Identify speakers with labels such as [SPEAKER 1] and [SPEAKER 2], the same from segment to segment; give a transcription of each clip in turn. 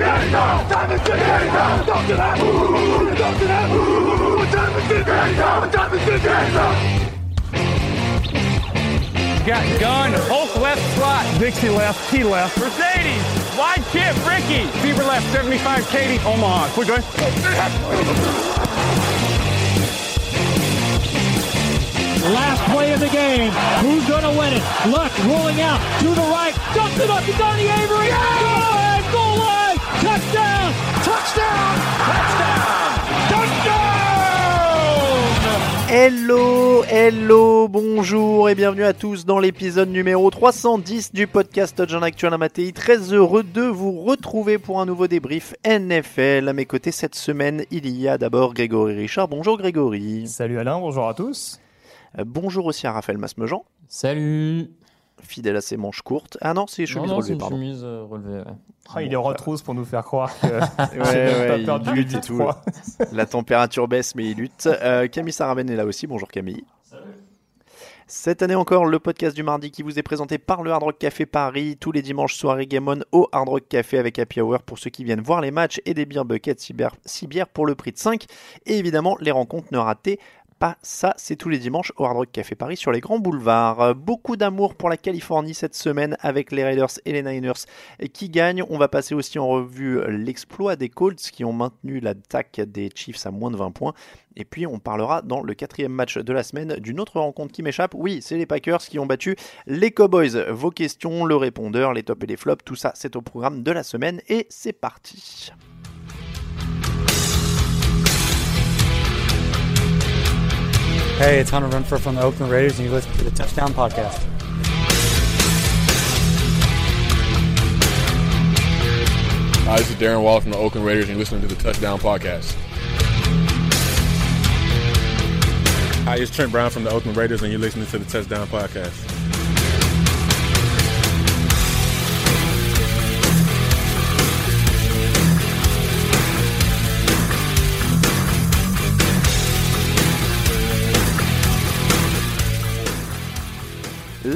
[SPEAKER 1] It now? Is it now? Talk is it now? Time is now?
[SPEAKER 2] Got gun, Hulk left slot, Dixie left, T left, Mercedes, wide chip, Ricky, Fever left, 75, Katie, Omaha. Quick going.
[SPEAKER 3] Last play of the game. Who's going to win it? Luck rolling out to the right. Dumps it up to Donnie Avery. Line. Touchdown. Touchdown. Touchdown. Touchdown.
[SPEAKER 4] Hello, hello, bonjour et bienvenue à tous dans l'épisode numéro 310 du podcast Touchdown Actuel Amatéi. Très heureux de vous retrouver pour un nouveau débrief NFL. À mes côtés cette semaine, il y a d'abord Grégory Richard. Bonjour Grégory.
[SPEAKER 5] Salut Alain, bonjour à tous.
[SPEAKER 4] Euh, bonjour aussi à Raphaël Masmejean,
[SPEAKER 6] Salut
[SPEAKER 4] fidèle à ses manches courtes. Ah non, c'est
[SPEAKER 6] Non,
[SPEAKER 4] chemise
[SPEAKER 6] non, c'est
[SPEAKER 4] relevée,
[SPEAKER 6] une
[SPEAKER 4] pardon.
[SPEAKER 6] chemise euh, relevée. ouais.
[SPEAKER 5] Ah, il est en retrousse pour nous faire croire que
[SPEAKER 4] Ouais, ouais, il
[SPEAKER 5] perdu
[SPEAKER 4] lutte
[SPEAKER 5] du
[SPEAKER 4] et tout. La température baisse, mais il lutte. Euh, Camille Saraben est là aussi. Bonjour Camille. Cette année encore, le podcast du mardi qui vous est présenté par le Hard Rock Café Paris tous les dimanches soirée Game On au Hard Rock Café avec Happy Hour pour ceux qui viennent voir les matchs et des bières buckets 6 bières pour le prix de 5. Et évidemment, les rencontres ne ratez pas ça, c'est tous les dimanches au Hard Rock Café Paris sur les grands boulevards. Euh, Beaucoup d'amour pour la Californie cette semaine avec les Raiders et les Niners qui gagnent. On va passer aussi en revue l'exploit des Colts qui ont maintenu l'attaque des Chiefs à moins de 20 points. Et puis on parlera dans le quatrième match de la semaine d'une autre rencontre qui m'échappe. Oui, c'est les Packers qui ont battu les Cowboys. Vos questions, le répondeur, les tops et les flops, tout ça c'est au programme de la semaine et c'est parti.
[SPEAKER 7] Hey, it's Hunter Renfro from the Oakland Raiders, and you listen to the Touchdown Podcast.
[SPEAKER 8] Hi, this is Darren Wall from the Oakland Raiders, and you're listening to the Touchdown Podcast. Hi, it's Trent Brown from the Oakland Raiders, and you're listening to the Touchdown Podcast.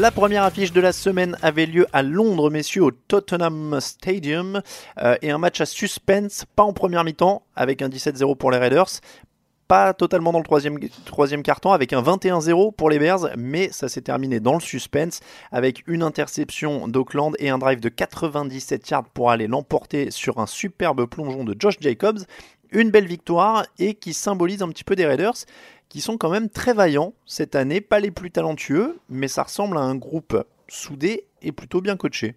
[SPEAKER 4] La première affiche de la semaine avait lieu à Londres, messieurs, au Tottenham Stadium, euh, et un match à suspense, pas en première mi-temps, avec un 17-0 pour les Raiders, pas totalement dans le troisième, troisième quart-temps, avec un 21-0 pour les Bears, mais ça s'est terminé dans le suspense, avec une interception d'Auckland et un drive de 97 yards pour aller l'emporter sur un superbe plongeon de Josh Jacobs. Une belle victoire et qui symbolise un petit peu des Raiders qui sont quand même très vaillants cette année, pas les plus talentueux, mais ça ressemble à un groupe soudé et plutôt bien coaché.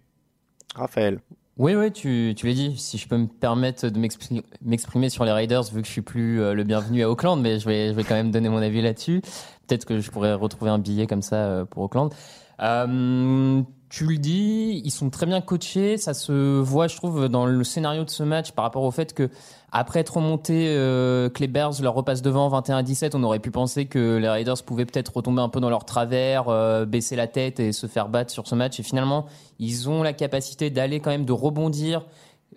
[SPEAKER 4] Raphaël.
[SPEAKER 6] Oui, oui, tu, l'as dit. Si je peux me permettre de m'exprimer sur les Raiders, vu que je suis plus euh, le bienvenu à Auckland, mais je vais, je vais quand même donner mon avis là-dessus. Peut-être que je pourrais retrouver un billet comme ça euh, pour Auckland. Euh, tu le dis, ils sont très bien coachés. Ça se voit, je trouve, dans le scénario de ce match par rapport au fait que après être remonté, euh, que les Bears leur repassent devant 21 à 17, on aurait pu penser que les Raiders pouvaient peut-être retomber un peu dans leur travers, euh, baisser la tête et se faire battre sur ce match. Et finalement, ils ont la capacité d'aller quand même de rebondir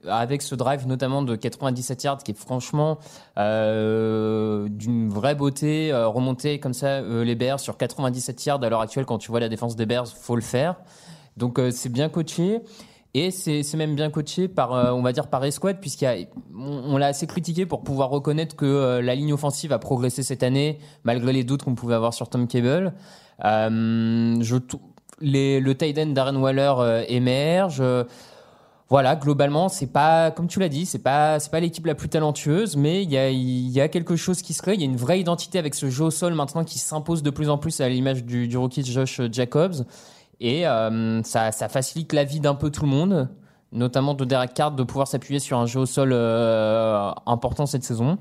[SPEAKER 6] avec ce drive notamment de 97 yards qui est franchement euh, d'une vraie beauté. Euh, remonter comme ça euh, les Bears sur 97 yards à l'heure actuelle, quand tu vois la défense des Bears, faut le faire. Donc euh, c'est bien coaché. Et c'est même bien coaché par, euh, on va dire, par escouade, puisqu'il on, on l'a assez critiqué pour pouvoir reconnaître que euh, la ligne offensive a progressé cette année, malgré les doutes qu'on pouvait avoir sur Tom Cable. Le tight end Darren Waller émerge. Voilà, globalement, c'est pas, comme tu l'as dit, c'est pas, pas l'équipe la plus talentueuse, mais il y a, y a quelque chose qui se crée. Il y a une vraie identité avec ce jeu au sol maintenant qui s'impose de plus en plus à l'image du rookie Josh Jacobs. Et euh, ça, ça facilite la vie d'un peu tout le monde, notamment de Derek Carr, de pouvoir s'appuyer sur un jeu au sol euh, important cette saison.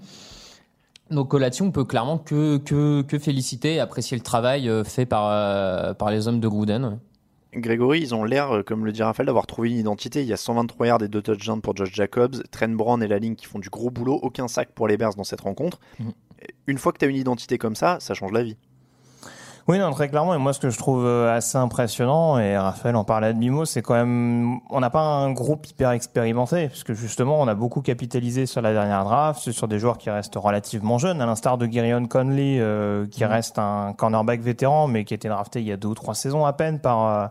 [SPEAKER 6] Donc là-dessus, on peut clairement que, que, que féliciter et apprécier le travail euh, fait par, par les hommes de Gruden.
[SPEAKER 4] Grégory, ils ont l'air, comme le dit Raphaël, d'avoir trouvé une identité. Il y a 123 yards et 2 touchdowns pour Josh Jacobs, Trent Brown et la ligne qui font du gros boulot, aucun sac pour les Bears dans cette rencontre.
[SPEAKER 6] Mhm.
[SPEAKER 4] Une fois que tu as une identité comme ça, ça change la vie.
[SPEAKER 5] Oui, non, très clairement. Et moi, ce que je trouve euh, assez impressionnant, et Raphaël en parlait à demi-mot, c'est quand même, on n'a pas un groupe hyper expérimenté, puisque justement, on a beaucoup capitalisé sur la dernière draft, sur des joueurs qui restent relativement jeunes, à l'instar de Girion Conley, euh, qui reste un cornerback vétéran, mais qui a été drafté il y a deux ou trois saisons à peine par, euh,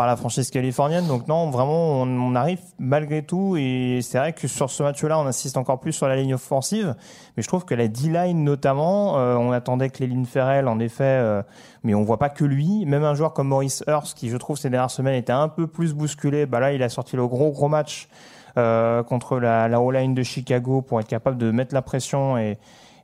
[SPEAKER 5] par la franchise californienne. Donc non, vraiment, on, arrive malgré tout. Et c'est vrai que sur ce match-là, on insiste encore plus sur la ligne offensive. Mais je trouve que la D-line notamment, euh, on attendait que Léline Ferrell, en effet, euh, mais on voit pas que lui. Même un joueur comme Maurice Hurst, qui je trouve ces dernières semaines était un peu plus bousculé, bah là, il a sorti le gros gros match euh, contre la, la O-line de Chicago pour être capable de mettre la pression et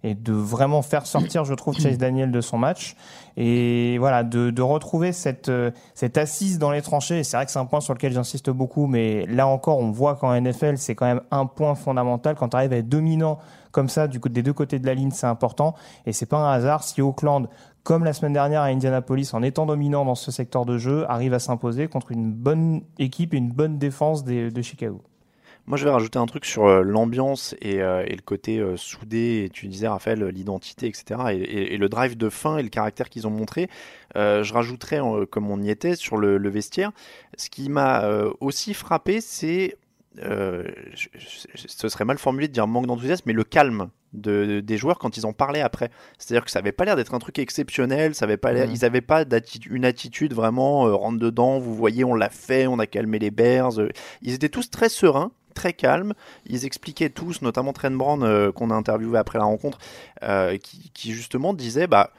[SPEAKER 5] et de vraiment faire sortir, je trouve, Chase Daniel de son match. Et voilà, de, de retrouver cette, euh, cette assise dans les tranchées. C'est vrai que c'est un point sur lequel j'insiste beaucoup, mais là encore, on voit qu'en NFL, c'est quand même un point fondamental. Quand tu arrives à être dominant comme ça, du coup, des deux côtés de la ligne, c'est important. Et c'est pas un hasard si Auckland, comme la semaine dernière à Indianapolis, en étant dominant dans ce secteur de jeu, arrive à s'imposer contre une bonne équipe et une bonne défense de Chicago.
[SPEAKER 4] Moi, je vais rajouter un truc sur euh, l'ambiance et, euh, et le côté euh, soudé, et tu disais, Raphaël, l'identité, etc. Et, et- et le drive de fin et le caractère qu'ils ont montré. Euh, je rajouterais, comme on y était, sur le, le vestiaire, ce qui m'a aussi frappé, c'est. euh, je- je- ce serait mal formulé de dire manque d'enthousiasme, mais le calme de, des joueurs quand ils en parlaient après. C'est-à-dire que ça avait pas l'air d'être un truc exceptionnel, ça avait pas
[SPEAKER 6] Mhm.
[SPEAKER 4] ils n'avaient pas une attitude vraiment euh, rentre dedans, vous voyez, on l'a fait, on a calmé les Bears. euh, ils étaient tous très sereins, très calmes. Ils expliquaient tous, notamment Trent Brown, euh, qu'on a interviewé après la rencontre, euh, qui, justement disait bah,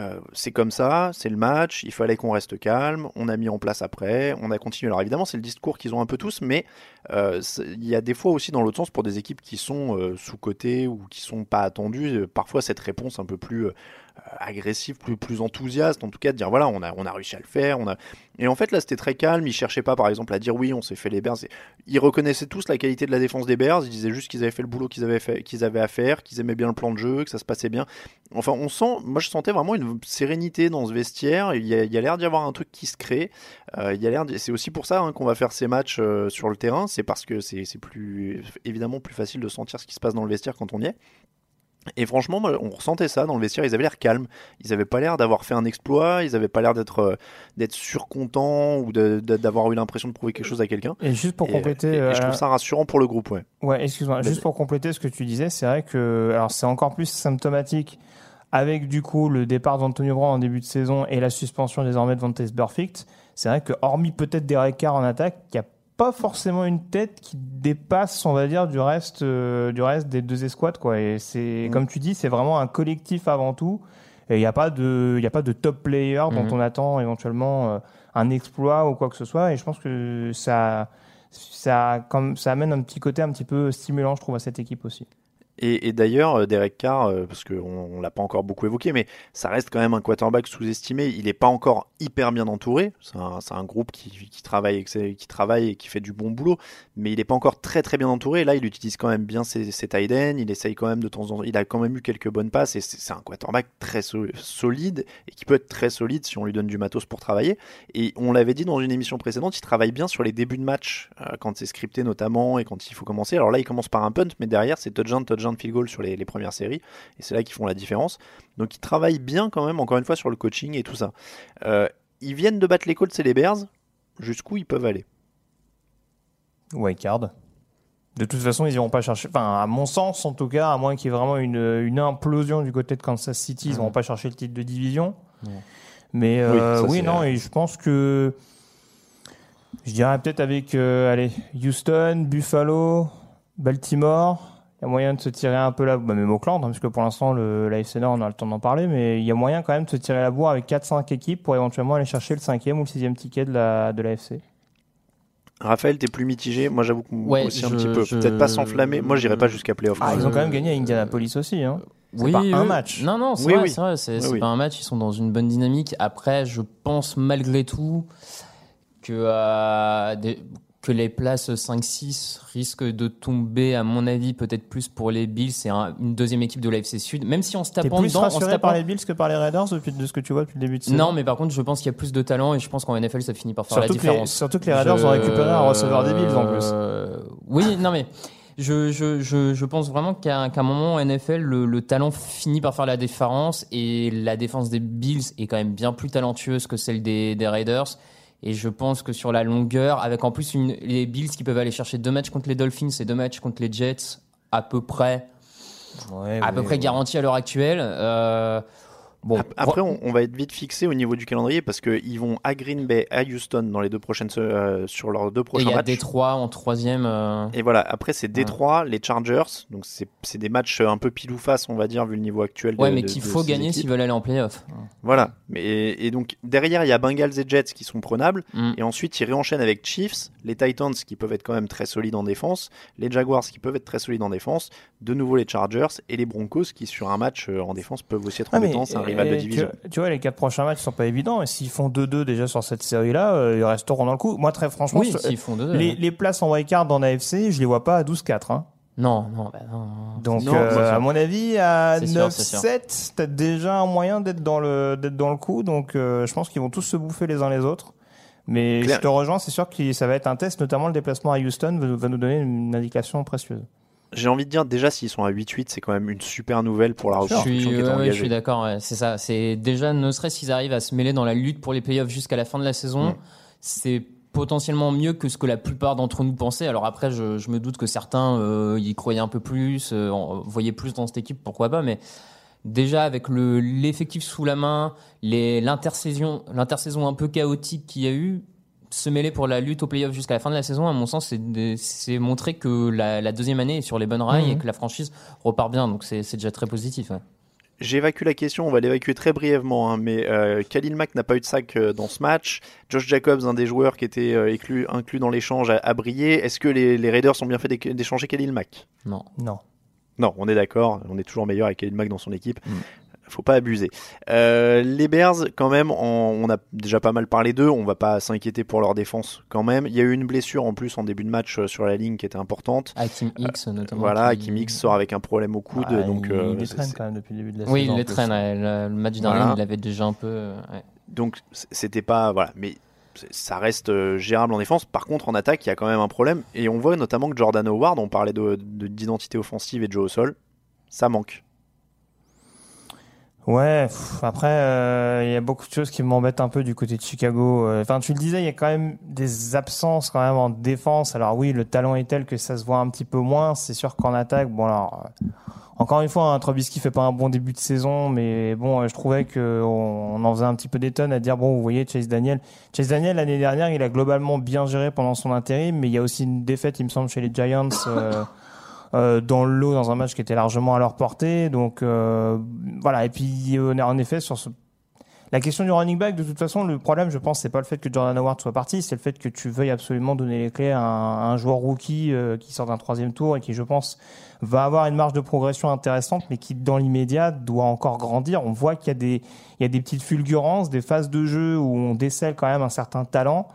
[SPEAKER 4] euh, c'est comme ça, c'est le match, il fallait qu'on reste calme, on a mis en place après, on a continué. Alors évidemment, c'est le discours qu'ils ont un peu tous, mais il y a des fois aussi dans l'autre sens pour des équipes qui sont sous-cotées ou qui sont pas attendues, parfois cette réponse un peu plus euh, agressive, plus, plus enthousiaste, en tout cas de dire voilà, on a, on a réussi à le faire. On a... Et en fait, là, c'était très calme, ils cherchaient pas par exemple à dire oui, on s'est fait les Bears. Ils reconnaissaient tous la qualité de la défense des Bears, ils disaient juste qu'ils avaient fait le boulot qu'ils avaient, fait, qu'ils avaient à faire, qu'ils aimaient bien le plan de jeu, que ça se passait bien. Enfin, on sent, moi je sentais vraiment une sérénité dans ce vestiaire. Il y a, l'air d'y avoir un truc qui se crée. Euh, il y a l'air, c'est aussi pour ça hein, qu'on va faire ces matchs euh, sur le terrain. C'est parce que c'est c'est plus évidemment plus facile de sentir ce qui se passe dans le vestiaire quand on y est. Et franchement, on ressentait ça dans le vestiaire. Ils avaient l'air calmes. Ils avaient pas l'air d'avoir fait un exploit. Ils avaient pas l'air d'être euh, d'être surcontents ou d'avoir eu l'impression de prouver quelque chose à quelqu'un.
[SPEAKER 5] Et juste pour
[SPEAKER 4] Et,
[SPEAKER 5] compléter,
[SPEAKER 4] et- et je
[SPEAKER 5] euh,
[SPEAKER 4] trouve ça rassurant pour le groupe, ouais.
[SPEAKER 5] Ouais, excuse-moi. Juste pour compléter ce que tu disais, c'est vrai que alors c'est encore plus symptomatique avec du coup le départ d'Antonio Brown en début de saison et la suspension désormais de Vontaze Burfict. C'est vrai que hormis peut-être des Carr en attaque, il n'y a pas forcément une tête qui dépasse, on va dire, du reste, euh, du reste des deux escouades, quoi. Et c'est,
[SPEAKER 4] Mm.
[SPEAKER 5] comme tu dis, c'est vraiment un collectif avant tout. Et il n'y a pas de, il a pas de top player dont
[SPEAKER 6] Mhm.
[SPEAKER 5] on attend éventuellement euh, un exploit ou quoi que ce soit. Et je pense que ça, ça, comme, ça amène un petit côté un petit peu stimulant, je trouve, à cette équipe aussi.
[SPEAKER 4] Et, d'ailleurs, euh, Derek Carr, euh, parce qu'on on, l'a pas encore beaucoup évoqué, mais ça reste quand même un quarterback sous-estimé. Il n'est pas encore hyper bien entouré. C'est un, groupe qui, travaille, qui travaille et qui fait du bon boulot, mais il n'est pas encore très très bien entouré. Là, il utilise quand même bien ses, ses tight ends. Il essaye quand même de temps en temps. Il a quand même eu quelques bonnes passes et c'est un quarterback très so- solide et qui peut être très solide si on lui donne du matos pour travailler. Et on l'avait dit dans une émission précédente, il travaille bien sur les débuts de match, euh, quand c'est scripté notamment et quand il faut commencer. Alors là, il commence par un punt, mais derrière, c'est touchdown, touchdown, field goal sur les, les premières séries. Et c'est là qu'ils font la différence. Donc il travaille bien quand même, encore une fois, sur le coaching et tout ça. Euh, ils viennent de battre les Colts et les Bears. Jusqu'où ils peuvent aller?
[SPEAKER 5] Wildcard. De toute façon, ils iront pas chercher. Enfin, à mon sens, en tout cas, à moins qu'il y ait vraiment une, une implosion du côté de Kansas City, ils
[SPEAKER 6] Mhm.
[SPEAKER 5] n'iront pas chercher le titre de division. Mais euh, oui, non, et je pense que je dirais peut-être avec euh, allez, Houston, Buffalo, Baltimore. Il y a moyen de se tirer un peu la bah, même Auckland, hein, parce que pour l'instant, le, la FC Nord, on a le temps d'en parler, mais il y a moyen quand même de se tirer la bourre avec 4-5 équipes pour éventuellement aller chercher le cinquième ou le sixième ticket de la, de la FC.
[SPEAKER 4] Raphaël, t'es plus mitigé. Moi, j'avoue que
[SPEAKER 6] Ouais,
[SPEAKER 4] aussi un petit peu.
[SPEAKER 6] je-
[SPEAKER 4] Peut-être pas s'enflammer. Moi, j'irai pas jusqu'à playoff.
[SPEAKER 5] Ah, ils ont quand même gagné à Indianapolis aussi. Hein. C'est
[SPEAKER 6] Oui,
[SPEAKER 5] pas
[SPEAKER 6] oui.
[SPEAKER 5] un match.
[SPEAKER 6] Non, non, c'est
[SPEAKER 4] Oui,
[SPEAKER 6] vrai,
[SPEAKER 4] oui.
[SPEAKER 6] c'est vrai. C'est
[SPEAKER 4] Oui,
[SPEAKER 6] c'est
[SPEAKER 4] oui.
[SPEAKER 6] pas un match. Ils sont dans une bonne dynamique. Après, je pense malgré tout que euh, des- que les places 5-6 risquent de tomber, à mon avis, peut-être plus pour les Bills. C'est un- une deuxième équipe de l'AFC Sud. Même si on se tape en
[SPEAKER 5] plus
[SPEAKER 6] dedans, on se
[SPEAKER 5] rassuré
[SPEAKER 6] tape
[SPEAKER 5] par les Bills que par les Raiders depuis de ce que tu vois depuis le début de saison
[SPEAKER 6] Non, mais par contre, je pense qu'il y a plus de talent et je pense qu'en NFL, ça finit par faire
[SPEAKER 5] Surtout
[SPEAKER 6] la
[SPEAKER 5] que les-
[SPEAKER 6] différence.
[SPEAKER 5] surtout que les Raiders ont récupéré un receveur des Bills, en plus.
[SPEAKER 6] Euh, Oui, non mais. Je, je, je, je pense vraiment qu'à qu'à un moment en NFL, le, le talent finit par faire la différence et la défense des Bills est quand même bien plus talentueuse que celle des, des Raiders. Et je pense que sur la longueur, avec en plus une, les Bills qui peuvent aller chercher deux matchs contre les Dolphins et deux matchs contre les Jets, à peu près,
[SPEAKER 5] Ouais,
[SPEAKER 6] à
[SPEAKER 5] ouais,
[SPEAKER 6] peu près
[SPEAKER 5] ouais.
[SPEAKER 6] garantis à l'heure actuelle. euh, bon,
[SPEAKER 4] Ap- Après, on, on va être vite fixé au niveau du calendrier parce qu'ils vont à Green Bay, à Houston dans les deux prochaines euh, sur leurs deux
[SPEAKER 6] et il
[SPEAKER 4] prochains
[SPEAKER 6] y a
[SPEAKER 4] matchs.
[SPEAKER 6] Détroit en troisième. euh,
[SPEAKER 4] Et voilà, après c'est Détroit, les Chargers, donc c'est c'est des matchs un peu pile ou face, on va dire, vu le niveau actuel.
[SPEAKER 6] Ouais,
[SPEAKER 4] de-
[SPEAKER 6] mais qu'il faut gagner s'ils veulent aller en playoff.
[SPEAKER 4] Voilà, mais, et donc derrière il y a Bengals et Jets qui sont prenables,
[SPEAKER 6] Mm.
[SPEAKER 4] et ensuite ils réenchaînent avec Chiefs, les Titans qui peuvent être quand même très solides en défense, les Jaguars qui peuvent être très solides en défense, de nouveau les Chargers et les Broncos qui sur un match euh, en défense peuvent aussi être
[SPEAKER 5] Ah,
[SPEAKER 4] embêtants, c'est un rival de division.
[SPEAKER 5] Tu, tu vois, les quatre prochains matchs sont pas évidents. Et s'ils font 2-2 déjà sur cette série-là, euh, ils resteront dans le coup. Moi, très franchement,
[SPEAKER 6] Oui, font deux.
[SPEAKER 5] les,
[SPEAKER 6] ouais.
[SPEAKER 5] les places en wildcard dans l'AFC, je les vois pas à 12-4. Hein.
[SPEAKER 6] Non, non, bah non.
[SPEAKER 5] Donc,
[SPEAKER 4] Non,
[SPEAKER 5] euh, à mon avis, à
[SPEAKER 6] C'est sûr, c'est sûr.
[SPEAKER 5] 9-7, t'as déjà un moyen d'être dans le d'être dans le coup. Donc, euh, je pense qu'ils vont tous se bouffer les uns les autres. Mais
[SPEAKER 4] Claire-
[SPEAKER 5] je te rejoins, c'est sûr que ça va être un test, notamment le déplacement à Houston va nous donner une indication précieuse.
[SPEAKER 4] J'ai envie de dire déjà s'ils sont à 8-8, c'est quand même une super nouvelle pour la
[SPEAKER 6] Je suis,
[SPEAKER 4] reconstruction qui est
[SPEAKER 6] ouais, je
[SPEAKER 4] engagée.
[SPEAKER 6] suis d'accord, ouais, c'est ça. C'est déjà, ne serait-ce qu'ils arrivent à se mêler dans la lutte pour les playoffs jusqu'à la fin de la saison,
[SPEAKER 4] Mm.
[SPEAKER 6] c'est potentiellement mieux que ce que la plupart d'entre nous pensaient. Alors après, je, je me doute que certains euh, y croyaient un peu plus, euh, en- voyaient plus dans cette équipe, pourquoi pas, mais déjà avec le l'effectif sous la main, l'intersaison l'intersaison un peu chaotique qu'il y a eu, se mêler pour la lutte aux playoffs jusqu'à la fin de la saison, à mon sens, c'est montrer que la, la deuxième année est sur les bonnes rails
[SPEAKER 5] Mhm.
[SPEAKER 6] et que la franchise repart bien. Donc c'est c'est déjà très positif. ouais.
[SPEAKER 4] J'évacue la question, on va l'évacuer très brièvement, hein, mais euh, Khalil Mack n'a pas eu de sac euh, dans ce match. Josh Jacobs, un des joueurs qui était euh, inclus, inclus dans l'échange, a, a brillé. Est-ce que les, les Raiders ont bien fait d'éc- d'échanger Khalil Mack?
[SPEAKER 6] Non.
[SPEAKER 5] Non.
[SPEAKER 4] Non, on est d'accord, on est toujours meilleur avec Khalil Mack dans son équipe.
[SPEAKER 6] Mm.
[SPEAKER 4] Faut pas abuser. Euh, les Bears, quand même, on a déjà pas mal parlé d'eux. On va pas s'inquiéter pour leur défense, quand même. Il y a eu une blessure en plus en début de match euh, sur la ligne qui était importante.
[SPEAKER 6] Hakim X notamment.
[SPEAKER 4] Voilà, Hakim X sort avec un problème au coude,
[SPEAKER 5] Ah,
[SPEAKER 4] donc
[SPEAKER 5] il,
[SPEAKER 4] euh,
[SPEAKER 5] il les traîne quand même depuis le début de la
[SPEAKER 6] Oui,
[SPEAKER 5] saison.
[SPEAKER 6] il
[SPEAKER 5] en
[SPEAKER 6] les traîne. ouais. Le, le match dernier,
[SPEAKER 4] Voilà.
[SPEAKER 6] il avait déjà un peu. euh, ouais.
[SPEAKER 4] Donc c'était pas voilà, mais ça reste euh, gérable en défense. Par contre, en attaque, il y a quand même un problème et on voit notamment que Jordan Howard, on parlait de- de- d'identité offensive et de jeu au sol, ça manque.
[SPEAKER 5] Ouais, pff, après, euh, il y a beaucoup de choses qui m'embêtent un peu du côté de Chicago. Euh, Enfin, tu le disais, il y a quand même des absences quand même en défense. Alors oui, le talent est tel que ça se voit un petit peu moins. C'est sûr qu'en attaque, bon alors, euh, encore une fois, un Trubisky fait pas un bon début de saison, mais bon, euh, je trouvais que on en faisait un petit peu des tonnes à dire bon, vous voyez, Chase Daniel, Chase Daniel l'année dernière, il a globalement bien géré pendant son intérim, mais il y a aussi une défaite, il me semble, chez les Giants. Euh, euh, dans le lot dans un match qui était largement à leur portée. Donc euh, voilà. Et puis on est en effet sur ce... la question du running back. De toute façon, le problème, je pense, c'est pas le fait que Jordan Howard soit parti, c'est le fait que tu veuilles absolument donner les clés à un, à un joueur rookie euh, qui sort d'un troisième tour et qui, je pense, va avoir une marge de progression intéressante, mais qui dans l'immédiat doit encore grandir. On voit qu'il y a des il y a des petites fulgurances, des phases de jeu où on décèle quand même un certain talent.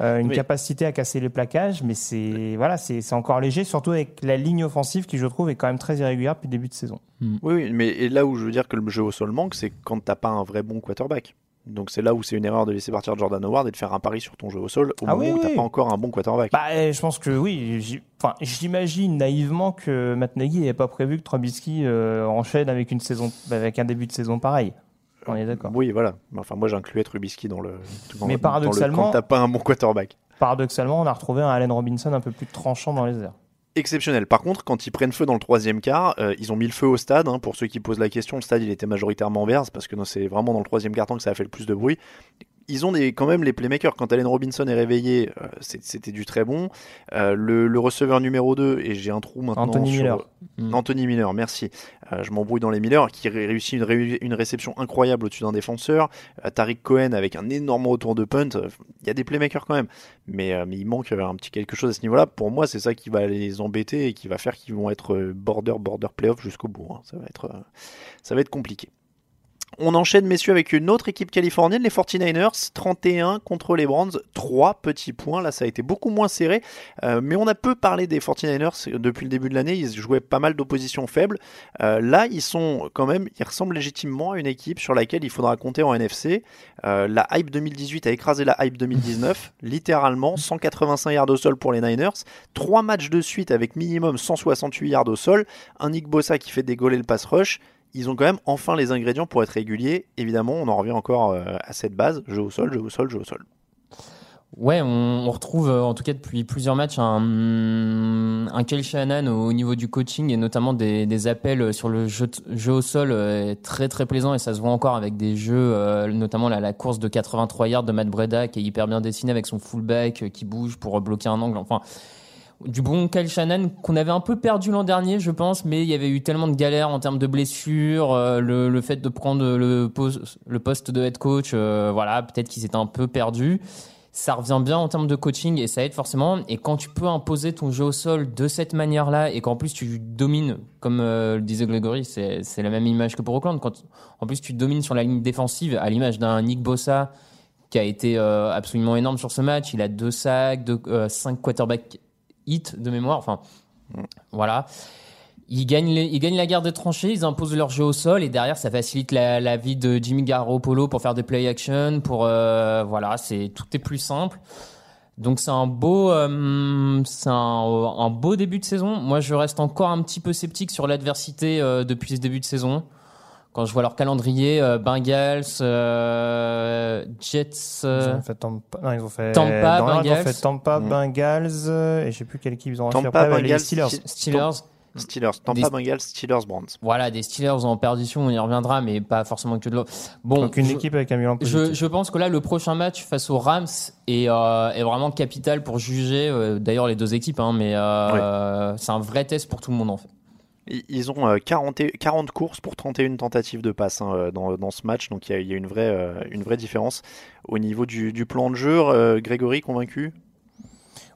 [SPEAKER 5] Euh, une
[SPEAKER 4] Oui.
[SPEAKER 5] capacité à casser les plaquages, mais c'est voilà, c'est c'est encore léger, surtout avec la ligne offensive qui je trouve est quand même très irrégulière depuis le début de saison.
[SPEAKER 4] Oui, oui, mais et là où je veux dire que le jeu au sol manque, c'est quand t'as pas un vrai bon quarterback. Donc c'est là où c'est une erreur de laisser partir Jordan Howard et de faire un pari sur ton jeu au sol au
[SPEAKER 5] Ah
[SPEAKER 4] moment
[SPEAKER 5] oui,
[SPEAKER 4] où t'as
[SPEAKER 5] oui.
[SPEAKER 4] pas encore un bon quarterback.
[SPEAKER 5] Bah, euh, je pense que oui. Enfin, j'imagine naïvement que Matt Nagy n'avait pas prévu que Trubisky euh, enchaîne avec une saison, avec un début de saison pareil. On est d'accord.
[SPEAKER 4] Oui, voilà. Enfin, moi j'incluais Trubisky dans le. dans-
[SPEAKER 5] Mais
[SPEAKER 4] dans le-
[SPEAKER 5] paradoxalement-
[SPEAKER 4] quand t'as pas un bon quarterback.
[SPEAKER 5] Paradoxalement, on a retrouvé un Allen Robinson un peu plus tranchant dans les airs.
[SPEAKER 4] exceptionnel. Par contre, quand ils prennent feu dans le troisième quart, euh, ils ont mis le feu au stade. hein. pour ceux qui posent la question, le stade il était majoritairement vert, parce que c'est vraiment dans le troisième quart temps que ça a fait le plus de bruit. Ils ont des, quand même les playmakers. Quand Allen Robinson est réveillé, euh, c'était du très bon. Euh, le, le receveur numéro 2, et j'ai un trou maintenant.
[SPEAKER 5] Anthony
[SPEAKER 4] sur-
[SPEAKER 5] Miller.
[SPEAKER 6] Mm.
[SPEAKER 4] Anthony Miller, merci. Euh, je m'embrouille dans les Miller, qui ré- réussit une, ré- une réception incroyable au-dessus d'un défenseur. Euh, Tariq Cohen avec un énorme retour de punt. Euh, Il y a des playmakers quand même. Mais, euh, mais il manque euh, un petit quelque chose à ce niveau-là. Pour moi, c'est ça qui va les embêter et qui va faire qu'ils vont être euh, border, border playoff jusqu'au bout. hein. Ça, va être, euh, ça va être compliqué. On enchaîne, messieurs, avec une autre équipe californienne, les 49ers, 31 contre les Browns, 3 petits points. Là, ça a été beaucoup moins serré, euh, mais on a peu parlé des 49ers depuis le début de l'année. Ils jouaient pas mal d'opposition faible. Euh, là, ils sont quand même, ils ressemblent légitimement à une équipe sur laquelle il faudra compter en NFC. Euh, la hype 2018 a écrasé la hype 2019, littéralement 185 yards au sol pour les Niners, 3 matchs de suite avec minimum 168 yards au sol, un Nick Bossa qui fait dégoler le pass rush ils ont quand même enfin les ingrédients pour être réguliers. Évidemment, on en revient encore euh, à cette base jeu au sol, jeu au sol, jeu au sol.
[SPEAKER 6] Ouais, on, retrouve euh, en tout cas depuis plusieurs matchs un, un Shannon au niveau du coaching et notamment des, appels sur le jeu, au sol euh, très très plaisant et ça se voit encore avec des jeux, notamment la, la course de 83 yards de Matt Breda qui est hyper bien dessiné avec son fullback qui bouge pour bloquer un angle. Enfin, du bon Kyle Shannon qu'on avait un peu perdu l'an dernier, je pense, mais il y avait eu tellement de galères en termes de blessures, euh, le, fait de prendre le, poste, de head coach, euh, voilà, peut-être qu'ils étaient un peu perdus. Ça revient bien en termes de coaching et ça aide forcément. Et quand tu peux imposer ton jeu au sol de cette manière-là et qu'en plus tu domines, comme euh, le disait Gregory, c'est la même image que pour Oakland. Quand en plus tu domines sur la ligne défensive, à l'image d'un Nick Bossa qui a été absolument énorme sur ce match. Il a deux sacs, cinq quarterbacks hit de mémoire. Enfin, voilà. Ils gagnent, ils gagnent la guerre des tranchées, ils imposent leur jeu au sol et derrière ça facilite la, vie de Jimmy Garoppolo pour faire des play action, pour euh, voilà, c'est tout est plus simple. Donc c'est un beau, euh, c'est un, beau début de saison. Moi je reste encore un petit peu sceptique sur l'adversité euh, depuis ce début de saison quand je vois leur calendrier, euh, Bengals, euh, Jets.
[SPEAKER 5] Euh, ils ont fait Tampa, non, ils ont fait
[SPEAKER 6] Tampa, Bengals.
[SPEAKER 5] Ils ont fait Tampa, mm. Bengals, et je sais plus quelle équipe ils ont
[SPEAKER 4] Tampa, Bengals,
[SPEAKER 5] les Steelers.
[SPEAKER 6] Steelers.
[SPEAKER 4] Steelers, Tampa, Bengals, Steelers, Browns.
[SPEAKER 6] Voilà, des Steelers en perdition, on y reviendra, mais pas forcément que de l'eau. Bon,
[SPEAKER 5] Donc une équipe avec un bilan
[SPEAKER 6] je, je, pense que là, le prochain match face aux Rams est, euh, est vraiment capital pour juger. D'ailleurs, les deux équipes, hein, mais euh, c'est un vrai test pour tout le monde en fait.
[SPEAKER 4] Ils ont 40, euh, 40 courses pour 31 tentatives de passe hein, euh, dans, ce match, donc il y a, une, vraie, euh, une vraie différence. Au niveau du, plan de jeu, Grégory, convaincu?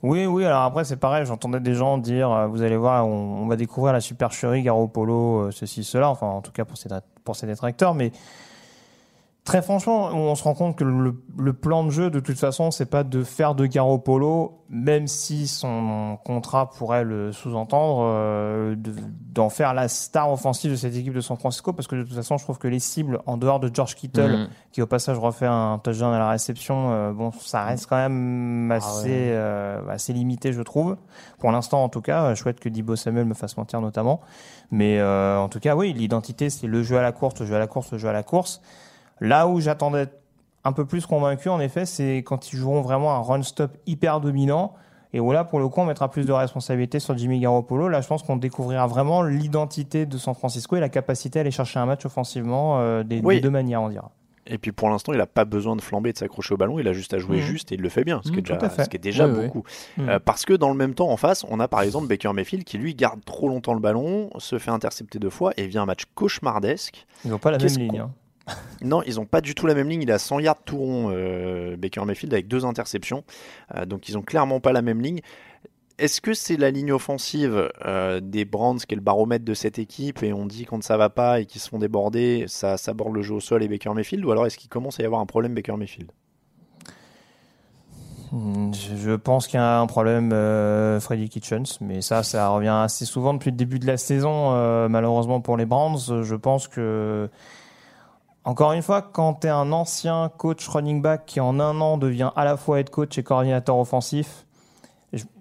[SPEAKER 5] Oui, oui, alors après c'est pareil, j'entendais des gens dire, vous allez voir, on, va découvrir la supercherie Garoppolo, ceci, cela, enfin en tout cas pour ses, pour ses détracteurs, mais Très franchement, on se rend compte que le, plan de jeu, de toute façon, c'est pas de faire de Garoppolo, même si son contrat pourrait le sous-entendre, euh, d'en faire la star offensive de cette équipe de San Francisco, parce que de toute façon, je trouve que les cibles, en dehors de George Kittle, mm. qui au passage refait un touchdown à la réception, euh, bon, ça reste quand même assez, ah euh, assez limité, je trouve. Pour l'instant, en tout cas, chouette que Dibo Samuel me fasse mentir notamment. Mais en tout cas, oui, l'identité, c'est le jeu à la course, le jeu à la course, le jeu à la course. Là où j'attendais un peu plus convaincu, en effet, c'est quand ils joueront vraiment un run-stop hyper dominant. Et où là, pour le coup, on mettra plus de responsabilité sur Jimmy Garoppolo. Là, je pense qu'on découvrira vraiment l'identité de San Francisco et la capacité à aller chercher un match offensivement euh, des, deux manières, on dira.
[SPEAKER 4] Et puis pour l'instant, il n'a pas besoin de flamber, de s'accrocher au ballon, il a juste à jouer mmh. juste et il le fait bien, ce, qui, est mmh, déjà, ce qui est déjà beaucoup. Mmh. Euh, parce que dans le même temps, en face, on a par exemple Baker Mayfield qui lui garde trop longtemps le ballon, se fait intercepter deux fois et vient un match cauchemardesque.
[SPEAKER 5] Ils n'ont pas la même ligne. Hein
[SPEAKER 4] non, ils n'ont pas du tout la même ligne. Il a 100 yards tout rond, euh, Baker Mayfield, avec deux interceptions. Euh, donc ils n'ont clairement pas la même ligne. Est-ce que c'est la ligne offensive euh, des Brands qui est le baromètre de cette équipe et on dit quand ça va pas et qu'ils se font déborder, ça s'aborde le jeu au sol et Baker Mayfield Ou alors est-ce qu'il commence à y avoir un problème Baker Mayfield?
[SPEAKER 5] Hmm, je pense qu'il y a un problème Freddy Kitchens, mais ça, ça revient assez souvent depuis le début de la saison, malheureusement pour les Brands. Je pense que encore une fois, quand tu es un ancien coach running back qui en un an devient à la fois head coach et coordinateur offensif,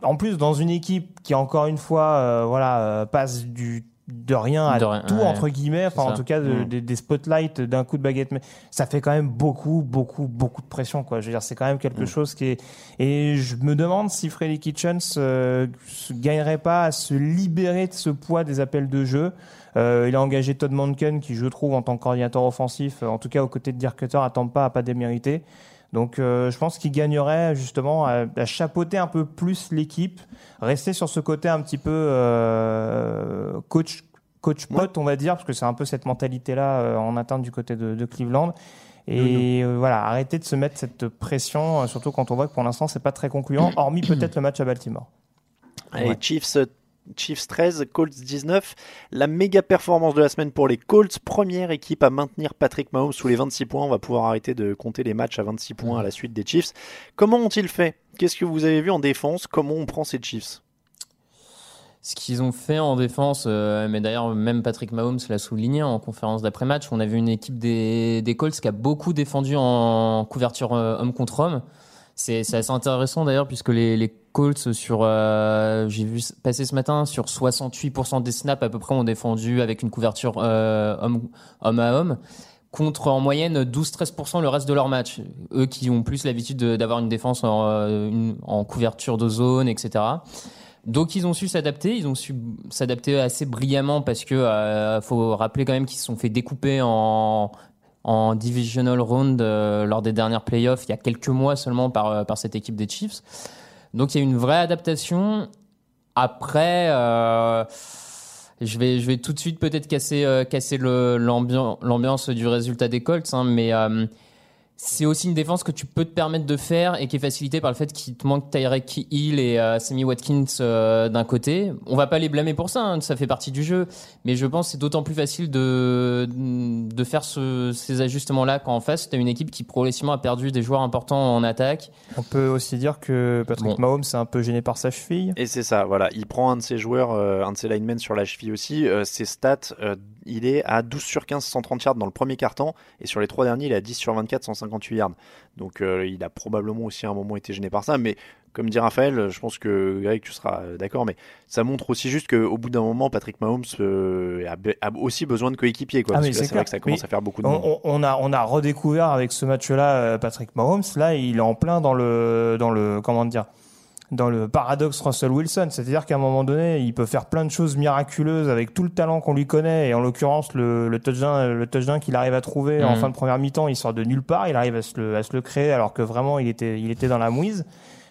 [SPEAKER 5] en plus dans une équipe qui encore une fois euh, voilà euh, passe du de rien à tout entre guillemets enfin en tout cas mm. des spotlights d'un coup de baguette mais ça fait quand même beaucoup beaucoup beaucoup de pression quoi je veux dire c'est quand même quelque mm. chose qui est et je me demande si Freddy Kitchens euh, gagnerait pas à se libérer de ce poids des appels de jeu il a engagé Todd Monken, qui je trouve en tant que coordinateur offensif, euh, en tout cas aux côtés de Dirk Cutter, attend pas à pas démériter. Donc euh, je pense qu'il gagnerait justement à, chapeauter un peu plus l'équipe, rester sur ce côté un petit peu coach coach pote, on va dire, parce que c'est un peu cette mentalité-là en atteinte du côté de, Cleveland. Et voilà, arrêter de se mettre cette pression, surtout quand on voit que pour l'instant c'est pas très concluant, hormis peut-être le match à Baltimore.
[SPEAKER 4] Les Chiefs Chiefs 13, Colts 19. La méga performance de la semaine pour les Colts, première équipe à maintenir Patrick Mahomes sous les 26 points. On va pouvoir arrêter de compter les matchs à 26 points à la suite des Chiefs. Comment ont-ils fait? Qu'est-ce que vous avez vu en défense? Comment on prend ces Chiefs?
[SPEAKER 6] Ce qu'ils ont fait en défense, euh, mais d'ailleurs même Patrick Mahomes l'a souligné en conférence d'après-match, on a vu une équipe des, Colts qui a beaucoup défendu en couverture euh, homme contre homme. C'est assez intéressant d'ailleurs puisque les, Colts euh, j'ai vu passer ce matin, sur 68% des snaps à peu près ont défendu avec une couverture euh, homme, à homme contre en moyenne 12-13% le reste de leur match. Eux qui ont plus l'habitude de- d'avoir une défense en, euh, en couverture de zone, etc. Donc ils ont su s'adapter, ils ont su s'adapter assez brillamment parce que faut rappeler quand même qu'ils se sont fait découper en en divisional round euh, lors des dernières playoffs il y a quelques mois seulement par euh, par cette équipe des Chiefs. Donc il y a une vraie adaptation. Après, euh, je vais je vais tout de suite peut-être casser euh, casser l'ambiance du résultat des Colts, hein, mais c'est aussi une défense que tu peux te permettre de faire et qui est facilitée par le fait qu'il te manque Tyreek Hill et euh, Sammy Watkins euh, d'un côté. On va pas les blâmer pour ça, hein, ça fait partie du jeu. Mais je pense que c'est d'autant plus facile de, de faire ce- ces ajustements-là quand en face, tu as une équipe qui progressivement a perdu des joueurs importants en attaque.
[SPEAKER 5] On peut aussi dire que Patrick Mahomes est un peu gêné par sa cheville.
[SPEAKER 4] Et c'est ça, voilà. Il prend un de ses joueurs, euh, un de ses linemen sur la cheville aussi. Euh, ses stats, euh, il est à 12 sur 15, 130 yards dans le premier quart-temps. Et sur les trois derniers, il est à 10 sur 24, 158 yards. Donc euh, il a probablement aussi à un moment été gêné par ça. Mais comme dit Raphaël, je pense que Greg, tu seras euh, d'accord. Mais ça montre aussi juste qu'au bout d'un moment, Patrick Mahomes euh, a, aussi besoin de coéquipiers. Quoi,
[SPEAKER 5] Ah,
[SPEAKER 4] parce que
[SPEAKER 5] c'est
[SPEAKER 4] vrai que ça commence
[SPEAKER 5] Mais
[SPEAKER 4] à faire beaucoup de monde.
[SPEAKER 5] on, a, on a redécouvert avec ce match-là Patrick Mahomes. Là, il est en plein dans le, dans le, comment dire, dans le paradoxe Russell Wilson. C'est-à-dire qu'à un moment donné, il peut faire plein de choses miraculeuses avec tout le talent qu'on lui connaît. Et en l'occurrence, le, le touchdown, le touchdown qu'il arrive à trouver en
[SPEAKER 6] Mhm.
[SPEAKER 5] fin de première mi-temps, il sort de nulle part. Il arrive à se le, à se le créer alors que vraiment, il était, il était dans la mouise.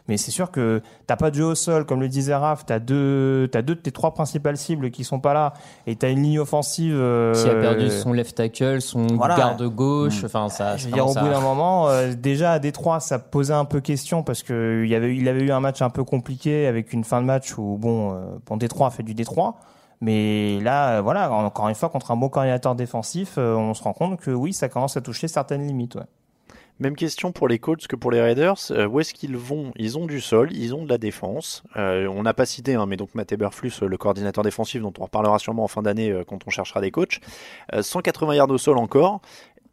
[SPEAKER 5] Mais c'est sûr que t'as pas de jeu au sol, comme le disait Raph, t'as deux, t'as deux de tes trois principales cibles qui sont pas là, et t'as une ligne offensive euh,
[SPEAKER 6] Qui a perdu son left tackle, son
[SPEAKER 5] Voilà.
[SPEAKER 6] garde gauche, enfin ça.
[SPEAKER 5] je veux dire, au bout d'un moment, euh, déjà à Détroit, ça posait un peu question parce que il avait, il avait eu un match un peu compliqué avec une fin de match où bon, euh, bon Détroit a fait du Détroit, mais là, euh, voilà, encore une fois contre un bon coordinateur défensif, euh, on se rend compte que oui, ça commence à toucher certaines limites. Ouais.
[SPEAKER 4] Même question pour les Colts que pour les Raiders. Euh, où est-ce qu'ils vont? Ils ont du sol, ils ont de la défense. Euh, on n'a pas cité, hein, mais donc Matt Eberflus, euh, le coordinateur défensif, dont on reparlera sûrement en fin d'année euh, quand on cherchera des coachs. Euh, 180 yards au sol encore.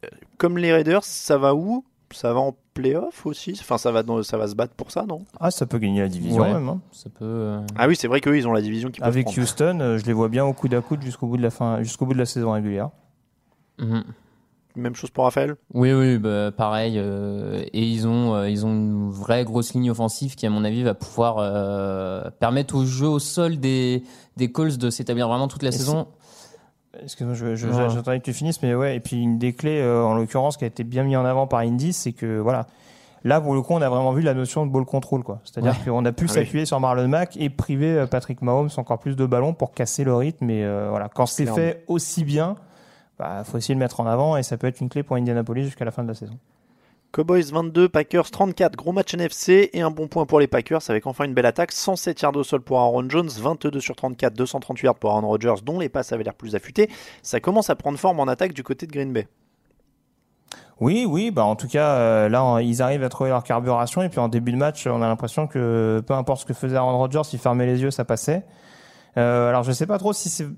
[SPEAKER 4] Euh, comme les Raiders, ça va où? Ça va en playoff aussi? Enfin, ça va, dans- ça va se battre pour ça, non?
[SPEAKER 5] Ah, ça peut gagner la division
[SPEAKER 6] Ouais,
[SPEAKER 5] même. hein.
[SPEAKER 6] Ça peut. euh,
[SPEAKER 4] Ah oui, c'est vrai qu'eux, ils ont la division qui peut
[SPEAKER 5] Avec
[SPEAKER 4] prendre.
[SPEAKER 5] Houston, euh, je les vois bien au coude à coude jusqu'au bout de la fin, jusqu'au bout de la saison régulière.
[SPEAKER 6] mhm.
[SPEAKER 4] Même chose pour Raphaël?
[SPEAKER 6] Oui, oui, bah, pareil. euh, et ils ont, euh, ils ont une vraie grosse ligne offensive qui, à mon avis, va pouvoir euh, permettre au jeu au sol des, des Colts de s'établir vraiment toute la
[SPEAKER 5] Et
[SPEAKER 6] saison.
[SPEAKER 5] Excuse-moi, je, je,
[SPEAKER 6] Ouais.
[SPEAKER 5] j'attendais que tu finisses, mais ouais. Et puis une des clés, euh, en l'occurrence, qui a été bien mis en avant par Indy, c'est que voilà, là pour le coup, on a vraiment vu la notion de ball control, quoi. C'est-à-dire
[SPEAKER 6] Ouais.
[SPEAKER 5] qu'on a pu
[SPEAKER 4] Ah oui.
[SPEAKER 5] s'appuyer sur Marlon Mack et priver Patrick Mahomes encore plus de ballons pour casser le rythme. Et euh, voilà, quand c'est fait aussi bien, bah, faut aussi le mettre en avant et ça peut être une clé pour Indianapolis jusqu'à la fin de la saison.
[SPEAKER 4] Cowboys 22, Packers 34. Gros match NFC et un bon point pour les Packers avec enfin une belle attaque. 107 yards au sol pour Aaron Jones, 22 sur 34, 238 yards pour Aaron Rodgers, dont les passes avaient l'air plus affûtées. Ça commence à prendre forme en attaque du côté de Green Bay.
[SPEAKER 5] Oui, oui, bah en tout cas, euh, là, ils arrivent à trouver leur carburation et puis en début de match, on a l'impression que peu importe ce que faisait Aaron Rodgers, il fermait les yeux, ça passait. Euh, alors, je sais pas trop si c'est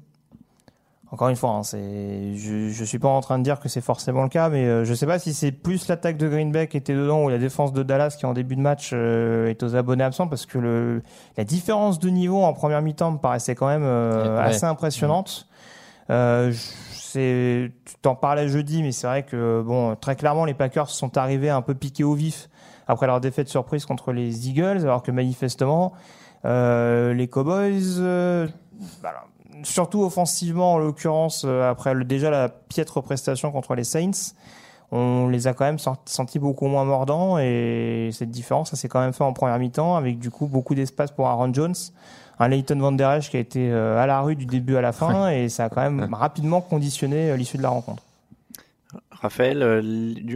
[SPEAKER 5] encore une fois, hein, c'est, je, je suis pas en train de dire que c'est forcément le cas, mais euh, je sais pas si c'est plus l'attaque de Green Bay qui était dedans ou la défense de Dallas qui en début de match euh, est aux abonnés absents parce que le, la différence de niveau en première mi-temps me paraissait quand même euh,
[SPEAKER 6] Ouais.
[SPEAKER 5] assez impressionnante. Euh, je- c'est, tu t'en parlais jeudi, mais c'est vrai que bon, très clairement, les Packers sont arrivés un peu piqués au vif après leur défaite surprise contre les Eagles, alors que manifestement, euh, les Cowboys, euh, voilà, surtout offensivement en l'occurrence, euh, après le- déjà la piètre prestation contre les Saints, on les a quand même sent- sentis beaucoup moins mordants et cette différence, ça s'est quand même fait en première mi-temps avec du coup beaucoup d'espace pour Aaron Jones, un Leighton Van Der Esch qui a été euh, à la rue du début à la fin et ça a quand même rapidement conditionné euh, l'issue de la rencontre.
[SPEAKER 4] Raphaël, euh,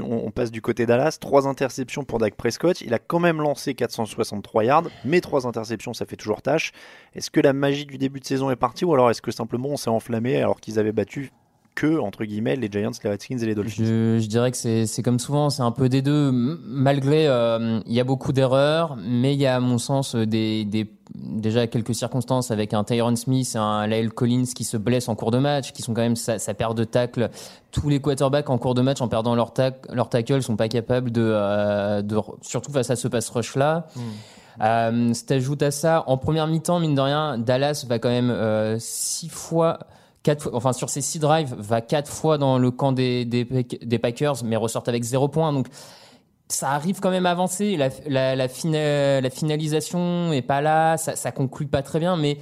[SPEAKER 4] on, passe du côté Dallas. Trois interceptions pour Dak Prescott. Il a quand même lancé 463 yards, mais trois interceptions, ça fait toujours tâche. Est-ce que la magie du début de saison est partie ou alors est-ce que simplement on s'est enflammé alors qu'ils avaient battu que, entre guillemets, les Giants, les Redskins et les Dolphins?
[SPEAKER 6] Je, dirais que c'est comme souvent, c'est un peu des deux. Malgré, euh, il y a beaucoup d'erreurs, mais il y a à mon sens des déjà quelques circonstances avec un Tyron Smith et un Lyle Collins qui se blessent en cours de match, qui sont quand même sa, sa paire de tackles. Tous les quarterbacks en cours de match, en perdant leur, tac, leur tackle, sont pas capables de, euh, de surtout face à ce pass rush là. Euh, si t'ajoutes à ça, en première mi-temps, mine de rien, Dallas va quand même euh, six fois, quatre fois, enfin sur ces six drives, va quatre fois dans le camp des, des Packers, mais ressortent avec zéro point. Donc ça arrive quand même à avancer. La, la, la, fina- la finalisation est pas là, ça, ça conclut pas très bien, mais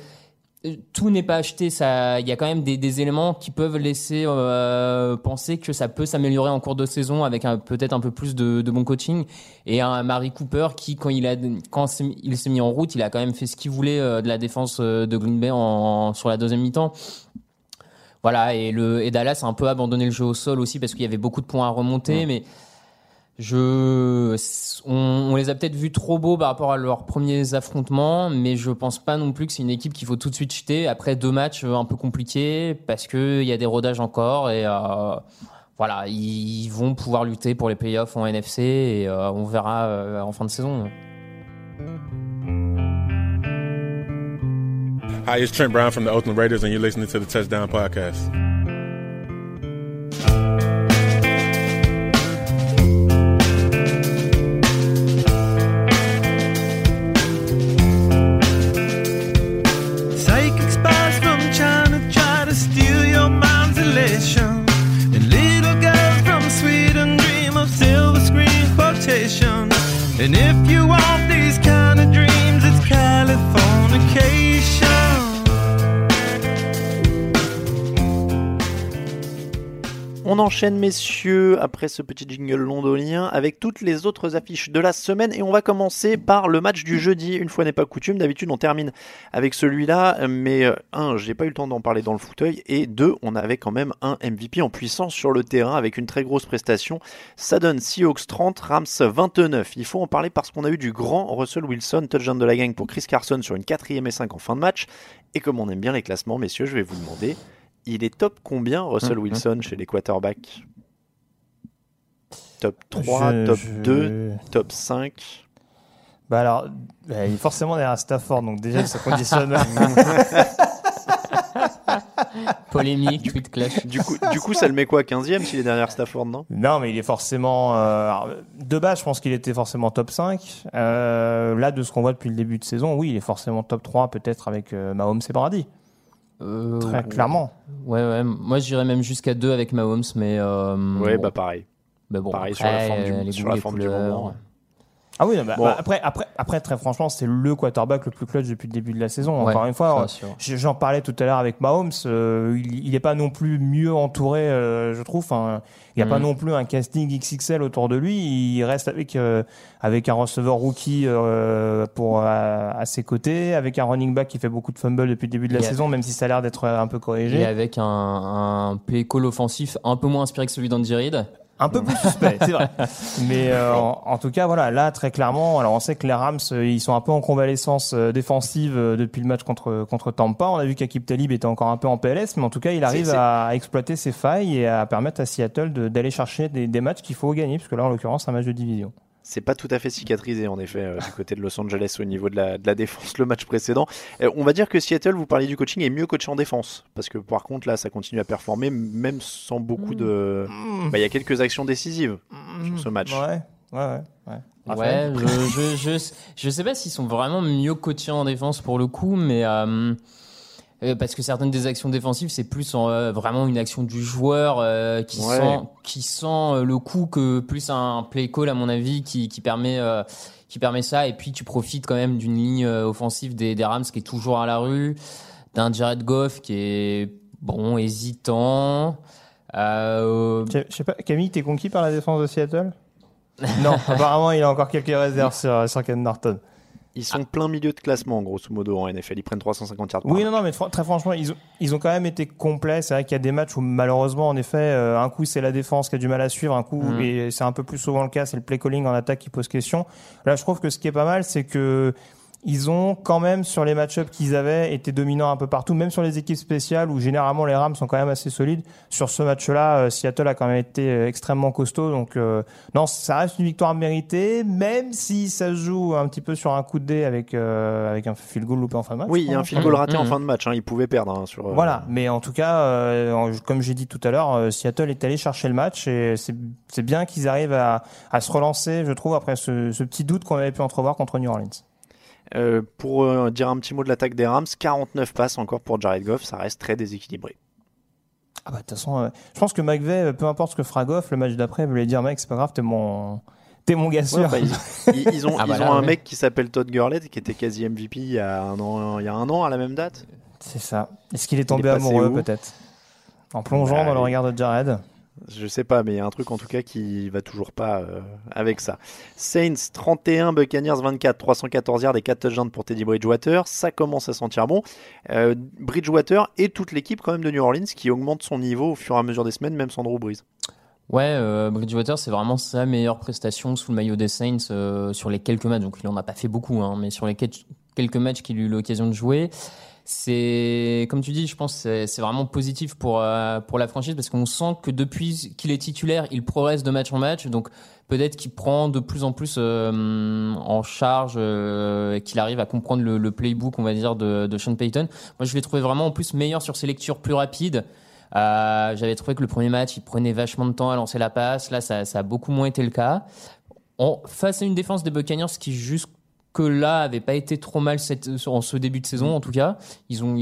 [SPEAKER 6] euh, tout n'est pas acheté. Ça, il y a quand même des, des éléments qui peuvent laisser euh, penser que ça peut s'améliorer en cours de saison avec peut-être un peu plus de, de bon coaching et un Mary Cooper qui, quand il a, quand s'est- il s'est mis en route, il a quand même fait ce qu'il voulait euh, de la défense de Green Bay en, sur la deuxième mi-temps. Voilà, et, le, et Dallas a un peu abandonné le jeu au sol aussi parce qu'il y avait beaucoup de points à remonter, mais je, on, les a peut-être vus trop beaux par rapport à leurs premiers affrontements, mais je pense pas non plus que c'est une équipe qu'il faut tout de suite jeter après deux matchs euh, un peu compliqués parce que il y a des rodages encore et euh, voilà, ils vont pouvoir lutter pour les playoffs en NFC et euh, on verra en fin de saison.
[SPEAKER 8] Hi, it's Trent Brown from the Oakland Raiders, and you're listening to the Touchdown Podcast.
[SPEAKER 9] And if you want these
[SPEAKER 4] On enchaîne, messieurs, après ce petit jingle londonien, avec toutes les autres affiches de la semaine. Et on va commencer par le match du jeudi. Une fois n'est pas coutume, d'habitude on termine avec celui-là. Mais euh, un, j'ai pas eu le temps d'en parler dans le fauteuil. Et deux, on avait quand même un MVP en puissance sur le terrain avec une très grosse prestation. Ça donne Seahawks 30, Rams 29. Il faut en parler parce qu'on a eu du grand Russell Wilson, touchdown de la gang pour Chris Carson sur une 4ème et 5 en fin de match. Et comme on aime bien les classements, messieurs, je vais vous demander. Il est top combien, Russell
[SPEAKER 5] Mhm.
[SPEAKER 4] Wilson, chez les quarterbacks? Top 3,
[SPEAKER 5] Je-
[SPEAKER 4] top
[SPEAKER 5] je-
[SPEAKER 4] 2, top 5
[SPEAKER 5] Bah alors, bah, il est forcément derrière Stafford, donc déjà ça conditionne.
[SPEAKER 6] Polémique, tweet clash.
[SPEAKER 4] Du coup, du coup, ça le met quoi 15ème s'il est derrière Stafford, non?
[SPEAKER 5] Non, mais il est forcément. euh, alors, de base, je pense qu'il était forcément top 5. Euh, là, de ce qu'on voit depuis le début de saison, oui, il est forcément top 3, peut-être avec euh, Mahomes et Brady.
[SPEAKER 6] Euh,
[SPEAKER 5] Très clairement.
[SPEAKER 6] Ouais, ouais. Moi, j'irais même jusqu'à deux avec Mahomes, mais. Euh,
[SPEAKER 4] Ouais,
[SPEAKER 6] bon.
[SPEAKER 4] bah pareil.
[SPEAKER 6] Bon,
[SPEAKER 4] pareil
[SPEAKER 6] après,
[SPEAKER 4] sur la forme du, sur la forme du moment.
[SPEAKER 5] Ah oui, bah,
[SPEAKER 4] Bon.
[SPEAKER 5] bah, après, après, après, très franchement, c'est le quarterback le plus clutch depuis le début de la saison.
[SPEAKER 6] Ouais,
[SPEAKER 5] Encore une fois, j'en parlais tout à l'heure avec Mahomes. euh, il, il est pas non plus mieux entouré, euh, je trouve. Il n'y a pas
[SPEAKER 6] Mhm.
[SPEAKER 5] non plus un casting XXL autour de lui. Il reste avec euh, avec un receveur rookie pour à, à ses côtés, avec un running back qui fait beaucoup de fumbles depuis le début de la
[SPEAKER 6] Et
[SPEAKER 5] saison, même si ça a l'air d'être un peu
[SPEAKER 6] Et
[SPEAKER 5] corrigé.
[SPEAKER 6] avec un, un play call offensif un peu moins inspiré que celui d'Andy Reid.
[SPEAKER 5] Un peu plus suspect, c'est vrai. Mais euh, en, en tout cas, voilà, là très clairement, alors on sait que les Rams, euh, ils sont un peu en convalescence euh, défensive euh, depuis le match contre contre Tampa. On a vu qu'Akib Talib était encore un peu en PLS, mais en tout cas, il arrive à exploiter ses failles et à permettre à Seattle d'aller chercher des, des matchs qu'il faut gagner, parce que là, en l'occurrence, c'est un match de division.
[SPEAKER 4] C'est pas tout à fait cicatrisé en effet euh, du côté de Los Angeles au niveau de la, de la défense le match précédent. Euh, on va dire que Seattle, vous parliez du coaching, est mieux coaché en défense parce que par contre là ça continue à performer même sans beaucoup de. Bah, Il y a quelques actions décisives sur ce match.
[SPEAKER 5] Ouais, ouais, ouais. ouais.
[SPEAKER 6] Ouais,
[SPEAKER 5] Raphaël
[SPEAKER 6] je, je, je, je sais pas s'ils sont vraiment mieux coachés en défense pour le coup, mais euh, euh, parce que certaines des actions défensives, c'est plus en, euh, vraiment une action du joueur euh, qui
[SPEAKER 4] Ouais.
[SPEAKER 6] sent, qui sent euh, le coup que plus un play call à mon avis qui, qui permet, euh, qui permet ça. Et puis tu profites quand même d'une ligne euh, offensive des, des Rams qui est toujours à la rue, d'un Jared Goff qui est bon hésitant. Euh,
[SPEAKER 5] Je je sais pas, Camille, t'es conquis par la défense de Seattle? Non, apparemment, il a encore quelques réserves sur, sur Ken Norton.
[SPEAKER 4] Ils sont plein milieu de classement, grosso modo, en NFL. Ils prennent 350 yards par
[SPEAKER 5] Oui, non, non, mais fr- très franchement, ils ont, ils ont quand même été complets. C'est vrai qu'il y a des matchs où malheureusement, en effet, euh, un coup c'est la défense qui a du mal à suivre, un coup,
[SPEAKER 6] Mhm.
[SPEAKER 5] et c'est un peu plus souvent le cas, c'est le play calling en attaque qui pose question. Là, je trouve que ce qui est pas mal, c'est que ils ont quand même sur les match-ups qu'ils avaient été dominants un peu partout, même sur les équipes spéciales où généralement les Rams sont quand même assez solides. Sur ce match-là, euh, Seattle a quand même été euh, extrêmement costaud. Donc euh, non, ça reste une victoire méritée, même si ça se joue un petit peu sur un coup de dé avec euh, avec un field goal loupé en fin de match.
[SPEAKER 4] Oui, il y a un field goal raté en
[SPEAKER 6] Mhm.
[SPEAKER 4] fin de match. hein. Ils pouvaient perdre hein, sur. euh,
[SPEAKER 5] Voilà, mais en tout cas, euh, comme j'ai dit tout à l'heure, euh, Seattle est allé chercher le match et c'est c'est bien qu'ils arrivent à, à se relancer, je trouve, après ce, ce petit doute qu'on avait pu entrevoir contre New Orleans.
[SPEAKER 4] Euh, pour euh, dire un petit mot de l'attaque des Rams, 49 passes encore pour Jared Goff, ça reste très déséquilibré.
[SPEAKER 5] Ah bah de toute façon, euh, je pense que McVeigh, peu importe ce que fera Goff, le match d'après, il voulait dire mec, c'est pas grave, t'es mon, t'es mon gars sûr.
[SPEAKER 4] Ouais, bah, ils, ils- ils ont,
[SPEAKER 6] Ah bah
[SPEAKER 4] ils
[SPEAKER 6] là,
[SPEAKER 4] ont un
[SPEAKER 6] ouais.
[SPEAKER 4] mec qui s'appelle Todd Gurley, qui était quasi MVP il y a un an, il y a un an à la même date.
[SPEAKER 5] C'est ça. Est-ce qu'il est
[SPEAKER 4] Il
[SPEAKER 5] tombé
[SPEAKER 4] est
[SPEAKER 5] amoureux peut-être? En plongeant
[SPEAKER 4] Bah,
[SPEAKER 5] dans le regard de Jared?
[SPEAKER 4] Je sais pas, mais il y a un truc en tout cas qui va toujours pas euh, avec ça. Saints 31, Buccaneers 24, 314 yards et 4 touchdowns pour Teddy Bridgewater. Ça commence à sentir bon. Euh, Bridgewater et toute l'équipe quand même de New Orleans qui augmente son niveau au fur et à mesure des semaines, même sans Drew Brees.
[SPEAKER 6] Ouais, euh, Bridgewater, c'est vraiment sa meilleure prestation sous le maillot des Saints sur les quelques matchs. Donc, il en a pas fait beaucoup, hein, mais sur les quel- quelques matchs qu'il a eu l'occasion de jouer, c'est, comme tu dis, je pense c'est- vraiment positif pour, euh, pour la franchise parce qu'on sent que depuis qu'il est titulaire, il progresse de match en match. Donc, peut-être qu'il prend de plus en plus euh, en charge euh, et qu'il arrive à comprendre le, playbook, on va dire, de, Sean Payton. Moi, je l'ai trouvé vraiment en plus meilleur sur ses lectures plus rapides. J'avais trouvé que le premier match, il prenait vachement de temps à lancer la passe. Là, ça, a beaucoup moins été le cas. En, face à une défense des Buccaneers qui jusque-là avait pas été trop mal cette, en ce début de saison, en tout cas. Ils ont.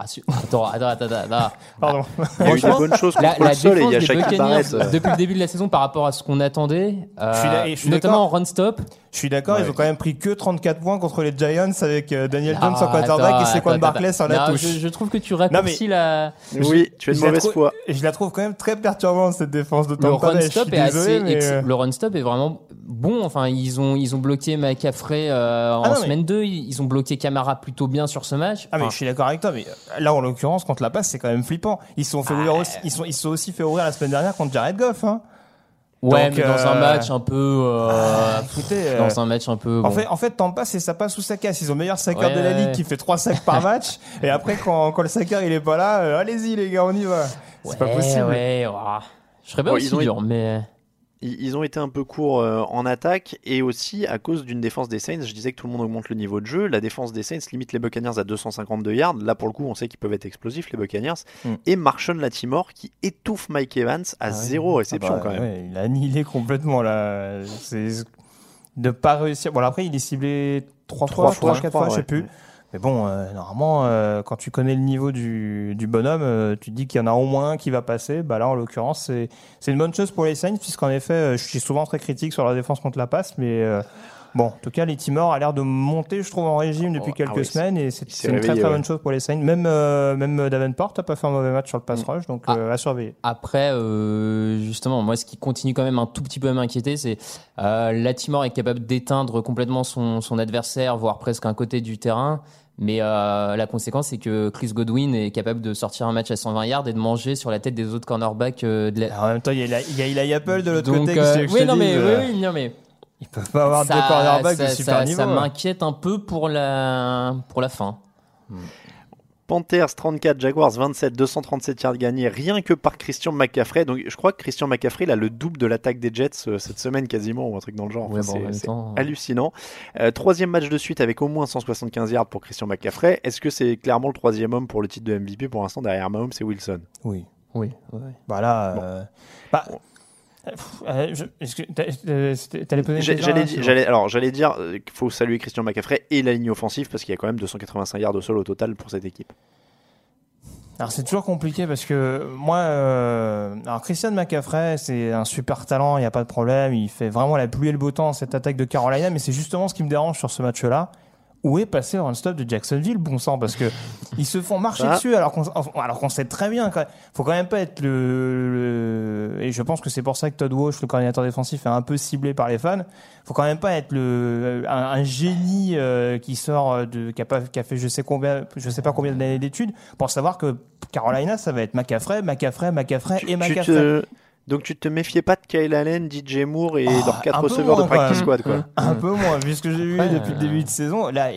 [SPEAKER 6] Ah, su- attends, attends, attends, attends.
[SPEAKER 5] Pardon.
[SPEAKER 4] Il y a eu des
[SPEAKER 6] Franchement,
[SPEAKER 4] bonnes choses
[SPEAKER 6] la,
[SPEAKER 4] contre
[SPEAKER 6] la
[SPEAKER 4] le sol et il y a
[SPEAKER 6] défense des Buccaneers,
[SPEAKER 4] euh,
[SPEAKER 6] depuis le début de la saison par rapport à ce qu'on attendait, euh,
[SPEAKER 5] Je suis d'a- et je suis
[SPEAKER 6] notamment en
[SPEAKER 5] d'accord.
[SPEAKER 6] run stop.
[SPEAKER 5] Je suis d'accord,
[SPEAKER 4] Ouais.
[SPEAKER 5] ils ont quand même pris que 34 points contre les Giants avec euh, Daniel Jones
[SPEAKER 6] Ah,
[SPEAKER 5] en quarterback
[SPEAKER 6] attends,
[SPEAKER 5] et Saquon Barkley sur la
[SPEAKER 6] Non,
[SPEAKER 5] touche.
[SPEAKER 6] Je, je trouve que tu raccourcis la,
[SPEAKER 4] Oui, tu as de mauvaise foi.
[SPEAKER 5] Et je la trouve quand même très perturbante cette défense de
[SPEAKER 6] le
[SPEAKER 5] Tampa
[SPEAKER 6] run
[SPEAKER 5] Bay. Je
[SPEAKER 6] stop
[SPEAKER 5] suis
[SPEAKER 6] est assez
[SPEAKER 5] mais,
[SPEAKER 6] ex-
[SPEAKER 5] euh,
[SPEAKER 6] le run stop est vraiment bon enfin ils ont ils ont bloqué McCaffrey euh, en
[SPEAKER 5] Ah non, mais-
[SPEAKER 6] semaine 2 ils ils ont bloqué Camara plutôt bien sur ce match
[SPEAKER 5] Ah mais je suis d'accord avec toi, mais euh, là en l'occurrence contre la passe c'est quand même flippant. Ils se sont fait ouvrir aussi, ils sont ils se sont aussi fait ouvrir la semaine dernière contre Jared Goff. Hein.
[SPEAKER 6] ouais
[SPEAKER 5] Donc,
[SPEAKER 6] mais dans un
[SPEAKER 5] euh,
[SPEAKER 6] match un peu euh,
[SPEAKER 5] Ah, écoutez, euh,
[SPEAKER 6] dans un match un peu
[SPEAKER 5] En
[SPEAKER 6] bon.
[SPEAKER 5] fait, en fait, Tampa, c'est ça passe sous sa casse. Ils ont le meilleur sacker
[SPEAKER 6] Ouais,
[SPEAKER 5] de la ligue
[SPEAKER 6] ouais.
[SPEAKER 5] qui fait 3 sacs par match. et après, quand, quand le sacker il est pas là, euh, allez-y les gars, on y va. C'est pas possible.
[SPEAKER 6] ouais, je serais pas
[SPEAKER 4] Bon,
[SPEAKER 6] aussi
[SPEAKER 4] ils ont
[SPEAKER 6] dur mais
[SPEAKER 4] Ils ont été un peu courts euh, en attaque et aussi à cause d'une défense des Saints. Je disais que tout le monde augmente le niveau de jeu. La défense des Saints limite les Buccaneers à 252 yards. Là, pour le coup, on sait qu'ils peuvent être explosifs, les Buccaneers.
[SPEAKER 5] Mm.
[SPEAKER 4] Et Marshall Latimore qui étouffe Mike Evans à
[SPEAKER 5] Ah
[SPEAKER 4] zéro réception
[SPEAKER 5] Ah bah,
[SPEAKER 4] quand même.
[SPEAKER 5] ouais, il a annihilé complètement là. C'est de pas réussir. Bon, après, il est ciblé trois
[SPEAKER 4] Trois
[SPEAKER 5] fois,
[SPEAKER 4] fois,
[SPEAKER 5] trois, quatre
[SPEAKER 4] crois,
[SPEAKER 5] fois, je sais
[SPEAKER 4] ouais.
[SPEAKER 5] plus. Mais bon, euh, normalement, euh, quand tu connais le niveau du, du bonhomme, euh, tu te dis qu'il y en a au moins un qui va passer. Bah là, en l'occurrence, c'est c'est une bonne chose pour les Saints, puisqu'en effet, euh, je suis souvent très critique sur la défense contre la passe, mais euh, bon, en tout cas, les Timor a l'air de monter, je trouve, en régime depuis
[SPEAKER 4] Oh,
[SPEAKER 5] quelques
[SPEAKER 4] ah oui,
[SPEAKER 5] semaines, et c'est une très
[SPEAKER 4] réveillé,
[SPEAKER 5] très
[SPEAKER 4] ouais.
[SPEAKER 5] bonne chose pour les Saints. Même euh, même Davenport n'a pas fait un mauvais match sur le pass rush, donc
[SPEAKER 6] Ah.
[SPEAKER 5] euh, à surveiller.
[SPEAKER 6] Après, euh, justement, moi, ce qui continue quand même un tout petit peu à m'inquiéter, c'est euh, Latimore est capable d'éteindre complètement son, son adversaire, voire presque un côté du terrain. Mais euh, la conséquence, c'est que Chris Godwin est capable de sortir un match à 120 yards et de manger sur la tête des autres cornerbacks euh, de la...
[SPEAKER 5] Alors, en même temps, il y a, la- Eli Apple de l'autre côté.
[SPEAKER 6] euh, oui, non,
[SPEAKER 5] dise,
[SPEAKER 6] mais, oui, oui, non, mais
[SPEAKER 5] Ils peuvent pas avoir
[SPEAKER 6] ça,
[SPEAKER 5] deux cornerbacks
[SPEAKER 6] ça,
[SPEAKER 5] de super
[SPEAKER 6] ça-
[SPEAKER 5] niveau.
[SPEAKER 6] ça
[SPEAKER 5] hein.
[SPEAKER 6] m'inquiète un peu pour la, pour la fin.
[SPEAKER 4] Panthers 34, Jaguars 27, 237 yards gagnés rien que par Christian McCaffrey. Donc je crois que Christian McCaffrey il a le double de l'attaque des Jets euh, cette semaine quasiment ou un truc dans le genre.
[SPEAKER 6] Ouais,
[SPEAKER 4] Enfin,
[SPEAKER 6] bon, en
[SPEAKER 4] c'est-
[SPEAKER 6] temps,
[SPEAKER 4] hallucinant. Euh, troisième match de suite avec au moins 175 yards pour Christian McCaffrey. Est-ce que c'est clairement le troisième homme pour le titre de MVP pour l'instant derrière Mahomes et Wilson?
[SPEAKER 5] Oui.
[SPEAKER 6] Oui, ouais.
[SPEAKER 5] Bah là. euh, bah, euh, T'allais poser
[SPEAKER 4] alors j'allais dire euh, qu'il faut saluer Christian McCaffrey et la ligne offensive parce qu'il y a quand même 285 yards au sol au total pour cette équipe.
[SPEAKER 5] Alors c'est toujours compliqué parce que moi, euh, alors Christian McCaffrey, c'est un super talent, il n'y a pas de problème, il fait vraiment la pluie et le beau temps cette attaque de Carolina, mais c'est justement ce qui me dérange sur ce match-là, où est passé le run-stop de Jacksonville, bon sang, parce que ils se font marcher
[SPEAKER 4] Ah.
[SPEAKER 5] dessus alors qu'on alors qu'on sait très bien. Quand faut quand même pas être le, le- et je pense que c'est pour ça que Todd Walsh, le coordinateur défensif, est un peu ciblé par les fans. Faut quand même pas être le un, un génie euh, qui sort de qui a, pas, qui a fait je sais combien, je sais pas combien d'années d'études pour savoir que Carolina, ça va être McCaffrey, McCaffrey, McCaffrey et
[SPEAKER 4] Tu te- Donc tu te méfiais pas de Kyle Allen, DJ Moore et
[SPEAKER 5] Oh,
[SPEAKER 4] leurs quatre
[SPEAKER 5] un peu
[SPEAKER 4] receveurs de
[SPEAKER 5] moins,
[SPEAKER 4] practice
[SPEAKER 5] même.
[SPEAKER 4] squad quoi.
[SPEAKER 5] Un peu moins, vu ce que j'ai vu depuis le début de saison. Là,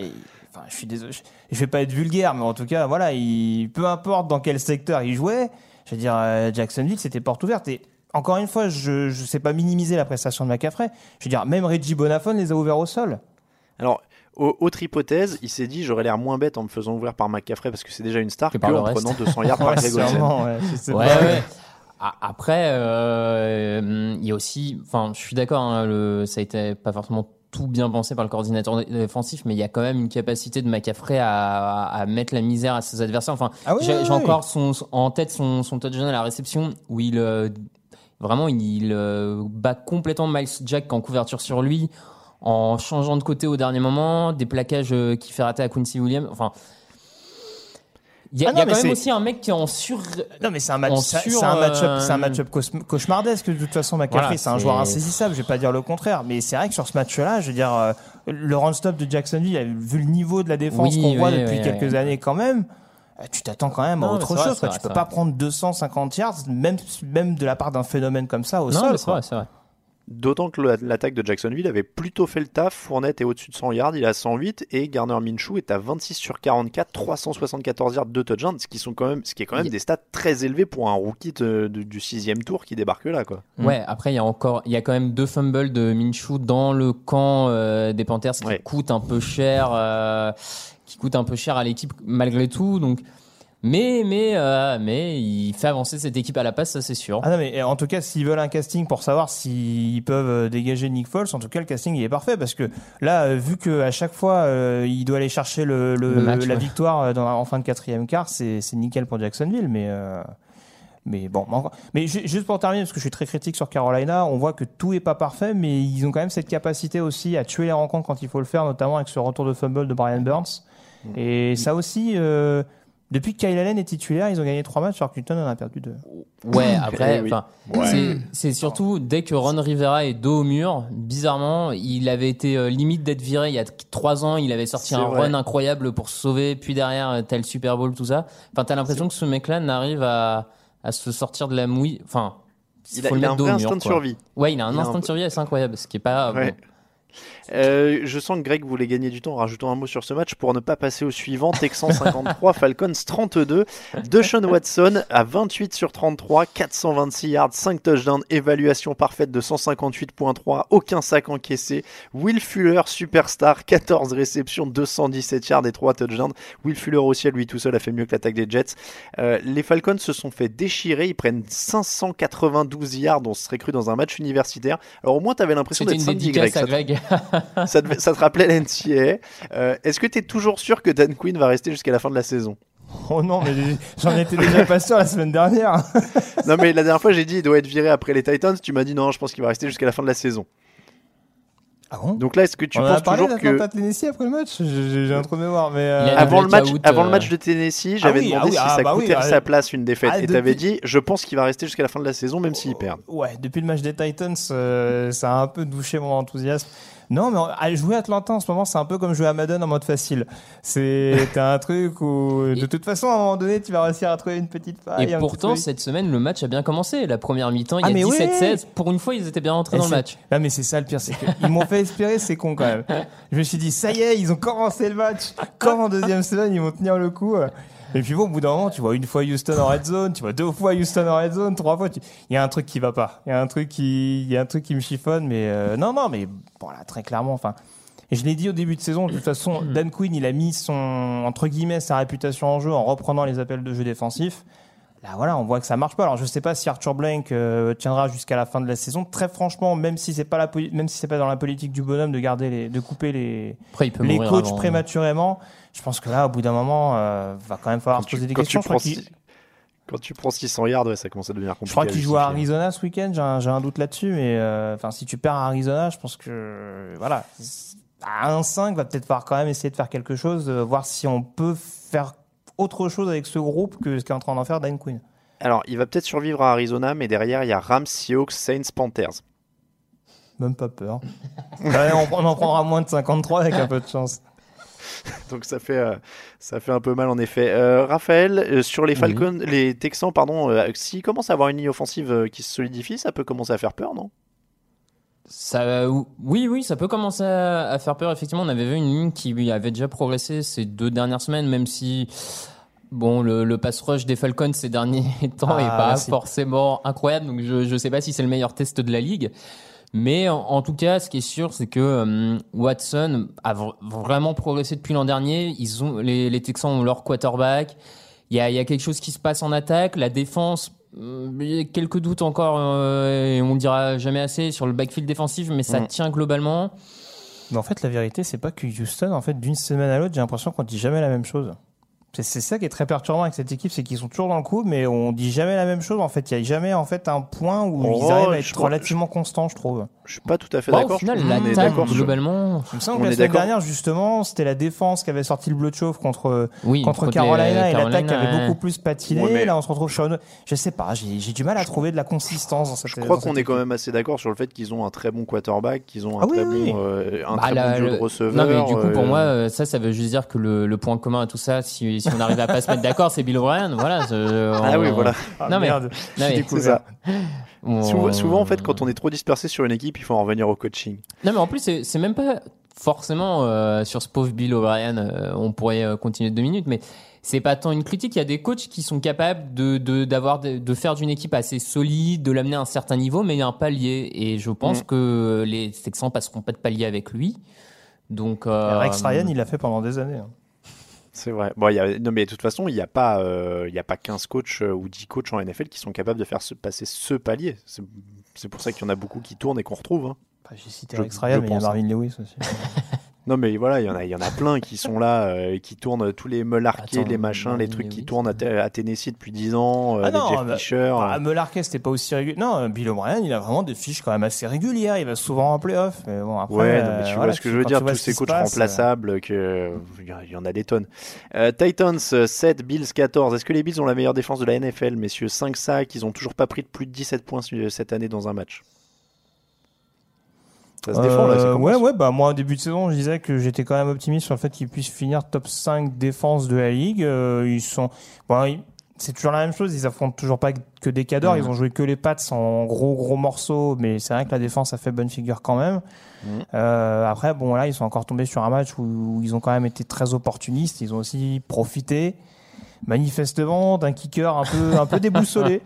[SPEAKER 5] enfin, je suis désolé, je, je vais pas être vulgaire, mais en tout cas, voilà, il, peu importe dans quel secteur il jouait, je veux dire, euh, Jacksonville, c'était porte ouverte. Et encore une fois, je ne sais pas minimiser la prestation de McCaffrey. Je veux dire, même Reggie Bonafone les a ouverts au sol.
[SPEAKER 4] Alors, au- autre hypothèse, il s'est dit j'aurais l'air moins bête en me faisant ouvrir par McCaffrey parce que c'est déjà une star
[SPEAKER 6] Que
[SPEAKER 4] que, en
[SPEAKER 6] reste.
[SPEAKER 4] prenant 200 yards par
[SPEAKER 5] Ouais,
[SPEAKER 4] Greg
[SPEAKER 5] ouais.
[SPEAKER 6] Après, euh, il y a aussi, enfin, je suis d'accord, hein, le- ça a été pas forcément tout bien pensé par le coordinateur dé- défensif, mais il y a quand même une capacité de McCaffrey à, à mettre la misère à ses adversaires. Enfin,
[SPEAKER 5] Ah oui,
[SPEAKER 6] j'ai
[SPEAKER 5] oui,
[SPEAKER 6] j'ai
[SPEAKER 5] oui.
[SPEAKER 6] encore son, en tête son, son touchdown à la réception où il euh, vraiment il euh, bat complètement Miles Jack en couverture sur lui en changeant de côté au dernier moment, des plaquages qui fait rater à Quincy Williams. Enfin, il y a,
[SPEAKER 5] Ah non,
[SPEAKER 6] il y a
[SPEAKER 5] mais
[SPEAKER 6] quand même aussi un mec qui est en sur.
[SPEAKER 5] Non, mais c'est un match, c'est
[SPEAKER 6] sur,
[SPEAKER 5] un match-up,
[SPEAKER 6] euh,
[SPEAKER 5] c'est un match-up cauche- cauchemardesque de toute façon. McCaffrey,
[SPEAKER 6] Voilà,
[SPEAKER 5] c'est un joueur insaisissable. Je vais pas dire le contraire, mais c'est vrai que sur ce match-là, je veux dire, euh, le run-stop de Jacksonville, vu le niveau de la défense
[SPEAKER 6] Oui,
[SPEAKER 5] qu'on voit
[SPEAKER 6] oui,
[SPEAKER 5] depuis quelques années quand même. euh, Tu t'attends quand même à
[SPEAKER 6] Non,
[SPEAKER 5] autre
[SPEAKER 6] vrai,
[SPEAKER 5] chose.
[SPEAKER 6] c'est
[SPEAKER 5] quoi.
[SPEAKER 6] vrai,
[SPEAKER 5] Tu peux pas
[SPEAKER 6] vrai.
[SPEAKER 5] prendre 250 yards, même, même de la part d'un phénomène comme ça au
[SPEAKER 6] Non,
[SPEAKER 5] sol.
[SPEAKER 6] c'est vrai, c'est vrai.
[SPEAKER 4] D'autant que la- l'attaque de Jacksonville avait plutôt fait le taf. Fournette est au-dessus de 100 yards, il est à 108 et Garner Minshew est à 26 sur 44, 374 yards de touchdown, ce qui sont quand même, ce qui est quand même
[SPEAKER 6] Il-
[SPEAKER 4] des stats très élevés pour un rookie de- de- du sixième tour qui débarque là quoi.
[SPEAKER 5] Mm.
[SPEAKER 6] Ouais, après il y a encore, il y a quand même deux fumbles de Minshew dans le camp euh, des Panthers qui
[SPEAKER 4] Ouais.
[SPEAKER 6] coûtent un peu cher, euh, qui coûtent un peu cher à l'équipe malgré tout. Donc, mais mais euh, mais il fait avancer cette équipe à la passe, ça c'est sûr.
[SPEAKER 5] Ah non, mais en tout cas, s'ils veulent un casting pour savoir s'ils peuvent euh, dégager Nick Foles, en tout cas, le casting il est parfait parce que là, euh, vu que à chaque fois euh, il doit aller chercher le, le-
[SPEAKER 6] Le match,
[SPEAKER 5] la
[SPEAKER 6] ouais.
[SPEAKER 5] victoire dans, en fin de quatrième quart, c'est nickel pour Jacksonville, mais. euh, mais bon, mais juste pour terminer, parce que je suis très critique sur Carolina, on voit que tout est pas parfait, mais ils ont quand même cette capacité aussi à tuer les rencontres quand il faut le faire, notamment avec ce retour de fumble de Brian Burns. Et ça aussi, euh, depuis que Kyle Allen est titulaire, ils ont gagné trois matchs, alors qu'Hutton en a perdu deux.
[SPEAKER 6] Ouais, après,
[SPEAKER 4] Eh oui.
[SPEAKER 6] enfin,
[SPEAKER 4] Ouais.
[SPEAKER 6] c'est- surtout dès que Ron Rivera est dos au mur, bizarrement, il avait été euh, limite d'être viré il y a trois ans. Il avait sorti un
[SPEAKER 4] vrai.
[SPEAKER 6] run incroyable pour se sauver, puis derrière, euh, tel Super Bowl, tout ça. Enfin, t'as l'impression que ce mec-là n'arrive à, à se sortir de la mouille. Enfin,
[SPEAKER 4] Il a,
[SPEAKER 6] faut le
[SPEAKER 4] il a
[SPEAKER 6] mettre
[SPEAKER 4] un
[SPEAKER 6] dos
[SPEAKER 4] vrai
[SPEAKER 6] au mur,
[SPEAKER 4] instinct de survie.
[SPEAKER 6] Ouais, il a un
[SPEAKER 4] Il a
[SPEAKER 6] instinct
[SPEAKER 4] un-
[SPEAKER 6] de survie, c'est incroyable, ce qui est pas.
[SPEAKER 4] Ouais.
[SPEAKER 6] bon.
[SPEAKER 4] Euh, je sens que Greg voulait gagner du temps en rajoutant un mot sur ce match pour ne pas passer au suivant. Texans 53, Falcons 32. Deshaun Watson à 28 sur 33, 426 yards, 5 touchdowns, évaluation parfaite de 158.3, aucun sac encaissé. Will Fuller, superstar, 14 réceptions, 217 yards et 3 touchdowns. Will Fuller aussi à lui tout seul a fait mieux que l'attaque des Jets. Euh, les Falcons se sont fait déchirer, ils prennent 592 yards, on se serait cru dans un match universitaire. Alors au moins tu avais l'impression d'être Greg.
[SPEAKER 6] à Greg.
[SPEAKER 4] ça, te, ça te rappelait l'NCA. Euh, Est-ce que tu es toujours sûr que Dan Quinn va rester jusqu'à la fin de la saison?
[SPEAKER 5] Oh non, mais j'en étais déjà pas sûr la semaine dernière.
[SPEAKER 4] Non, mais la dernière fois, j'ai dit il doit être viré après les Titans. Tu m'as dit non, je pense qu'il va rester jusqu'à la fin de la saison.
[SPEAKER 5] Ah bon?
[SPEAKER 4] Donc là, est-ce que tu
[SPEAKER 5] On en a
[SPEAKER 4] penses
[SPEAKER 5] parlé
[SPEAKER 4] toujours que.
[SPEAKER 5] Tennessee après le match? J'ai un trou de mémoire, mais. euh,
[SPEAKER 4] Avant le, match, avant le
[SPEAKER 6] euh,
[SPEAKER 4] match de Tennessee, j'avais
[SPEAKER 5] oui,
[SPEAKER 4] demandé
[SPEAKER 5] ah oui,
[SPEAKER 4] si
[SPEAKER 5] ah
[SPEAKER 4] ça
[SPEAKER 5] bah oui,
[SPEAKER 4] coûtait
[SPEAKER 5] ah,
[SPEAKER 4] sa place une défaite.
[SPEAKER 5] ah,
[SPEAKER 4] et t'avais
[SPEAKER 5] depuis-
[SPEAKER 4] dit je pense qu'il va rester jusqu'à la fin de la saison, même s'ils perdent.
[SPEAKER 5] Ouais, depuis le match des Titans, euh, ça a un peu douché mon enthousiasme. Non, mais jouer à Atlanta en ce moment, c'est un peu comme jouer à Madden en mode facile. C'est un truc où de toute façon, à un moment donné, tu vas réussir à trouver une petite faille.
[SPEAKER 6] Et pourtant, cette semaine, le match a bien commencé. La première mi-temps, il
[SPEAKER 5] Ah,
[SPEAKER 6] y
[SPEAKER 5] mais
[SPEAKER 6] a
[SPEAKER 5] oui.
[SPEAKER 6] 17-16. Pour une fois, ils étaient bien rentrés
[SPEAKER 5] Et
[SPEAKER 6] dans le match.
[SPEAKER 5] Non, mais c'est ça le pire, c'est qu'ils m'ont fait espérer, c'est con quand même. Je me suis dit, ça y est, ils ont commencé le match. Comme en deuxième semaine, ils vont tenir le coup. Et puis bon, au bout d'un moment, tu vois une fois Houston en red zone, tu vois deux fois Houston en red zone, trois fois. tu- Il y a un truc qui va pas. Il y a un truc qui, il y a un truc qui me chiffonne, mais euh, non, non, mais bon là, très clairement, enfin. Et je l'ai dit au début de saison, de toute façon, Dan Quinn, il a mis son, entre guillemets, sa réputation en jeu en reprenant les appels de jeu défensifs. Là, voilà, on voit que ça marche pas. Alors, je sais pas si Arthur Blank euh, tiendra jusqu'à la fin de la saison. Très franchement, même si c'est pas la, même si c'est pas dans la politique du bonhomme de garder les, de couper les,
[SPEAKER 6] Après, il peut
[SPEAKER 5] les coachs
[SPEAKER 6] avant.
[SPEAKER 5] prématurément, je pense que là, au bout d'un moment, euh, va quand même falloir
[SPEAKER 4] Quand
[SPEAKER 5] se poser
[SPEAKER 4] tu,
[SPEAKER 5] des
[SPEAKER 4] quand
[SPEAKER 5] questions.
[SPEAKER 4] quand tu prends 600 yards, ouais, ça commence à devenir compliqué.
[SPEAKER 5] je crois qu'il joue à. Arizona ce week-end. J'ai un, j'ai un doute là-dessus, mais euh, enfin, si tu perds à Arizona, je pense que voilà, à 1-5 va peut-être falloir quand même essayer de faire quelque chose, euh, voir si on peut faire autre chose avec ce groupe que ce qu'est en train d'en faire Dan Quinn.
[SPEAKER 4] Alors, il va peut-être survivre à Arizona, mais derrière, il y a Rams, Seahawks, Saints, Panthers.
[SPEAKER 5] Même pas peur. Ouais, on, on en prendra moins de 53 avec un peu de chance.
[SPEAKER 4] Donc ça fait, euh, ça fait un peu mal en effet. Euh, Raphaël, euh, sur les Falcons, les Texans, pardon, euh, s'ils commencent à avoir une ligne offensive qui se solidifie, ça peut commencer à faire peur, non?
[SPEAKER 6] Ça, oui, oui, ça peut commencer à, à faire peur. Effectivement, on avait vu une ligne qui avait déjà progressé ces deux dernières semaines, même si bon, le, le pass rush des Falcons ces derniers temps
[SPEAKER 5] Ah,
[SPEAKER 6] est pas forcément incroyable. Donc, je je sais pas si c'est le meilleur test de la ligue. Mais en, en tout cas, ce qui est sûr, c'est que euh, Watson a vr- vraiment progressé depuis l'an dernier. Ils ont les, les Texans ont leur quarterback. Il y a, il y a quelque chose qui se passe en attaque. La défense, quelques doutes encore, euh, et on dira jamais assez sur le backfield défensif, mais ça
[SPEAKER 5] Mm.
[SPEAKER 6] tient globalement.
[SPEAKER 5] Mais en fait, la vérité, c'est pas que Houston, en fait, d'une semaine à l'autre, j'ai l'impression qu'on dit jamais la même chose. C'est c'est ça qui est très perturbant avec cette équipe, c'est qu'ils sont toujours dans le coup, mais on dit jamais la même chose. En fait, il y a jamais en fait un point où
[SPEAKER 4] Oh,
[SPEAKER 5] ils arrivent à
[SPEAKER 4] je
[SPEAKER 5] être
[SPEAKER 4] crois-
[SPEAKER 5] relativement constants, je trouve.
[SPEAKER 4] Je suis pas tout à fait
[SPEAKER 6] Bon,
[SPEAKER 4] d'accord.
[SPEAKER 6] au final,
[SPEAKER 4] Je
[SPEAKER 6] l'attaque, globalement,
[SPEAKER 5] Il me semble
[SPEAKER 4] On
[SPEAKER 5] que la
[SPEAKER 4] est
[SPEAKER 5] semaine dernière, justement, c'était la défense qui avait sorti le bleu de chauffe contre,
[SPEAKER 6] Oui,
[SPEAKER 5] contre
[SPEAKER 6] contre
[SPEAKER 5] Carolina et l'attaque qui
[SPEAKER 6] Carolina,
[SPEAKER 5] avait
[SPEAKER 6] ouais.
[SPEAKER 5] beaucoup plus patiné.
[SPEAKER 4] Ouais, mais-
[SPEAKER 5] Là, on se retrouve sur une... Je sais pas, j'ai j'ai du mal à trouver de la consistance dans cette
[SPEAKER 4] Je crois qu'on est quand même assez d'accord sur le fait qu'ils ont un très bon quarterback, qu'ils ont un
[SPEAKER 5] Ah oui,
[SPEAKER 4] très
[SPEAKER 5] oui.
[SPEAKER 4] bon, euh, un
[SPEAKER 6] Bah,
[SPEAKER 4] très
[SPEAKER 6] la-
[SPEAKER 4] bon
[SPEAKER 6] le-
[SPEAKER 4] de receveurs.
[SPEAKER 6] Non, mais du coup, pour
[SPEAKER 4] euh,
[SPEAKER 6] moi, euh, ça, ça veut juste dire que le, le point commun à tout ça, si, si on arrive à pas se mettre d'accord, c'est Bill O'Brien. Voilà. je-
[SPEAKER 4] Ah oui, voilà.
[SPEAKER 5] Ah,
[SPEAKER 6] Non, mais-
[SPEAKER 5] merde,
[SPEAKER 6] non, mais-.
[SPEAKER 4] C'est ça.
[SPEAKER 6] on-
[SPEAKER 4] Souvent, souvent, en fait, quand on est trop dispersé sur une équipe, il faut en revenir au coaching.
[SPEAKER 6] Non, mais en plus, c'est c'est même pas forcément euh, sur ce pauvre Bill O'Brien, euh, on pourrait euh, continuer deux minutes, mais c'est pas tant une critique. Il y a des coachs qui sont capables de, de, d'avoir, de, de faire d'une équipe assez solide, de l'amener à un certain niveau, mais il y a un palier. Et je pense
[SPEAKER 5] Mm.
[SPEAKER 6] que les Texans passeront pas de palier avec lui. Donc, euh,
[SPEAKER 5] Rex Ryan, il l'a fait pendant des années. hein.
[SPEAKER 4] C'est vrai. Bon, il y a... Non, mais de toute façon, il n'y a, pas, euh, il y a pas 15 coachs euh, ou 10 coachs en NFL qui sont capables de faire se passer ce palier. C'est pour ça qu'il y en a beaucoup qui tournent et qu'on retrouve. hein.
[SPEAKER 5] Bah, J'ai cité
[SPEAKER 4] Je-
[SPEAKER 5] Rex Ryan, mais il y a
[SPEAKER 4] pense.
[SPEAKER 5] Marvin Lewis aussi.
[SPEAKER 4] Non, mais voilà, il y en a, il y en a plein qui sont là, euh, et qui tournent tous les
[SPEAKER 6] Attends,
[SPEAKER 4] les machins, les trucs qui tournent à, à Tennessee depuis 10 ans, euh,
[SPEAKER 5] Ah
[SPEAKER 4] les
[SPEAKER 5] non,
[SPEAKER 4] Jeff
[SPEAKER 5] bah,
[SPEAKER 4] Fisher.
[SPEAKER 5] Ah,
[SPEAKER 4] euh.
[SPEAKER 5] C'était pas aussi régulier. Non, Bill O'Brien, il a vraiment des fiches quand même assez régulières. Il va souvent en playoff. Mais bon, après,
[SPEAKER 4] ouais, non, mais
[SPEAKER 5] euh,
[SPEAKER 4] tu
[SPEAKER 5] voilà,
[SPEAKER 4] vois ce que je veux dire, tous
[SPEAKER 5] ce
[SPEAKER 4] ces coachs
[SPEAKER 5] passe, euh,
[SPEAKER 4] remplaçables, que il y en a des tonnes. Euh, Titans euh, 7, Bills 14. Est-ce que les Bills ont la meilleure défense de la NFL, messieurs? 5 sacs, ils ont toujours pas pris de plus de 17 points cette année dans un match. Ça se défend là,
[SPEAKER 5] Euh, ouais, ouais, bah moi, au début de saison, je disais que j'étais quand même optimiste sur le fait qu'ils puissent finir top 5 défense de la ligue. Euh, ils sont, bon, c'est toujours la même chose. Ils affrontent toujours pas que des cadors.
[SPEAKER 6] Mhm.
[SPEAKER 5] Ils ont joué que les Pats en gros, gros morceaux. Mais c'est vrai que la défense a fait bonne figure quand même.
[SPEAKER 4] Mhm.
[SPEAKER 5] Euh, après, bon, là, ils sont encore tombés sur un match où, où ils ont quand même été très opportunistes. Ils ont aussi profité, manifestement, d'un kicker un peu, un peu déboussolé.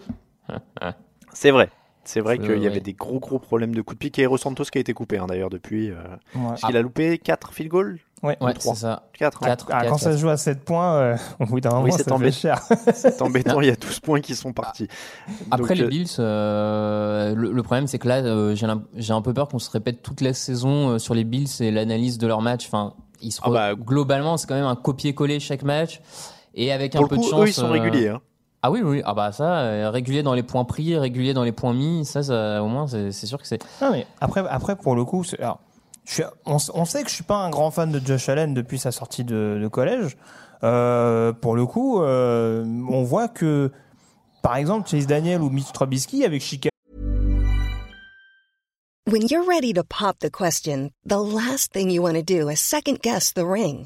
[SPEAKER 4] C'est vrai. C'est vrai
[SPEAKER 6] Euh,
[SPEAKER 4] qu'il y avait des gros gros problèmes de coups de pied. Et Eros Santos qui a été coupé hein, d'ailleurs depuis. euh,
[SPEAKER 5] Ouais.
[SPEAKER 4] Parce qu'il a loupé 4 field goals
[SPEAKER 5] Ouais.
[SPEAKER 6] ouais,
[SPEAKER 4] trois.
[SPEAKER 6] c'est ça.
[SPEAKER 4] 4.
[SPEAKER 6] Quatre,
[SPEAKER 5] Ah, quand ça se joue à 7 points, euh, au bout d'un moment,
[SPEAKER 4] Oui,
[SPEAKER 5] ça
[SPEAKER 4] c'est embêtant.
[SPEAKER 5] cher.
[SPEAKER 4] C'est embêtant, il y a 12 points qui sont partis.
[SPEAKER 6] Après
[SPEAKER 4] Donc,
[SPEAKER 6] les
[SPEAKER 4] euh,
[SPEAKER 6] Bills, euh, le, le problème c'est que là, euh, j'ai un peu peur qu'on se répète toute la saison euh, sur les Bills et l'analyse de leur match. Enfin, ils se
[SPEAKER 4] Ah bah,
[SPEAKER 6] globalement, c'est quand même un copier-coller chaque match. Et avec un peu
[SPEAKER 4] coup,
[SPEAKER 6] de chance.
[SPEAKER 4] eux ils sont
[SPEAKER 6] euh,
[SPEAKER 4] réguliers. hein.
[SPEAKER 6] Ah oui, oui. Ah bah ça, euh, régulier dans les points pris, régulier dans les points mis, ça, ça au moins, c'est c'est sûr que c'est.
[SPEAKER 5] Non, mais après, après pour le coup, c'est- alors, je suis- on, s- on sait que je suis pas un grand fan de Josh Allen depuis sa sortie de, de collège. Euh, pour le coup, euh, on voit que, par exemple, Chase Daniel ou Mitch Trubisky avec Chicago.
[SPEAKER 10] When you're ready to pop the question, the last thing you want to do is second guess the ring.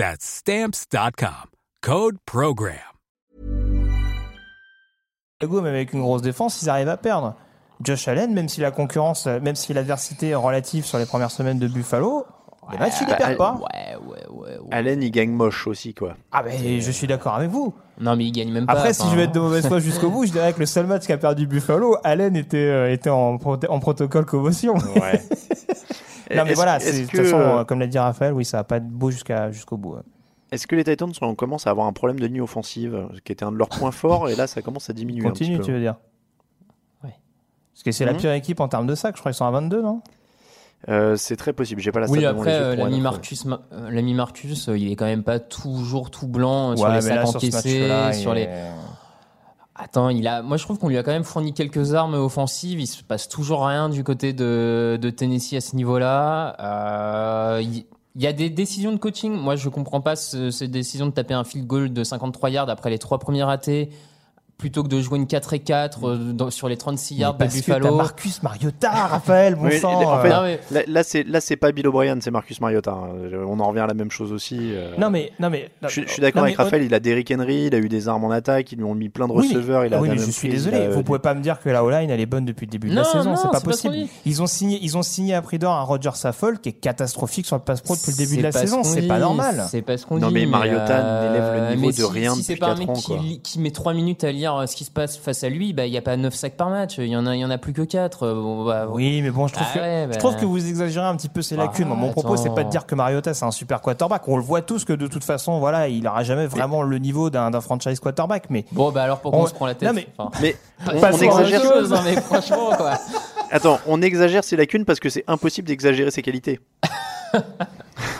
[SPEAKER 11] That's Stamps.com. Code PROGRAM.
[SPEAKER 5] Chicago, même avec une grosse défense, ils arrivent à perdre. Josh Allen, même si la concurrence, euh, même si l'adversité est relative sur les premières semaines de Buffalo, les matchs, ils les
[SPEAKER 4] bah,
[SPEAKER 5] perdent pas.
[SPEAKER 6] Ouais, ouais, ouais. ouais.
[SPEAKER 4] Allen, il gagne moche aussi, quoi.
[SPEAKER 5] Ah ben, je suis d'accord avec vous.
[SPEAKER 6] Non, mais il gagne même pas.
[SPEAKER 5] Après, si je vais être de mauvaise foi jusqu'au bout, je dirais que le seul match qu'a perdu Buffalo, Allen était, euh, était en, en protocole commotion.
[SPEAKER 4] Ouais.
[SPEAKER 5] non, mais voilà, de toute
[SPEAKER 4] que,
[SPEAKER 5] façon,
[SPEAKER 4] euh,
[SPEAKER 5] euh, comme l'a dit Raphaël, oui, ça va pas être beau jusqu'à, jusqu'au bout. ouais.
[SPEAKER 4] Est-ce que les Titans on commence à avoir un problème de ligne offensive, euh, qui était un de leurs points forts, et là ça commence à diminuer un
[SPEAKER 5] Continue,
[SPEAKER 4] petit peu
[SPEAKER 5] tu veux dire
[SPEAKER 6] Ouais.
[SPEAKER 5] Parce que c'est la
[SPEAKER 4] Mhm.
[SPEAKER 5] pire équipe en termes de sacs, je crois qu'ils sont à 22, non?
[SPEAKER 4] Euh, C'est très possible, j'ai pas la stat
[SPEAKER 6] Oui, après, euh, l'ami Marcus, Ma- euh, l'ami Marcus, euh, il est quand même pas toujours tout blanc euh, sur les sacs
[SPEAKER 5] sur
[SPEAKER 6] encaissés, sur les. Attends, il a. Moi, je trouve qu'on lui a quand même fourni quelques armes offensives. Il se passe toujours rien du côté de, Tennessee à ce niveau-là. Euh, il y a des décisions de coaching. Moi, je comprends pas ce- ces décisions de taper un field goal de 53 yards après les trois premiers ratés, plutôt que de jouer une 4 et 4 euh, dans- sur les 36 yards de
[SPEAKER 5] Parce que
[SPEAKER 6] Buffalo.
[SPEAKER 5] Marcus Mariota, Raphaël, bon
[SPEAKER 4] Oui,
[SPEAKER 5] sang.
[SPEAKER 4] en fait,
[SPEAKER 5] euh.
[SPEAKER 6] Non, mais-
[SPEAKER 4] là, là, c'est là c'est pas Bill O'Brien, c'est Marcus Mariota. hein. On en revient à la même chose aussi. euh.
[SPEAKER 5] Non, mais, non, mais.
[SPEAKER 4] Je, suis- je suis d'accord
[SPEAKER 5] non,
[SPEAKER 4] avec
[SPEAKER 5] mais-
[SPEAKER 4] Raphaël, il a Derrick Henry, il a eu des armes en attaque, ils lui ont mis plein de
[SPEAKER 5] Oui, mais-
[SPEAKER 4] receveurs, il a
[SPEAKER 5] oui, mais
[SPEAKER 4] Adam
[SPEAKER 5] je suis désolé, vous pouvez pas me dire que la O-line elle est bonne depuis le début de la
[SPEAKER 6] Non,
[SPEAKER 5] saison,
[SPEAKER 6] non,
[SPEAKER 5] c'est pas possible. Ils ont signé, ils ont signé à prix d'or un Roger Saffold qui est catastrophique sur le pass pro depuis le début
[SPEAKER 6] C'est
[SPEAKER 5] de la
[SPEAKER 6] pas
[SPEAKER 5] saison, c'est pas normal.
[SPEAKER 6] C'est pas ce qu'on
[SPEAKER 4] Non,
[SPEAKER 6] dit.
[SPEAKER 4] mais Mariota n'élève le niveau de rien
[SPEAKER 6] si c'est
[SPEAKER 4] depuis
[SPEAKER 6] pas un
[SPEAKER 4] quatre
[SPEAKER 6] mec
[SPEAKER 4] ans,
[SPEAKER 6] qui met 3 minutes à lire euh, ce qui se passe face à lui, bah il y a pas 9 sacs par match. Il y en a, il y en a plus que 4. Bon, bah,
[SPEAKER 5] Oui, mais bon, je trouve,
[SPEAKER 6] Ah
[SPEAKER 5] que,
[SPEAKER 6] ouais,
[SPEAKER 5] je
[SPEAKER 6] bah.
[SPEAKER 5] trouve que vous exagérez un petit peu ces
[SPEAKER 6] Ah,
[SPEAKER 5] lacunes. Mon propos, c'est pas de
[SPEAKER 6] attends.
[SPEAKER 5] dire que Mariota c'est un super quarterback. On le voit tous que de toute façon, voilà, il aura jamais vraiment le niveau d'un d'un franchise quarterback. Mais
[SPEAKER 6] Bon, bah alors pourquoi on,
[SPEAKER 5] On-
[SPEAKER 6] se prend la tête
[SPEAKER 5] Non, mais-
[SPEAKER 6] Enfin,
[SPEAKER 4] Mais
[SPEAKER 6] pas-
[SPEAKER 4] on, on exagère.
[SPEAKER 6] chose, hein, mais franchement, quoi.
[SPEAKER 4] Attends, on exagère ses lacunes parce que c'est impossible d'exagérer ses qualités.
[SPEAKER 5] Ah,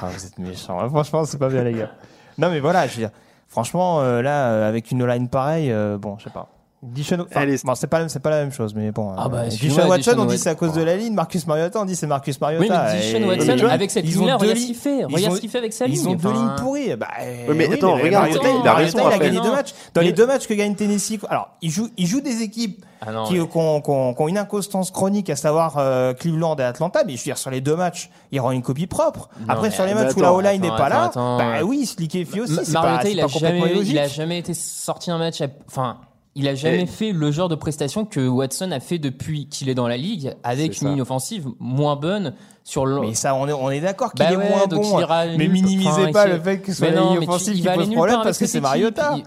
[SPEAKER 5] vous êtes méchants. hein. Franchement, c'est pas bien, les gars. Non, mais voilà, je veux dire, franchement, euh, là, euh, avec une line pareille, euh, bon, je sais pas. Dishon, bon, c'est pas, c'est pas la même chose, mais bon.
[SPEAKER 6] Ah bah,
[SPEAKER 5] euh, Dishon Watson,
[SPEAKER 6] Dishon
[SPEAKER 5] on dit c'est à cause de la ligne. Marcus Mariota, on dit c'est Marcus Mariota.
[SPEAKER 6] Oui, mais Dishon
[SPEAKER 5] Et-
[SPEAKER 6] Watson, avec cette
[SPEAKER 5] ils
[SPEAKER 6] ligne-là, regarde ce qu'il fait.
[SPEAKER 5] ils
[SPEAKER 6] Regarde
[SPEAKER 5] ont-
[SPEAKER 6] ce qu'il fait avec sa
[SPEAKER 5] Ils
[SPEAKER 6] ligne.
[SPEAKER 5] ont deux lignes pourries. Bah,
[SPEAKER 4] Oui, mais attends,
[SPEAKER 5] mais
[SPEAKER 4] regarde,
[SPEAKER 5] Mariota,
[SPEAKER 6] il a raison,
[SPEAKER 5] il a gagné deux matchs. Dans
[SPEAKER 6] Mais-
[SPEAKER 5] les deux matchs que gagne Tennessee, alors, il joue, il joue des équipes
[SPEAKER 6] Ah non,
[SPEAKER 5] qui, ont, qui ont- qui ont une inconstance chronique, à savoir euh, Cleveland et Atlanta. Mais je veux dire, sur les deux matchs, il rend une copie propre.
[SPEAKER 6] Non,
[SPEAKER 5] Après, sur les matchs où la O-line n'est
[SPEAKER 6] attends,
[SPEAKER 5] pas là,
[SPEAKER 6] attends,
[SPEAKER 5] bah oui, Slicky Fio aussi, c'est pas,
[SPEAKER 6] il
[SPEAKER 5] pas
[SPEAKER 6] a
[SPEAKER 5] complètement
[SPEAKER 6] jamais,
[SPEAKER 5] illogique.
[SPEAKER 6] il a jamais été sorti un match. à- Enfin, il a jamais
[SPEAKER 4] Et-
[SPEAKER 6] fait le genre de prestation que Watson a fait depuis qu'il est dans la ligue, avec une ligne offensive moins bonne sur le.
[SPEAKER 5] Mais ça, on est, on est d'accord qu'il
[SPEAKER 6] Bah
[SPEAKER 5] est
[SPEAKER 6] ouais,
[SPEAKER 5] moins
[SPEAKER 6] donc
[SPEAKER 5] bon.
[SPEAKER 6] il ira
[SPEAKER 5] Mais
[SPEAKER 6] nulle-
[SPEAKER 5] minimisez
[SPEAKER 6] enfin,
[SPEAKER 5] pas
[SPEAKER 6] il-
[SPEAKER 5] le fait que ce soit
[SPEAKER 6] non,
[SPEAKER 5] ligne offensive
[SPEAKER 6] il
[SPEAKER 5] qui
[SPEAKER 6] va aller
[SPEAKER 5] pose problème parce que c'est Mariota.
[SPEAKER 6] équipe.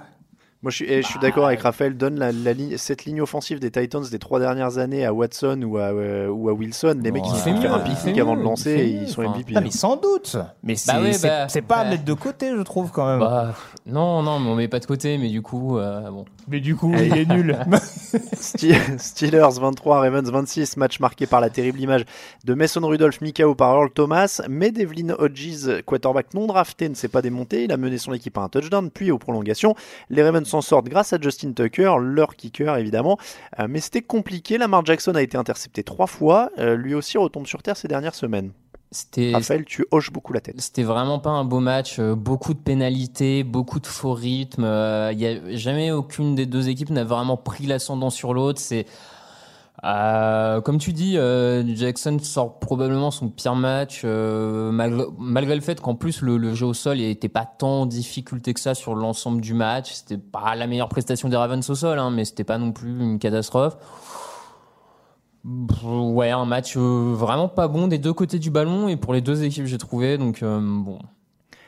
[SPEAKER 4] Moi, je suis, eh, je suis d'accord avec Raphaël. Donne la, la ligne, cette ligne offensive des Titans des trois dernières années à Watson ou à, euh, ou à Wilson. Les mecs, ils
[SPEAKER 5] il
[SPEAKER 4] font faire un
[SPEAKER 5] il
[SPEAKER 4] avant de lancer
[SPEAKER 6] il
[SPEAKER 4] et ils sont
[SPEAKER 6] enfin.
[SPEAKER 4] MVP.
[SPEAKER 5] Non, mais sans doute. Mais c'est
[SPEAKER 6] Bah ouais, bah,
[SPEAKER 5] c'est pas à
[SPEAKER 6] bah.
[SPEAKER 5] mettre de côté, je trouve, quand même.
[SPEAKER 6] Non, non, mais on met pas de côté, mais du coup, euh, bon.
[SPEAKER 5] mais du coup, il est nul.
[SPEAKER 4] Ste- Steelers 23, Ravens 26, match marqué par la terrible image de Mason Rudolph, Mikao par Earl Thomas, mais Devlin Hodges, quarterback non drafté, ne s'est pas démonté, il a mené son équipe à un touchdown, puis aux prolongations. Les Ravens s'en sortent grâce à Justin Tucker, leur kicker évidemment, Euh, mais c'était compliqué, Lamar Jackson a été intercepté trois fois, Euh, lui aussi retombe sur terre ces dernières semaines. Raphaël, tu hoches beaucoup la tête.
[SPEAKER 6] C'était vraiment pas un beau match, euh, beaucoup de pénalités, beaucoup de faux rythmes. euh, Il y a jamais aucune des deux équipes n'a vraiment pris l'ascendant sur l'autre. C'est euh, comme tu dis, euh, Jackson sort probablement son pire match, euh, malgré, malgré le fait qu'en plus le, le jeu au sol n'était pas tant en difficulté que ça sur l'ensemble du match. C'était pas la meilleure prestation des Ravens au sol, hein, mais c'était pas non plus une catastrophe. Ouais, un match euh, vraiment pas bon des deux côtés du ballon et pour les deux équipes j'ai trouvé. Donc euh, bon,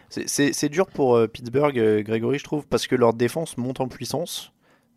[SPEAKER 4] C'est- dur pour euh, Pittsburgh, euh, Grégory, je trouve, parce que leur défense monte en puissance.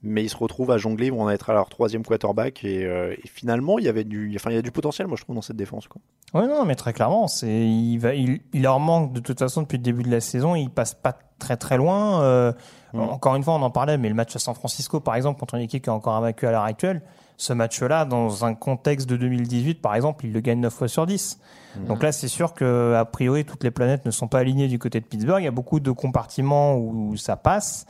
[SPEAKER 4] mais ils se retrouvent à jongler, ils vont en être à leur troisième quarterback et, euh, et finalement il y avait du, enfin il y a du potentiel moi je trouve dans cette défense quoi.
[SPEAKER 5] Ouais, non, mais très clairement, c'est il va, il, il leur manque de toute façon depuis le début de la saison. Ils passent pas très très loin. Euh, Encore une fois, on en parlait, mais le match à San Francisco, par exemple, contre une équipe qui est encore invaincue à l'heure actuelle, ce match-là, dans un contexte de 2018, par exemple, il le gagne 9 fois sur 10. Donc là, c'est sûr que a priori, toutes les planètes ne sont pas alignées du côté de Pittsburgh. Il y a beaucoup de compartiments où ça passe.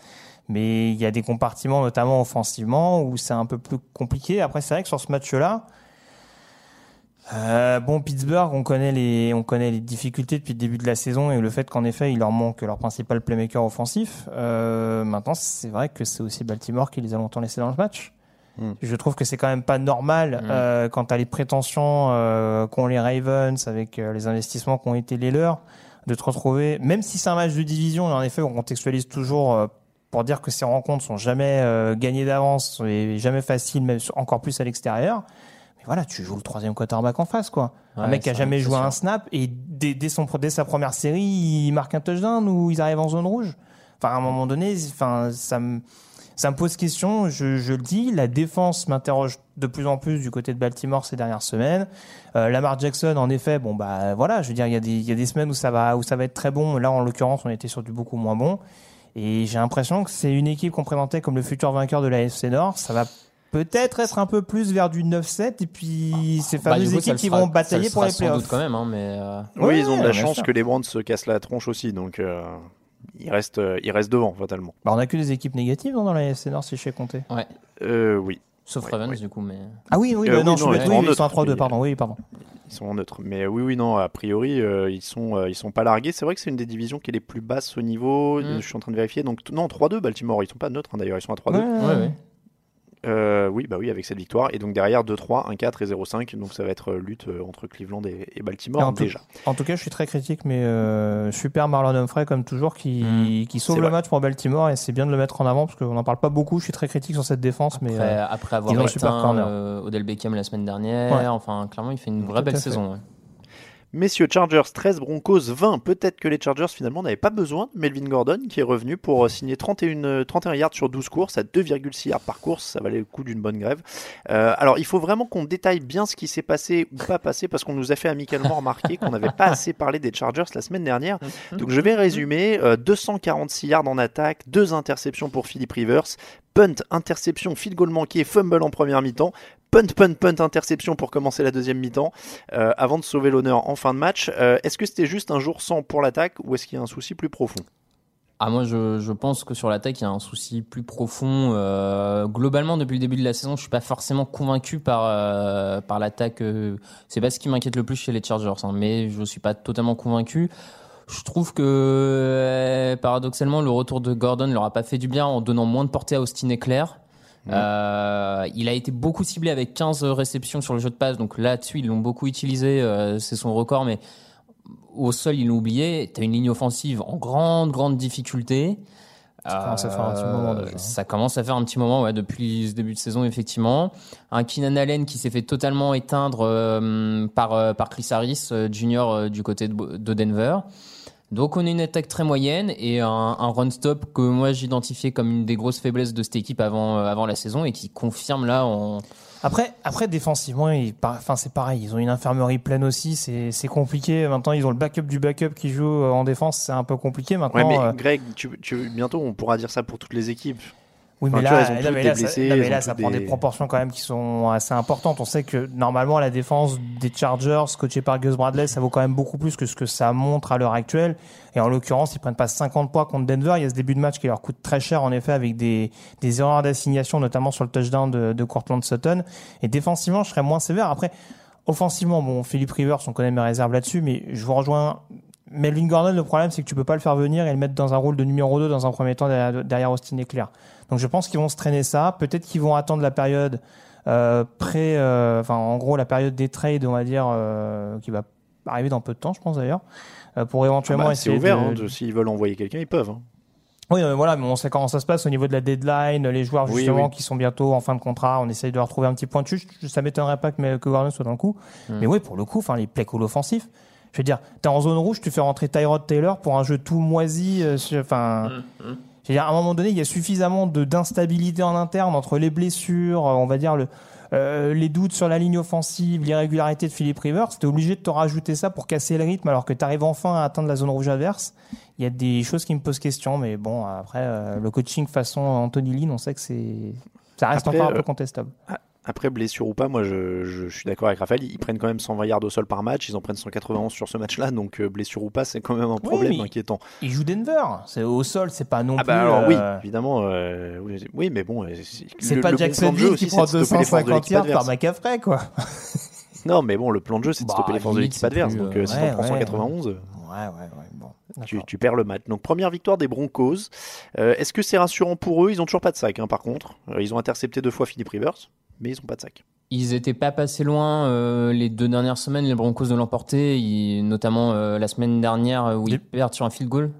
[SPEAKER 5] Mais il y a des compartiments, notamment offensivement, où c'est un peu plus compliqué. Après, c'est vrai que sur ce match-là, euh, bon, Pittsburgh, on connaît les, on connaît les difficultés depuis le début de la saison et le fait qu'en effet, il leur manque leur principal playmaker offensif. Euh, maintenant, c'est vrai que c'est aussi Baltimore qui les a longtemps laissés dans le match.
[SPEAKER 4] Mm.
[SPEAKER 5] Je trouve que c'est quand même pas normal
[SPEAKER 6] Mm.
[SPEAKER 5] euh, quand les prétentions euh, qu'ont les Ravens avec euh, les investissements qui ont été les leurs, de te retrouver, même si c'est un match de division, et en effet, on contextualise toujours euh, pour dire que ces rencontres sont jamais euh, gagnées d'avance et jamais faciles, même encore plus à l'extérieur. Mais voilà, tu joues le troisième quarterback en face, quoi. un mec qui a jamais joué un snap et dès, dès son, dès sa première série, il marque un touchdown ou ils arrivent en zone rouge. Enfin, à un moment donné, enfin, ça me, ça me pose question. Je, je le dis, la défense m'interroge de plus en plus du côté de Baltimore ces dernières semaines. Euh, Lamar Jackson, en effet, bon bah voilà, je veux dire, il y a des, il y a des semaines où ça va, où ça va être très bon. Là, en l'occurrence, on était sur du beaucoup moins bon. Et j'ai l'impression que c'est une équipe qu'on présentait comme le futur vainqueur de la FC Nord. Ça va peut-être être un peu plus vers du 9-7 et puis ces
[SPEAKER 6] Bah,
[SPEAKER 5] fameuses
[SPEAKER 6] coup, ça
[SPEAKER 5] équipes qui
[SPEAKER 6] sera-
[SPEAKER 5] vont
[SPEAKER 6] ça
[SPEAKER 5] batailler
[SPEAKER 6] le
[SPEAKER 5] pour
[SPEAKER 6] sera
[SPEAKER 5] les
[SPEAKER 6] sans
[SPEAKER 5] playoffs.
[SPEAKER 6] doute quand même, hein, mais. euh,
[SPEAKER 4] oui, ils ont de la chance que les Browns se cassent la tronche aussi, donc euh, ils restent, euh, ils restent devant fatalement.
[SPEAKER 5] Bah, on a que des équipes négatives non, dans la FC Nord si je sais compter.
[SPEAKER 6] Ouais.
[SPEAKER 4] Euh, oui.
[SPEAKER 6] Sauf
[SPEAKER 4] Ouais,
[SPEAKER 6] Ravens,
[SPEAKER 4] ouais.
[SPEAKER 6] du coup, mais.
[SPEAKER 5] Ah oui, oui,
[SPEAKER 4] Euh,
[SPEAKER 5] bah,
[SPEAKER 4] oui,
[SPEAKER 5] non,
[SPEAKER 4] non,
[SPEAKER 5] je suis
[SPEAKER 4] ils
[SPEAKER 5] oui, ils sont à
[SPEAKER 4] neutre,
[SPEAKER 5] 3-2,
[SPEAKER 4] mais-
[SPEAKER 5] pardon, oui, pardon.
[SPEAKER 4] Ils sont en neutre. Mais oui, oui, non, a priori, euh, ils, sont, euh, ils sont pas largués. C'est vrai que c'est une des divisions qui est les plus basses au niveau.
[SPEAKER 6] Mm.
[SPEAKER 4] Je suis en train de vérifier. Donc, non, 3-2, Baltimore. Ils sont pas neutres, hein, d'ailleurs. Ils sont à 3-2.
[SPEAKER 5] Ouais, ouais,
[SPEAKER 6] Ouais,
[SPEAKER 5] ouais.
[SPEAKER 6] ouais.
[SPEAKER 4] Euh, oui, bah oui, avec cette victoire. Et donc, derrière, 2-3, 1-4 et 0-5. Donc, ça va être euh, lutte euh, entre Cleveland et, et Baltimore,
[SPEAKER 5] Et en tout-
[SPEAKER 4] déjà.
[SPEAKER 5] En tout cas, je suis très critique, mais euh, super Marlon Humphrey, comme toujours, qui, qui sauve le
[SPEAKER 4] vrai.
[SPEAKER 5] match pour Baltimore, et c'est bien de le mettre en avant, parce qu'on n'en parle pas beaucoup. Je suis très critique sur cette défense, mais
[SPEAKER 6] Après,
[SPEAKER 5] euh,
[SPEAKER 6] après avoir
[SPEAKER 5] super
[SPEAKER 6] éteint
[SPEAKER 5] corner.
[SPEAKER 6] euh, Odell Beckham la semaine dernière,
[SPEAKER 5] Ouais.
[SPEAKER 6] enfin, clairement, il fait une vraie belle saison. ouais.
[SPEAKER 4] Messieurs, Chargers 13, Broncos 20. Peut-être que les Chargers finalement n'avaient pas besoin de Melvin Gordon qui est revenu pour euh, signer 31, euh, 31 yards sur 12 courses à 2,6 yards par course. Ça valait le coup d'une bonne grève. Euh, alors il faut vraiment qu'on détaille bien ce qui s'est passé ou pas passé parce qu'on nous a fait amicalement remarquer qu'on n'avait pas assez parlé des Chargers la semaine dernière. Donc je vais résumer. Euh, 246 yards en attaque, deux interceptions pour Philip Rivers. Punt, interception, field goal manqué, fumble en première mi-temps. Punt, punt, punt, interception pour commencer la deuxième mi-temps, euh, avant de sauver l'honneur en fin de match. Euh, est-ce que c'était juste un jour sans pour l'attaque ou est-ce qu'il y a un souci plus profond?
[SPEAKER 6] Ah, moi, je, je pense que sur l'attaque, il y a un souci plus profond. Euh, globalement, depuis le début de la saison, je suis pas forcément convaincu par, euh, par l'attaque. euh, c'est pas ce qui m'inquiète le plus chez les Chargers, hein, mais je suis pas totalement convaincu. Je trouve que, euh, paradoxalement, le retour de Gordon leur a pas fait du bien en donnant moins de portée à Austin Euh, il a été beaucoup ciblé avec 15 réceptions sur le jeu de passe, donc là-dessus, ils l'ont beaucoup utilisé, euh, c'est son record, mais au sol, ils l'ont oublié. Tu as une ligne offensive en grande, grande difficulté.
[SPEAKER 5] Ça commence à faire un petit moment déjà, hein.
[SPEAKER 6] Ça commence à faire un petit moment, ouais, depuis ce début de saison, effectivement. Un Keenan Allen qui s'est fait totalement éteindre euh, par, euh, par Chris Harris, euh, junior euh, du côté de, de Denver. Donc on a une attaque très moyenne et un, un run stop que moi j'identifiais comme une des grosses faiblesses de cette équipe avant, euh, avant la saison et qui confirme là en,
[SPEAKER 5] Après, après défensivement, ils- enfin c'est pareil. Ils ont une infirmerie pleine aussi. C'est c'est compliqué. Maintenant, ils ont le backup du backup qui joue euh, en défense. C'est un peu compliqué
[SPEAKER 4] Ouais,
[SPEAKER 5] maintenant.
[SPEAKER 4] mais
[SPEAKER 5] euh,
[SPEAKER 4] Greg, tu, tu- bientôt on pourra dire ça pour toutes les équipes.
[SPEAKER 5] Oui, mais là, ça, prend des
[SPEAKER 4] des-
[SPEAKER 5] proportions quand même qui sont assez importantes. On sait que normalement, la défense des Chargers, coachée par Gus Bradley, ça vaut quand même beaucoup plus que ce que ça montre à l'heure actuelle. Et en l'occurrence, ils prennent pas 50 points contre Denver. Il y a ce début de match qui leur coûte très cher, en effet, avec des, des erreurs d'assignation, notamment sur le touchdown de, de Cortland Sutton. Et défensivement, je serais moins sévère. Après, offensivement, bon, Philippe Rivers, on connaît mes réserves là-dessus, mais je vous rejoins. Melvin Gordon, le problème, c'est que tu peux pas le faire venir et le mettre dans un rôle de numéro 2 dans un premier temps derrière, derrière Austin Eckler. Donc je pense qu'ils vont se traîner ça. Peut-être qu'ils vont attendre la période euh, pré, euh, enfin en gros la période des trades, on va dire, euh, qui va arriver dans peu de temps, je pense d'ailleurs, pour éventuellement
[SPEAKER 4] Ah bah, c'est
[SPEAKER 5] essayer
[SPEAKER 4] ouvert,
[SPEAKER 5] de,
[SPEAKER 4] hein, de- s'ils veulent envoyer quelqu'un, ils peuvent. hein.
[SPEAKER 5] oui, mais voilà, mais on sait comment ça se passe au niveau de la deadline, les joueurs justement
[SPEAKER 4] oui.
[SPEAKER 5] qui sont bientôt en fin de contrat, on essaye de leur trouver un petit point de chute. Ça m'étonnerait pas que, que Gordon soit dans le coup.
[SPEAKER 6] Mm.
[SPEAKER 5] Mais oui, pour le coup, enfin les play calls offensifs. Je veux dire, t'es en zone rouge, tu fais rentrer Tyrod Taylor pour un jeu tout moisi. euh, Enfin,
[SPEAKER 6] Mm.
[SPEAKER 5] je veux C'est-à-dire, à un moment donné, il y a suffisamment de d'instabilité en interne entre les blessures, euh, on va dire le, euh, les doutes sur la ligne offensive, l'irrégularité de Philippe Rivers. T'es obligé de te rajouter ça pour casser le rythme alors que tu arrives enfin à atteindre la zone rouge adverse. Il y a des choses qui me posent question, mais bon, après, euh, le coaching façon Anthony Lynn, on sait que c'est, ça reste
[SPEAKER 4] Après,
[SPEAKER 5] encore un peu contestable.
[SPEAKER 4] Après, blessure ou pas, moi je, je- je suis d'accord avec Raphaël. Ils prennent quand même 120 yards au sol par match. Ils en prennent 191 sur ce match-là. Donc, euh, blessure ou pas, c'est quand même un problème inquiétant.
[SPEAKER 5] Il joue Denver, c'est au sol, c'est pas non
[SPEAKER 4] Ah
[SPEAKER 5] plus.
[SPEAKER 4] bah alors oui,
[SPEAKER 5] euh,
[SPEAKER 4] évidemment. euh, oui, oui, mais bon.
[SPEAKER 5] C'est pas Jacksonville qui prend
[SPEAKER 4] de stopper les forces de
[SPEAKER 5] 250
[SPEAKER 4] l'équipe
[SPEAKER 5] yards par. McCaffrey, quoi.
[SPEAKER 4] Non, mais bon, le plan de jeu, c'est de
[SPEAKER 5] Bah,
[SPEAKER 4] stopper les forces de l'équipe adverse.
[SPEAKER 5] plus,
[SPEAKER 4] Donc, si
[SPEAKER 5] ouais,
[SPEAKER 4] t'en prends
[SPEAKER 5] ouais,
[SPEAKER 4] 191, euh,
[SPEAKER 5] Ouais, ouais, ouais, bon.
[SPEAKER 4] tu, tu perds le match. Donc, première victoire des Broncos. Euh, Est-ce que c'est rassurant pour eux? Ils ont toujours pas de sac, hein, par contre. Euh, ils ont intercepté deux fois Philippe Rivers, mais ils ont pas de sac.
[SPEAKER 6] Ils étaient pas passés loin euh, les deux dernières semaines, les Broncos de l'emporter, ils- notamment euh, la semaine dernière euh, où ils perdent sur un field goal.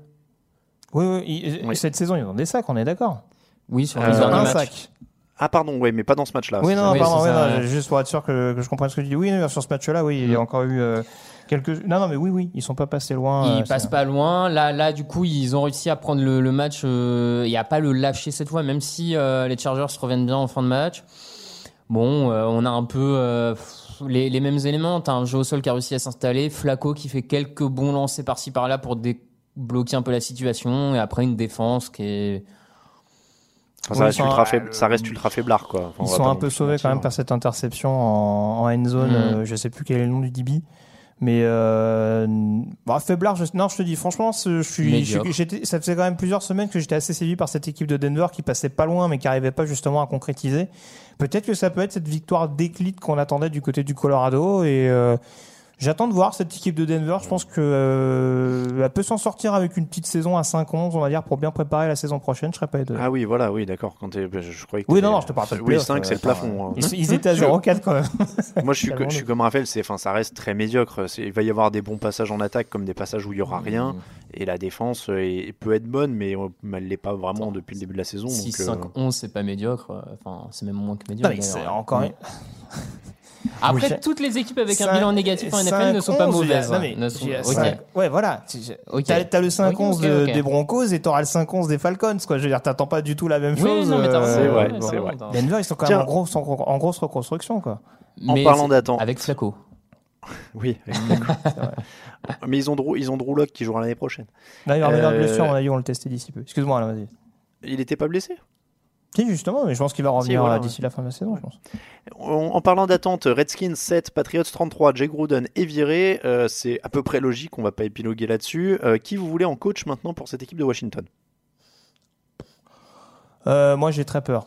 [SPEAKER 5] Oui, oui, il- cette saison, ils ont des sacs, on est d'accord.
[SPEAKER 6] Oui, sur
[SPEAKER 4] Euh,
[SPEAKER 5] Ils ont un
[SPEAKER 6] match.
[SPEAKER 5] sac.
[SPEAKER 4] Ah, pardon, ouais, mais pas dans ce match-là.
[SPEAKER 5] Oui, non, pardon, non, juste pour être sûr que, que je comprenne ce que tu dis. Oui, non, sur ce match-là, oui, il y a encore eu euh, quelques. Non, non, mais oui, oui, ils sont pas passés loin.
[SPEAKER 6] Ils
[SPEAKER 5] euh,
[SPEAKER 6] passent pas loin. Là, là, du coup, ils ont réussi à prendre le, le match. euh, Il n'y a pas le lâcher cette fois, même si euh, les Chargers reviennent bien en fin de match. Bon, euh, on a un peu euh, les, les mêmes éléments. T'as un jeu au sol qui a réussi à s'installer. Flaco qui fait quelques bons lancers par-ci par-là pour débloquer un peu la situation. Et après, une défense qui est.
[SPEAKER 4] Enfin, ça,
[SPEAKER 5] Oui,
[SPEAKER 4] reste ultra faible, ça reste ultra faiblard, quoi. Enfin,
[SPEAKER 5] Ils sont un peu sauvés quand même par cette interception en, en end zone.
[SPEAKER 6] Mm.
[SPEAKER 5] euh, je sais plus quel est le nom du DB. Mais euh, bah, faiblard, je, non, je te dis, franchement, je suis, je ça faisait quand même plusieurs semaines que j'étais assez séduit par cette équipe de Denver qui passait pas loin, mais qui arrivait pas justement à concrétiser. Peut-être que ça peut être cette victoire déclite qu'on attendait du côté du Colorado et euh, J'attends de voir cette équipe de Denver. Je pense que euh, elle peut s'en sortir avec une petite saison à 5-11, on va dire, pour bien préparer la saison prochaine. Je serais pas étonné.
[SPEAKER 4] Ah oui, voilà, oui, d'accord. Quand je, je croyais que
[SPEAKER 5] Oui, non, non, je te parle pas de
[SPEAKER 4] Oui,
[SPEAKER 5] playoff,
[SPEAKER 4] 5, c'est le
[SPEAKER 5] euh,
[SPEAKER 4] plafond. hein.
[SPEAKER 5] Ils, ils étaient à 0-4 quand même.
[SPEAKER 4] Moi, je suis, que-
[SPEAKER 5] Calmons-nous.
[SPEAKER 4] je suis comme Raphaël, c'est, enfin, ça reste très médiocre. Il va y avoir des bons passages en attaque, comme des passages où il y aura rien. Et la défense euh, est- peut être bonne, mais euh, elle l'est pas vraiment depuis le début de la saison.
[SPEAKER 6] 6,
[SPEAKER 4] donc, euh,
[SPEAKER 6] 5, 11, c'est pas médiocre. Enfin, c'est même moins que médiocre.
[SPEAKER 5] Non, mais c'est
[SPEAKER 6] d'ailleurs.
[SPEAKER 5] encore
[SPEAKER 6] Mm. Après,
[SPEAKER 5] Oui.
[SPEAKER 6] toutes les équipes avec un bilan négatif en NFL ne sont pas
[SPEAKER 5] 5-11,
[SPEAKER 6] mauvaises.
[SPEAKER 5] Cinq- Ouais, voilà. T'as le 5-11
[SPEAKER 6] Ok, ok,
[SPEAKER 5] de-
[SPEAKER 6] ok.
[SPEAKER 5] des Broncos et t'auras le 5-11 des Falcons, quoi. Je veux dire, t'attends pas du tout la même
[SPEAKER 6] Oui,
[SPEAKER 5] chose. euh,
[SPEAKER 4] C'est vrai, c'est vrai.
[SPEAKER 5] Denver, ils sont quand même en, grosse- en, en grosse reconstruction, quoi.
[SPEAKER 4] En parlant d'attente.
[SPEAKER 6] Avec Flaco.
[SPEAKER 4] Oui, mais ils ont Drew, ils ont Drew Lock qui jouera l'année prochaine.
[SPEAKER 5] De
[SPEAKER 4] Euh,
[SPEAKER 5] blessure, on a dit, on le testait d'ici peu. Excuse-moi, là, vas-y.
[SPEAKER 4] Il était pas blessé?
[SPEAKER 5] Si, justement, mais je pense qu'il va revenir
[SPEAKER 4] voilà,
[SPEAKER 5] euh, d'ici la fin de la saison, je pense.
[SPEAKER 4] En, en parlant d'attente, Redskins 7, Patriots 33, Jake Gruden est viré. Euh, c'est à peu près logique, on va pas épiloguer là-dessus. Euh, qui vous voulez en coach maintenant pour cette équipe de Washington?
[SPEAKER 5] Euh, moi, j'ai très peur.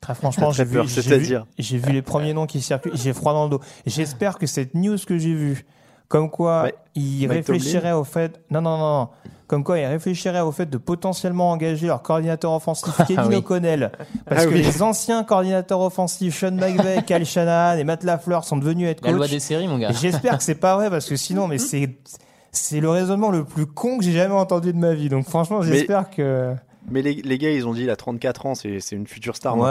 [SPEAKER 5] Très franchement, j'ai vu, vu, j'ai vu les premiers noms qui circulent, j'ai froid dans le dos. J'espère que cette news que j'ai vue, comme quoi
[SPEAKER 4] Ouais. Mike
[SPEAKER 5] réfléchiraient au fait, non, non, non, non, comme quoi ils réfléchiraient au fait de potentiellement engager leur coordinateur offensif Kevin
[SPEAKER 6] oui.
[SPEAKER 5] O'Connell, parce
[SPEAKER 4] Ah
[SPEAKER 5] que
[SPEAKER 4] oui.
[SPEAKER 5] les anciens coordinateurs offensifs Sean McVay, Kyle Shanahan et Matt Lafleur sont devenus head
[SPEAKER 6] La loi
[SPEAKER 5] coach.
[SPEAKER 6] des séries, mon gars.
[SPEAKER 5] J'espère que c'est pas vrai parce que sinon, mais c'est c'est le raisonnement le plus con que j'ai jamais entendu de ma vie. Donc franchement,
[SPEAKER 4] Mais-
[SPEAKER 5] j'espère que
[SPEAKER 4] Mais les, les gars, ils ont dit il a 34 ans, c'est une future star.
[SPEAKER 5] Ouais,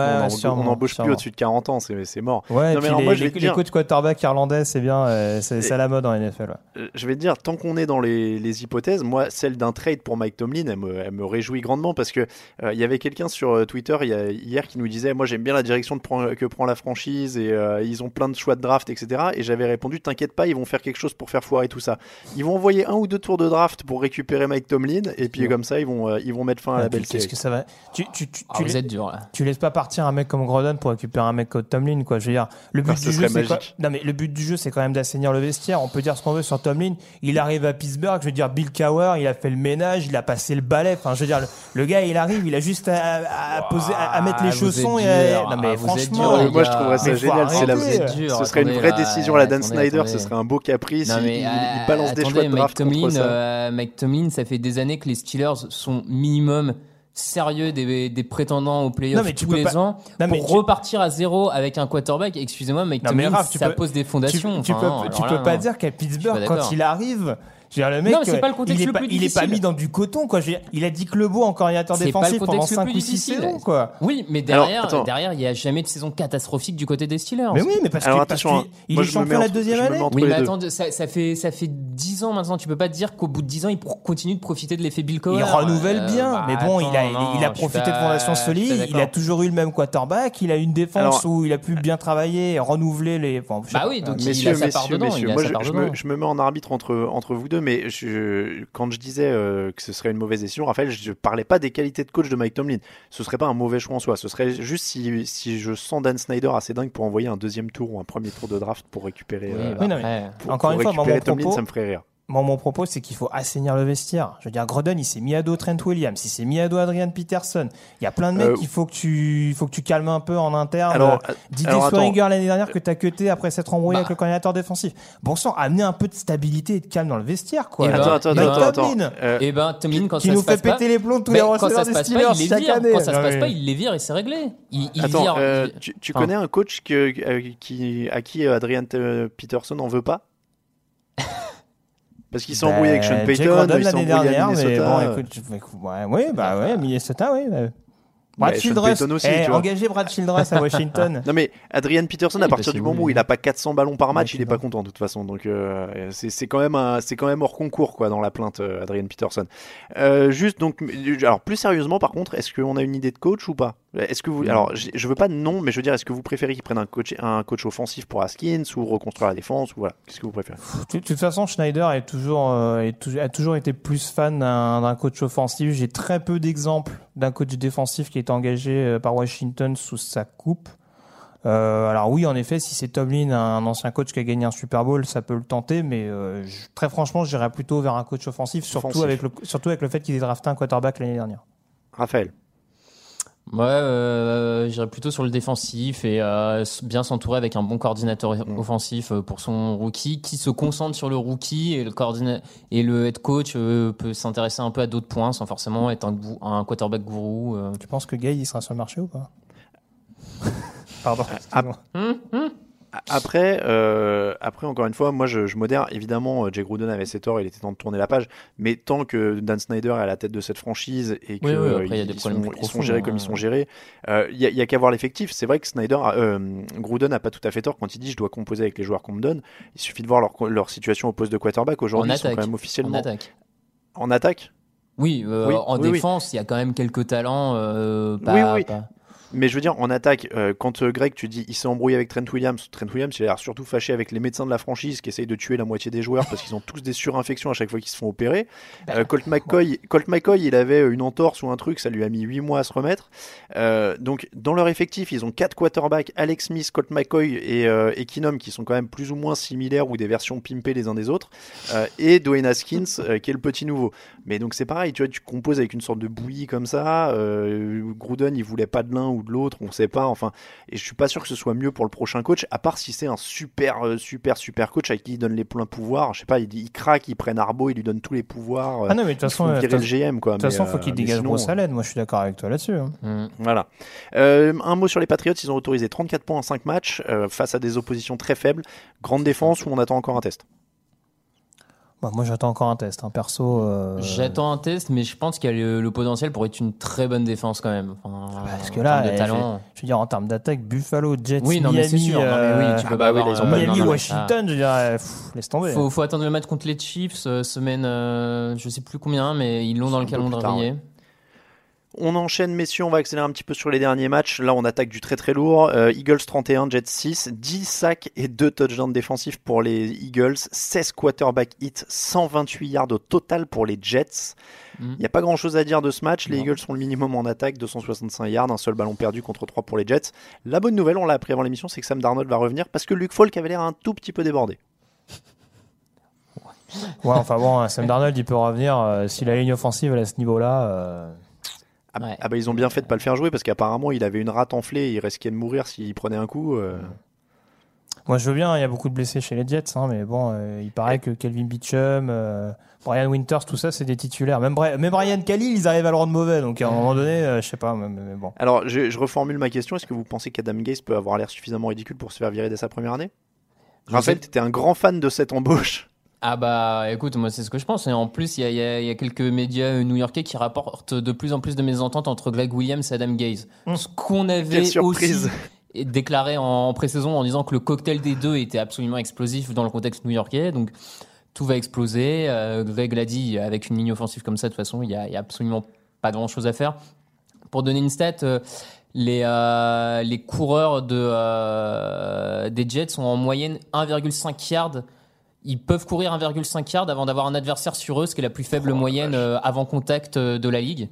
[SPEAKER 4] on n'embauche plus au-dessus de 40 ans, c'est mort.
[SPEAKER 5] Ouais,
[SPEAKER 4] Non, mais
[SPEAKER 5] les,
[SPEAKER 4] moi, je
[SPEAKER 5] les- les
[SPEAKER 4] dire-
[SPEAKER 5] coachs quarterback irlandais, c'est bien, euh, c'est à la mode en NFL. ouais.
[SPEAKER 4] Euh, je vais te dire, tant qu'on est dans les, les hypothèses, moi, celle d'un trade pour Mike Tomlin, elle me, elle me réjouit grandement parce que euh, il y avait quelqu'un sur euh, Twitter il y a- hier qui nous disait, moi j'aime bien la direction de que prend la franchise et euh, ils ont plein de choix de draft, etc. Et j'avais répondu, t'inquiète pas, ils vont faire quelque chose pour faire foirer tout ça. Ils vont envoyer un ou deux tours de draft pour récupérer Mike Tomlin et puis comme ça ils vont, euh, ils vont mettre fin à la belle
[SPEAKER 5] Qu'est-ce que ça va Tu, tu, tu,
[SPEAKER 6] Ah,
[SPEAKER 5] tu
[SPEAKER 6] vous
[SPEAKER 5] la-
[SPEAKER 6] êtes dur, là.
[SPEAKER 5] tu laisses pas partir un mec comme Grodon pour récupérer un mec comme Tomlin, quoi. Je veux dire, le but
[SPEAKER 4] Ah, ce
[SPEAKER 5] du jeu, c'est. Non, mais le but du jeu, c'est quand même d'assainir le vestiaire. On peut dire ce qu'on veut sur Tomlin. Il arrive à Pittsburgh, je veux dire, Bill Cowher, il a fait le ménage, il a passé le balai. Enfin, je veux dire, le, le gars, il arrive, il a juste à, à poser, à, à mettre les chaussons et à... Non, mais
[SPEAKER 6] Ah,
[SPEAKER 5] franchement.
[SPEAKER 6] dur,
[SPEAKER 4] moi je trouverais ça génial, c'est la-
[SPEAKER 6] dur,
[SPEAKER 4] ce serait une vraie
[SPEAKER 6] là,
[SPEAKER 4] décision à la Dan
[SPEAKER 6] attendez,
[SPEAKER 4] Snyder,
[SPEAKER 6] attendez.
[SPEAKER 4] ce serait un beau caprice,
[SPEAKER 6] Non,
[SPEAKER 4] il,
[SPEAKER 6] mais,
[SPEAKER 4] il- il
[SPEAKER 6] euh,
[SPEAKER 4] balance des
[SPEAKER 6] attendez,
[SPEAKER 4] choix de
[SPEAKER 6] Mike
[SPEAKER 4] draft
[SPEAKER 6] Tomlin,
[SPEAKER 4] contre ça.
[SPEAKER 6] euh, Mike Tomlin, ça fait des années que les Steelers sont minimum sérieux des, des prétendants aux playoffs
[SPEAKER 5] mais
[SPEAKER 6] tous les
[SPEAKER 5] pas-
[SPEAKER 6] ans
[SPEAKER 5] Non, mais
[SPEAKER 6] pour
[SPEAKER 5] tu-
[SPEAKER 6] repartir à zéro avec un quarterback. Excusez-moi, Mike
[SPEAKER 5] Non, mais
[SPEAKER 6] ça
[SPEAKER 5] peux-
[SPEAKER 6] pose des fondations.
[SPEAKER 5] tu
[SPEAKER 6] Enfin,
[SPEAKER 5] peux,
[SPEAKER 6] non,
[SPEAKER 5] tu
[SPEAKER 6] alors
[SPEAKER 5] peux
[SPEAKER 6] là,
[SPEAKER 5] pas dire qu'à Pittsburgh, quand il arrive, Je veux dire, le mec,
[SPEAKER 6] Non, mais c'est pas le contexte
[SPEAKER 5] il est
[SPEAKER 6] le
[SPEAKER 5] pas,
[SPEAKER 6] plus
[SPEAKER 5] il est pas mis dans du coton, quoi. Je veux dire, il a dit que le beau en coordinateur défensif pendant
[SPEAKER 6] contexte le
[SPEAKER 5] 5
[SPEAKER 6] plus
[SPEAKER 5] ou 6
[SPEAKER 6] difficile.
[SPEAKER 5] saisons, quoi.
[SPEAKER 6] Oui, mais derrière, derrière, il n'y a jamais de saison catastrophique du côté des Steelers.
[SPEAKER 5] Mais oui, mais parce
[SPEAKER 4] Alors
[SPEAKER 5] que parce
[SPEAKER 4] hein.
[SPEAKER 5] il est champion la deuxième année.
[SPEAKER 6] Oui, mais attends, ça, ça fait ça fait 10 ans maintenant. Tu peux pas te dire qu'au bout de 10 ans, il continue de profiter de l'effet Bill Cowher.
[SPEAKER 5] Il renouvelle
[SPEAKER 6] Euh,
[SPEAKER 5] bien,
[SPEAKER 6] bah,
[SPEAKER 5] mais bon, il a,
[SPEAKER 6] non,
[SPEAKER 5] il profité de solides.
[SPEAKER 6] pas
[SPEAKER 5] Il a toujours eu le même quarterback. Il a une défense où il a pu bien travailler, et renouveler les.
[SPEAKER 6] Bah oui, donc il
[SPEAKER 4] Messieurs,
[SPEAKER 6] a sa part
[SPEAKER 4] messieurs,
[SPEAKER 6] dedans.
[SPEAKER 4] moi je, me, je me mets en arbitre entre, entre vous deux, mais je, quand je disais euh, que ce serait une mauvaise décision, Raphaël, je parlais pas des qualités de coach de Mike Tomlin. Ce serait pas un mauvais choix en soi. Ce serait juste si, si je sens Dan Snyder assez dingue pour envoyer un deuxième tour ou un premier tour de draft pour récupérer.
[SPEAKER 6] Oui,
[SPEAKER 4] euh,
[SPEAKER 5] Oui, non, mais
[SPEAKER 6] après,
[SPEAKER 4] pour-
[SPEAKER 5] encore
[SPEAKER 4] pour
[SPEAKER 5] une fois, moi,
[SPEAKER 4] récupérer
[SPEAKER 5] mon
[SPEAKER 4] Tomlin,
[SPEAKER 5] propos-
[SPEAKER 4] ça me ferait rire.
[SPEAKER 5] Moi, mon propos, c'est qu'il faut assainir le vestiaire. Je veux dire, Grodon, il s'est mis à dos Trent Williams, il s'est mis à dos Adrian Peterson. Il y a plein de mecs
[SPEAKER 4] Euh,
[SPEAKER 5] qu'il faut que tu, il faut que tu calmes un peu en interne.
[SPEAKER 4] Alors,
[SPEAKER 5] Euh, Didier
[SPEAKER 4] alors, attends.
[SPEAKER 5] Swearinger l'année dernière que t'as cuté après s'être embrouillé
[SPEAKER 6] Bah.
[SPEAKER 5] avec le coordinateur défensif. Bon sang, amener un peu de stabilité et de calme dans le vestiaire, quoi.
[SPEAKER 6] Eh ben,
[SPEAKER 4] Attends, attends,
[SPEAKER 6] eh
[SPEAKER 4] attends,
[SPEAKER 6] ben,
[SPEAKER 4] attends.
[SPEAKER 5] Tomlin.
[SPEAKER 4] Euh,
[SPEAKER 6] Et ben, Tomlin, quand
[SPEAKER 5] qui
[SPEAKER 6] ça
[SPEAKER 5] nous
[SPEAKER 6] se
[SPEAKER 5] fait
[SPEAKER 6] passe pas,
[SPEAKER 5] péter les plombs de tous les receveurs des
[SPEAKER 6] pas,
[SPEAKER 5] Steelers
[SPEAKER 6] il les
[SPEAKER 5] chaque
[SPEAKER 6] vire.
[SPEAKER 5] année.
[SPEAKER 6] Quand ça se passe pas, il les vire et c'est réglé. Il, il
[SPEAKER 4] Attends,
[SPEAKER 6] vire.
[SPEAKER 4] euh, tu, tu
[SPEAKER 6] enfin,
[SPEAKER 4] connais un coach que, euh, qui, à qui euh, Adrian euh, Peterson en veut pas? Parce qu'il s'est embrouillé avec Sean
[SPEAKER 5] Jay
[SPEAKER 4] Payton,
[SPEAKER 5] Grodon
[SPEAKER 4] il s'est
[SPEAKER 5] l'année
[SPEAKER 4] embrouillé à
[SPEAKER 5] dernière, mais
[SPEAKER 4] Minnesota.
[SPEAKER 5] bon, écoute, ouais, ouais, bah ouais, Minnesota, oui. bah. Brad
[SPEAKER 4] Ouais,
[SPEAKER 5] Childress,
[SPEAKER 4] aussi,
[SPEAKER 5] eh,
[SPEAKER 4] tu vois.
[SPEAKER 5] engagez Brad Childress à Washington.
[SPEAKER 4] Non mais Adrian Peterson
[SPEAKER 6] Oui,
[SPEAKER 4] à partir du moment
[SPEAKER 6] oui.
[SPEAKER 4] où il a pas 400 ballons par match,
[SPEAKER 5] Ouais,
[SPEAKER 4] il est
[SPEAKER 5] c'est
[SPEAKER 4] pas content de toute façon. Donc euh, c'est quand même c'est quand même hors concours quoi dans la plainte euh, Adrian Peterson. Euh, juste donc alors plus sérieusement par contre, est-ce qu'on a une idée de coach ou pas? Est-ce que vous alors je veux pas de nom mais je veux dire est-ce que vous préférez qu'il prenne un coach un coach offensif pour Haskins ou reconstruire la défense ou voilà, qu'est-ce que vous préférez?
[SPEAKER 5] De toute façon, Schneider est toujours, euh, est a toujours été plus fan d'un coach offensif. J'ai très peu d'exemples d'un coach défensif qui est engagé euh, par Washington sous sa coupe. Euh, alors oui, en effet, si c'est Tomlin, un ancien coach qui a gagné un Super Bowl, ça peut le tenter, mais euh, je- très franchement, j'irais plutôt vers un coach offensif, surtout
[SPEAKER 4] Offensif.
[SPEAKER 5] avec le, surtout avec le fait qu'il ait drafté un quarterback l'année dernière.
[SPEAKER 4] Raphaël.
[SPEAKER 6] Ouais, euh, j'irais plutôt sur le défensif et euh, bien s'entourer avec un bon coordinateur
[SPEAKER 4] Mm.
[SPEAKER 6] offensif euh, pour son rookie qui se concentre sur le rookie et le coordina- et le head coach euh, peut s'intéresser un peu à d'autres points sans forcément être un, quarterback gourou. euh.
[SPEAKER 5] Tu penses que Gay il sera sur le marché ou pas? Pardon.
[SPEAKER 4] Ah,
[SPEAKER 5] excuse-moi.
[SPEAKER 6] Hum, hum.
[SPEAKER 4] Après, euh, après encore une fois, moi je, je modère. Évidemment, euh, Jay Gruden avait ses torts, il était temps de tourner la page. Mais tant que Dan Snyder est à la tête de cette franchise et que
[SPEAKER 6] Oui, oui,
[SPEAKER 4] euh, sont, sont gérés
[SPEAKER 6] hein.
[SPEAKER 4] comme ils sont gérés, euh, il y a, il y a qu'à voir l'effectif. C'est vrai que Snyder, a- euh, Gruden n'a pas tout à fait tort quand il dit je dois composer avec les joueurs qu'on me donne. Il suffit de voir leur, leur situation au poste de quarterback. Aujourd'hui, ils sont
[SPEAKER 6] attaque.
[SPEAKER 4] quand même
[SPEAKER 6] En
[SPEAKER 4] officiellement
[SPEAKER 6] attaque.
[SPEAKER 4] en attaque.
[SPEAKER 6] Oui, euh,
[SPEAKER 4] Oui,
[SPEAKER 6] en défense, il y a quand même quelques talents. euh,
[SPEAKER 4] oui.
[SPEAKER 6] pas-
[SPEAKER 4] Mais je veux dire, en attaque, euh, quand euh, Greg, tu dis il s'est embrouillé avec Trent Williams, Trent Williams, il a l'air surtout fâché avec les médecins de la franchise qui essayent de tuer la moitié des joueurs parce qu'ils ont tous des surinfections à chaque fois qu'ils se font opérer. Euh, Colt, McCoy, Colt McCoy, il avait une entorse ou un truc, ça lui a mis 8 mois à se remettre. Euh, donc, dans leur effectif, ils ont quatre quarterbacks Alex Smith, Colt McCoy et, et Keenum qui sont quand même plus ou moins similaires ou des versions pimpées les uns des autres. Et Dwayne Haskins qui est le petit nouveau. Mais donc, c'est pareil, tu vois, tu composes avec une sorte de bouillie comme ça. Gruden, il voulait pas de l'un ou de l'autre, on sait pas. Enfin, et je suis pas sûr que ce soit mieux pour le prochain coach, à part si c'est un super, euh, super, super coach à qui il donne les pleins pouvoirs. Je sais pas, il, il craque, il prenne Arbo, il lui donne tous les pouvoirs. euh,
[SPEAKER 5] Ah non, mais de toute façon, de
[SPEAKER 4] le GM, quoi.
[SPEAKER 5] De toute façon, faut
[SPEAKER 4] euh,
[SPEAKER 5] qu'il dégage
[SPEAKER 4] sinon,
[SPEAKER 5] grosse haleine. Moi, je suis d'accord avec toi là-dessus. hein.
[SPEAKER 6] Hum.
[SPEAKER 4] Voilà. Euh, un mot sur les Patriots, ils ont autorisé 34 points en 5 matchs euh, face à des oppositions très faibles. Grande défense ou on attend encore un test?
[SPEAKER 5] Bah, moi, j'attends encore un test. hein. Perso, euh,
[SPEAKER 6] J'attends un test, mais je pense qu'il y a le, le potentiel pour être une très bonne défense quand même. Enfin,
[SPEAKER 5] Parce que
[SPEAKER 6] en
[SPEAKER 5] là,
[SPEAKER 6] termes de
[SPEAKER 5] eh,
[SPEAKER 6] talent.
[SPEAKER 5] je, je veux dire, en termes d'attaque, Buffalo, Jets,
[SPEAKER 6] Oui, non,
[SPEAKER 5] Miami,
[SPEAKER 6] mais sûr. Non, mais
[SPEAKER 5] euh,
[SPEAKER 6] oui, tu peux
[SPEAKER 4] ah
[SPEAKER 6] pas
[SPEAKER 4] bah
[SPEAKER 6] avoir,
[SPEAKER 4] là,
[SPEAKER 6] euh,
[SPEAKER 5] Miami,
[SPEAKER 4] non,
[SPEAKER 5] Washington, je dirais, pff, laisse tomber.
[SPEAKER 6] Faut, faut attendre le match contre les Chiefs, euh, semaine, euh, je sais plus combien, mais ils l'ont dans le calendrier.
[SPEAKER 4] On enchaîne, messieurs, on va accélérer un petit peu sur les derniers matchs. Là, on attaque du très très lourd. Euh, Eagles 31, Jets 6, 10 sacs et 2 touchdowns défensifs pour les Eagles, 16 quarterback hits, 128 yards au total pour les Jets. Il
[SPEAKER 6] Mm.
[SPEAKER 4] n'y a pas grand chose à dire de ce match. Les
[SPEAKER 6] Non.
[SPEAKER 4] Eagles sont le minimum en attaque, 265 yards, un seul ballon perdu contre 3 pour les Jets. La bonne nouvelle, on l'a appris avant l'émission, c'est que Sam Darnold va revenir parce que Luke Falk avait l'air un tout petit peu débordé.
[SPEAKER 5] Ouais, enfin bon, Sam Darnold, il peut revenir. euh, si la ligne offensive elle est à ce niveau-là, euh,
[SPEAKER 4] Ah,
[SPEAKER 6] Ouais.
[SPEAKER 4] ah bah ils ont bien fait de pas le faire jouer parce qu'apparemment il avait une rate enflée et il risquait de mourir s'il prenait un coup. euh.
[SPEAKER 5] moi je veux bien, il y a beaucoup de blessés chez les Jets, hein, mais bon, euh, il paraît que Kelvin Beachum, euh, Brian Winters, tout ça, c'est des titulaires. Même, Bri- même Brian Khalil, ils arrivent à le rendre mauvais, donc à un moment donné, euh, je sais pas, mais, mais bon.
[SPEAKER 4] Alors je, je reformule ma question. Est-ce que vous pensez qu'Adam Gaze peut avoir l'air suffisamment ridicule pour se faire virer dès sa première année?
[SPEAKER 6] Je
[SPEAKER 4] Raphaël,
[SPEAKER 6] sais-
[SPEAKER 4] tu étais un grand fan de cette embauche.
[SPEAKER 6] Ah bah écoute, moi c'est ce que je pense. Et en plus, il y a, y y quelques médias new-yorkais qui rapportent de plus en plus de mésententes entre Greg Williams et Adam Gaze. Ce qu'on avait aussi déclaré en pré-saison en disant que le cocktail des deux était absolument explosif dans le contexte new-yorkais. Donc tout va exploser. Euh, Greg l'a dit, avec une ligne offensive comme ça, de toute façon, il y a, absolument pas grand-chose à faire. Pour donner une stat, euh, les, euh, les coureurs de, euh, des Jets sont en moyenne 1,5 yards. Ils peuvent courir 1,5 yards avant d'avoir un adversaire sur eux, ce qui est la plus faible moyenne euh, avant contact euh, de la ligue.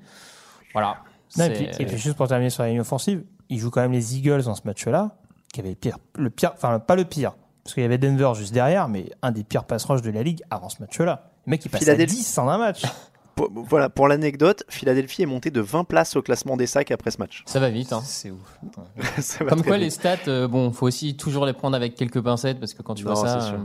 [SPEAKER 6] Voilà.
[SPEAKER 5] Non, et,
[SPEAKER 6] C'est-
[SPEAKER 5] puis, et puis juste pour terminer sur la ligne offensive, ils jouent quand même les Eagles dans ce match-là, qui avait le pire, le pire, enfin pas le pire, parce qu'il y avait Denver juste derrière, mais un des pires pass rush de la ligue avant ce match-là. Le mec il passe à
[SPEAKER 4] Philadelphie.
[SPEAKER 5] 10 en un match.
[SPEAKER 4] Pour- voilà, pour l'anecdote, Philadelphie est monté de 20 places au classement des sacs après ce match.
[SPEAKER 6] Ça va vite. Hein.
[SPEAKER 5] C'est ouf.
[SPEAKER 4] Ça va
[SPEAKER 6] Comme quoi,
[SPEAKER 4] vite.
[SPEAKER 6] les stats, euh, bon, faut aussi toujours les prendre avec quelques pincettes parce que quand tu
[SPEAKER 4] Non,
[SPEAKER 6] vois ça.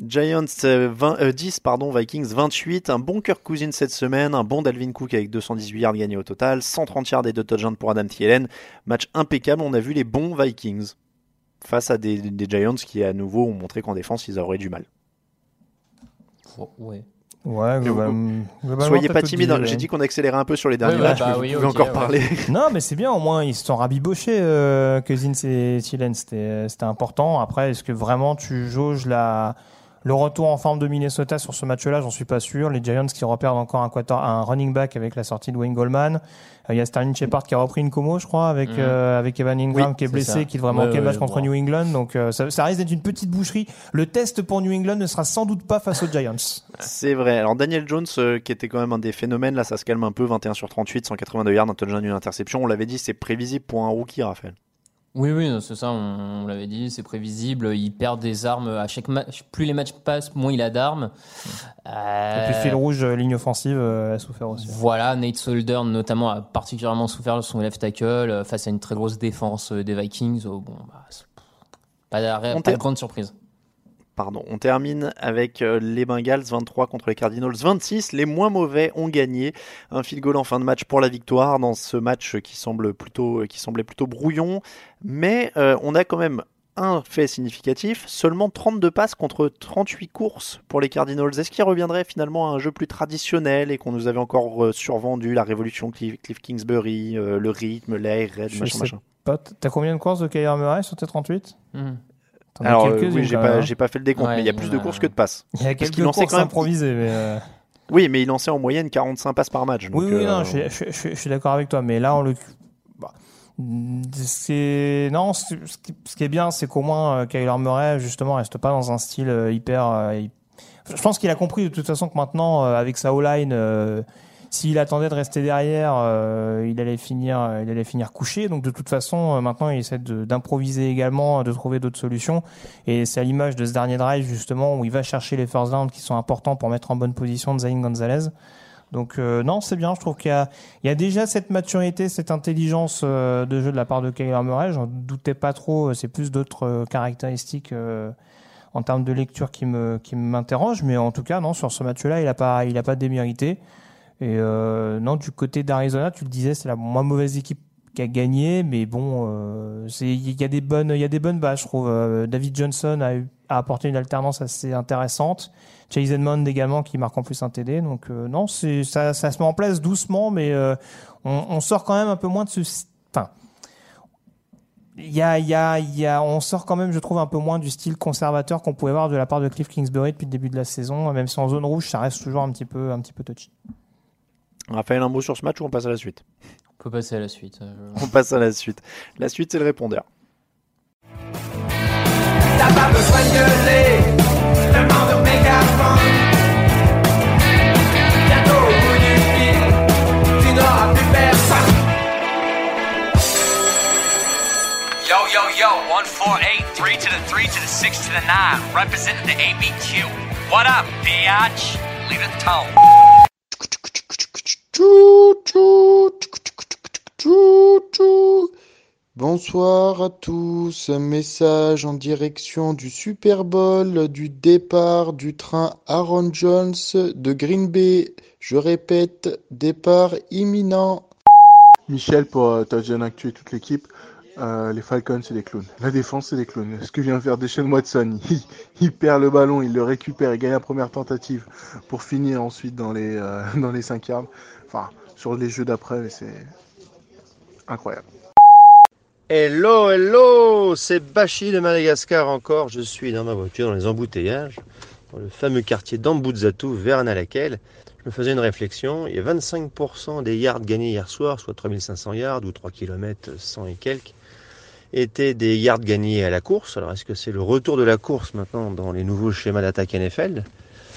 [SPEAKER 6] Euh,
[SPEAKER 4] Giants euh, 20, euh, 10, pardon, Vikings 28, un bon Kirk Cousins cette semaine, un bon Dalvin Cook avec 218 yards gagnés au total, 130 yards et 2 touchdowns pour Adam Thielen. Match impeccable, on a vu les bons Vikings face à des, des Giants qui à nouveau ont montré qu'en défense ils auraient du mal.
[SPEAKER 6] Ouais.
[SPEAKER 5] Ouais, globalement, globalement,
[SPEAKER 4] Soyez pas timide, hein,
[SPEAKER 5] ouais.
[SPEAKER 4] j'ai dit qu'on accélérait un peu sur les derniers
[SPEAKER 6] Ouais,
[SPEAKER 4] matchs,
[SPEAKER 6] bah
[SPEAKER 4] mais
[SPEAKER 6] oui,
[SPEAKER 4] vous pouvez
[SPEAKER 6] ok,
[SPEAKER 4] encore
[SPEAKER 6] ouais.
[SPEAKER 4] parler.
[SPEAKER 5] Non, mais c'est bien, au moins, ils se sont rabibochés, euh, Cousins et Thielen, c'était c'était important. Après, est-ce que vraiment tu jauges la, le retour en forme de Minnesota sur ce match-là J'en suis pas sûr. Les Giants qui repèrent encore un, quarter, un running back avec la sortie de Wayne Goldman. Euh, Il y a Sterling Shepard qui a repris une commo, je crois, avec,
[SPEAKER 6] Mhm.
[SPEAKER 5] euh, avec Evan Ingram
[SPEAKER 6] Oui,
[SPEAKER 5] qui est blessé,
[SPEAKER 6] ça.
[SPEAKER 5] qui devrait manquer le match contre
[SPEAKER 6] bon.
[SPEAKER 5] New England. Donc euh, ça, ça risque d'être une petite boucherie. Le test pour New England ne sera sans doute pas face aux Giants.
[SPEAKER 4] C'est vrai. Alors Daniel Jones, euh, qui était quand même un des phénomènes, là ça se calme un peu, 21 sur 38, 182 yards, un touchdown, une interception. On l'avait dit, c'est prévisible pour un rookie, Raphaël.
[SPEAKER 6] Oui, oui, c'est ça, on, on l'avait dit, c'est prévisible. Il perd des armes à chaque match. Plus les matchs passent, moins il a d'armes.
[SPEAKER 5] Et
[SPEAKER 6] Euh,
[SPEAKER 5] puis fil rouge, euh, ligne offensive, euh, a souffert aussi.
[SPEAKER 6] Voilà, Nate Solder notamment a particulièrement souffert son left tackle euh, face à une très grosse défense euh, des Vikings. Oh, bon, bah, pas, de, pas de grande surprise.
[SPEAKER 4] Pardon, on termine avec euh, les Bengals 23 contre les Cardinals 26. Les moins mauvais ont gagné. Un field goal en fin de match pour la victoire dans ce match qui semble plutôt, qui semblait plutôt brouillon. Mais euh, on a quand même un fait significatif seulement 32 passes contre 38 courses pour les Cardinals. Est-ce qu'il reviendrait finalement à un jeu plus traditionnel et qu'on nous avait encore euh, survendu la révolution Cliff, Cliff Kingsbury, euh, le rythme, l'air, machin, machin?
[SPEAKER 5] pas. T'as combien de courses de Kyler Murray sur tes 38
[SPEAKER 6] Mhm.
[SPEAKER 4] Alors, euh, oui, j'ai pas,
[SPEAKER 5] hein.
[SPEAKER 4] j'ai pas fait le décompte,
[SPEAKER 6] Ouais,
[SPEAKER 4] mais il y a plus de
[SPEAKER 6] a-
[SPEAKER 4] courses que de passes.
[SPEAKER 5] Il y a
[SPEAKER 4] Parce
[SPEAKER 5] quelques
[SPEAKER 4] qu'il lançait
[SPEAKER 5] courses
[SPEAKER 4] quand même-
[SPEAKER 5] improvisées, mais. euh,
[SPEAKER 4] Oui, mais il lançait en moyenne 45 passes par match. donc,
[SPEAKER 5] Oui, oui,
[SPEAKER 4] euh,
[SPEAKER 5] non, je, je- je- je suis d'accord avec toi, mais là, on le. bah, c'est non, ce qui, ce qui est bien, c'est qu'au moins euh, Kyler Murray justement reste pas dans un style euh, hyper. euh, hy- Je pense qu'il a compris de toute façon que maintenant, euh, avec sa O-line, euh, s'il attendait de rester derrière, euh, il allait finir, euh, il allait finir couché. Donc de toute façon, euh, maintenant, il essaie d'improviser également, de trouver d'autres solutions. Et c'est à l'image de ce dernier drive justement où il va chercher les first downs qui sont importants pour mettre en bonne position Zayn Gonzalez. Donc euh, non, c'est bien. Je trouve qu'il y y a déjà cette maturité, cette intelligence euh, de jeu de la part de Kyler Murray. J'en doutais pas trop. C'est plus d'autres euh, caractéristiques euh, en termes de lecture qui me qui m'interrogent. Mais en tout cas, non, sur ce match-là, il a pas il a pas démérité. Et euh, non, du côté d'Arizona, tu le disais, c'est la moins mauvaise équipe qui a gagné, mais bon, euh, il y a des bonnes il y a des bonnes bases, je trouve. Euh, David Johnson a, apporté une alternance assez intéressante. Chase Edmond également qui marque en plus un TD. Donc non, ça, ça se met en place doucement, mais on, sort quand même un peu moins de ce. Enfin, il y a, y a, y a, on sort quand même, je trouve, un peu moins du style conservateur qu'on pouvait voir de la part de Cliff Kingsbury depuis le début de la saison. Même si en zone rouge, ça reste toujours un petit peu, un petit peu touchy.
[SPEAKER 4] Raphaël, un mot sur ce match ou on passe à la suite
[SPEAKER 6] On peut passer à la suite. euh,
[SPEAKER 4] On passe à la suite. La suite, c'est le répondeur.
[SPEAKER 1] T'as pas besoin de gueuler, demande au mégaphone. Bientôt au bout du fil, tu n'auras plus personne.
[SPEAKER 12] Yo, yo, yo, 148, 3 to the 3 to the 6 to the 9, representing the ABQ. What up, biatch? Leave it tone.
[SPEAKER 13] Bonsoir à tous. Message en direction du Super Bowl, du départ du train Aaron Jones de Green Bay. Je répète, départ imminent.
[SPEAKER 14] Michel pour euh, Touchdown Actu et toute l'équipe.
[SPEAKER 13] Euh, les Falcons, c'est des clowns. La défense, c'est des clowns. Ce que vient faire Deshaun Watson, il, perd le ballon, il le récupère, il gagne la première tentative pour finir ensuite dans les, euh, dans les 5 yards. Sur les jeux d'après, c'est incroyable.
[SPEAKER 14] Hello, hello, c'est Bachi de Madagascar encore. Je suis dans ma voiture dans les embouteillages, dans le fameux quartier d'Ambuzatu, vers Nalakel. Je me faisais une réflexion. Il y a 25% des yards gagnés hier soir, soit 3500 yards ou 3 km 100 et quelques, étaient des yards gagnés à la course. Alors est-ce que c'est le retour de la course maintenant dans les nouveaux schémas d'attaque NFL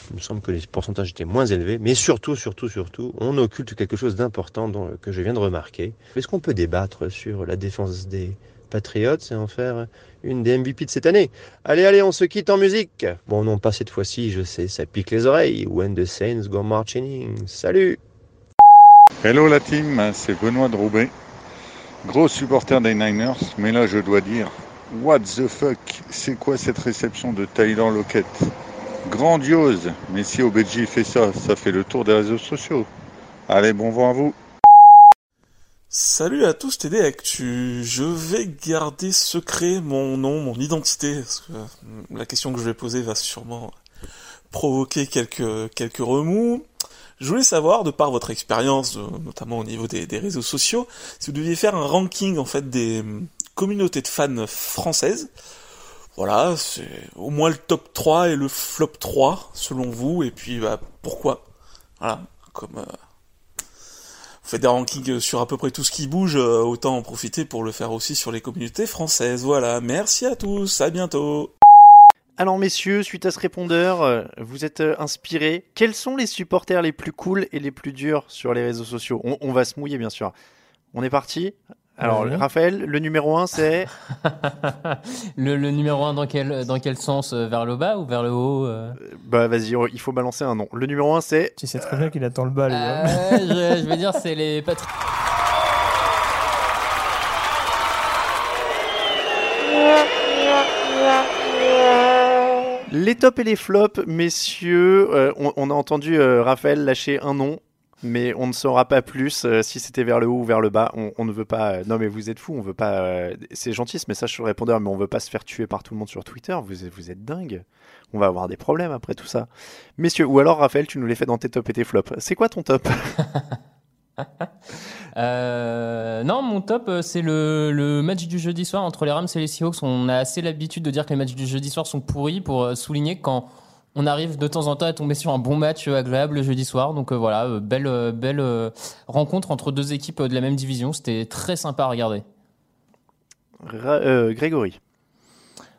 [SPEAKER 14] Il me semble que les pourcentages étaient moins élevés, mais surtout, surtout, surtout, on occulte quelque chose d'important que je viens de remarquer. Est-ce qu'on peut débattre sur la défense des Patriots et en faire une des MVP de cette année? Allez, allez, on se quitte en musique. Bon, non, pas cette fois-ci, je sais, ça pique les oreilles. When the Saints go marching. Salut
[SPEAKER 15] Hello la team, c'est Benoît de Roubaix. Gros supporter des Niners, mais là je dois dire, what the fuck, c'est quoi cette réception de Tyler Lockett? Grandiose, mais si OBJ fait ça, ça fait le tour des réseaux sociaux. Allez, bon vent à vous
[SPEAKER 16] Salut à tous TD je vais garder secret mon nom, mon identité, parce que la question que je vais poser va sûrement provoquer quelques, quelques remous. Je voulais savoir, de par votre expérience, notamment au niveau des, des, réseaux sociaux, si vous deviez faire un ranking en fait des communautés de fans françaises. Voilà, c'est au moins le top 3 et le flop 3 selon vous, et puis bah, pourquoi? Voilà, comme... Euh, fait des rankings sur à peu près tout ce qui bouge, euh, autant en profiter pour le faire aussi sur les communautés françaises. Voilà, merci à tous, à bientôt.
[SPEAKER 4] Alors messieurs, suite à ce répondeur, euh, vous êtes inspirés. Quels sont les supporters les plus cools et les plus durs sur les réseaux sociaux? On, va se mouiller bien sûr. On est parti? Alors. Raphaël, le numéro 1, c'est
[SPEAKER 6] le, le numéro 1 dans quel, dans quel sens euh, Vers le bas ou vers le haut euh
[SPEAKER 4] Bah vas-y, il faut balancer un nom. Le numéro 1, c'est...
[SPEAKER 5] Tu sais très bien qu'il attend le bas, lui. hein.
[SPEAKER 6] Euh, je, je vais dire c'est les Patriots.
[SPEAKER 4] Les tops et les flops, messieurs, euh, on, on a entendu euh, Raphaël lâcher un nom, mais on ne saura pas plus euh, si c'était vers le haut ou vers le bas. On, ne veut pas. euh, non, mais vous êtes fous, on veut pas. euh, c'est gentil ce message sur le répondeur, mais on veut pas se faire tuer par tout le monde sur Twitter. Vous, êtes- vous êtes dingue. On va avoir des problèmes après tout ça. Messieurs, ou alors Raphaël, tu nous les fais dans tes tops et tes flops. C'est quoi ton top?
[SPEAKER 6] Non, mon top, c'est le, le match du jeudi soir entre les Rams et les Seahawks. On a assez l'habitude de dire que les matchs du jeudi soir sont pourris pour souligner quand on arrive de temps en temps à tomber sur un bon match euh, agréable le jeudi soir. Donc euh, voilà, euh, belle, euh, belle euh, rencontre entre deux équipes euh, de la même division. C'était très sympa à regarder.
[SPEAKER 4] Ra- euh, Grégory.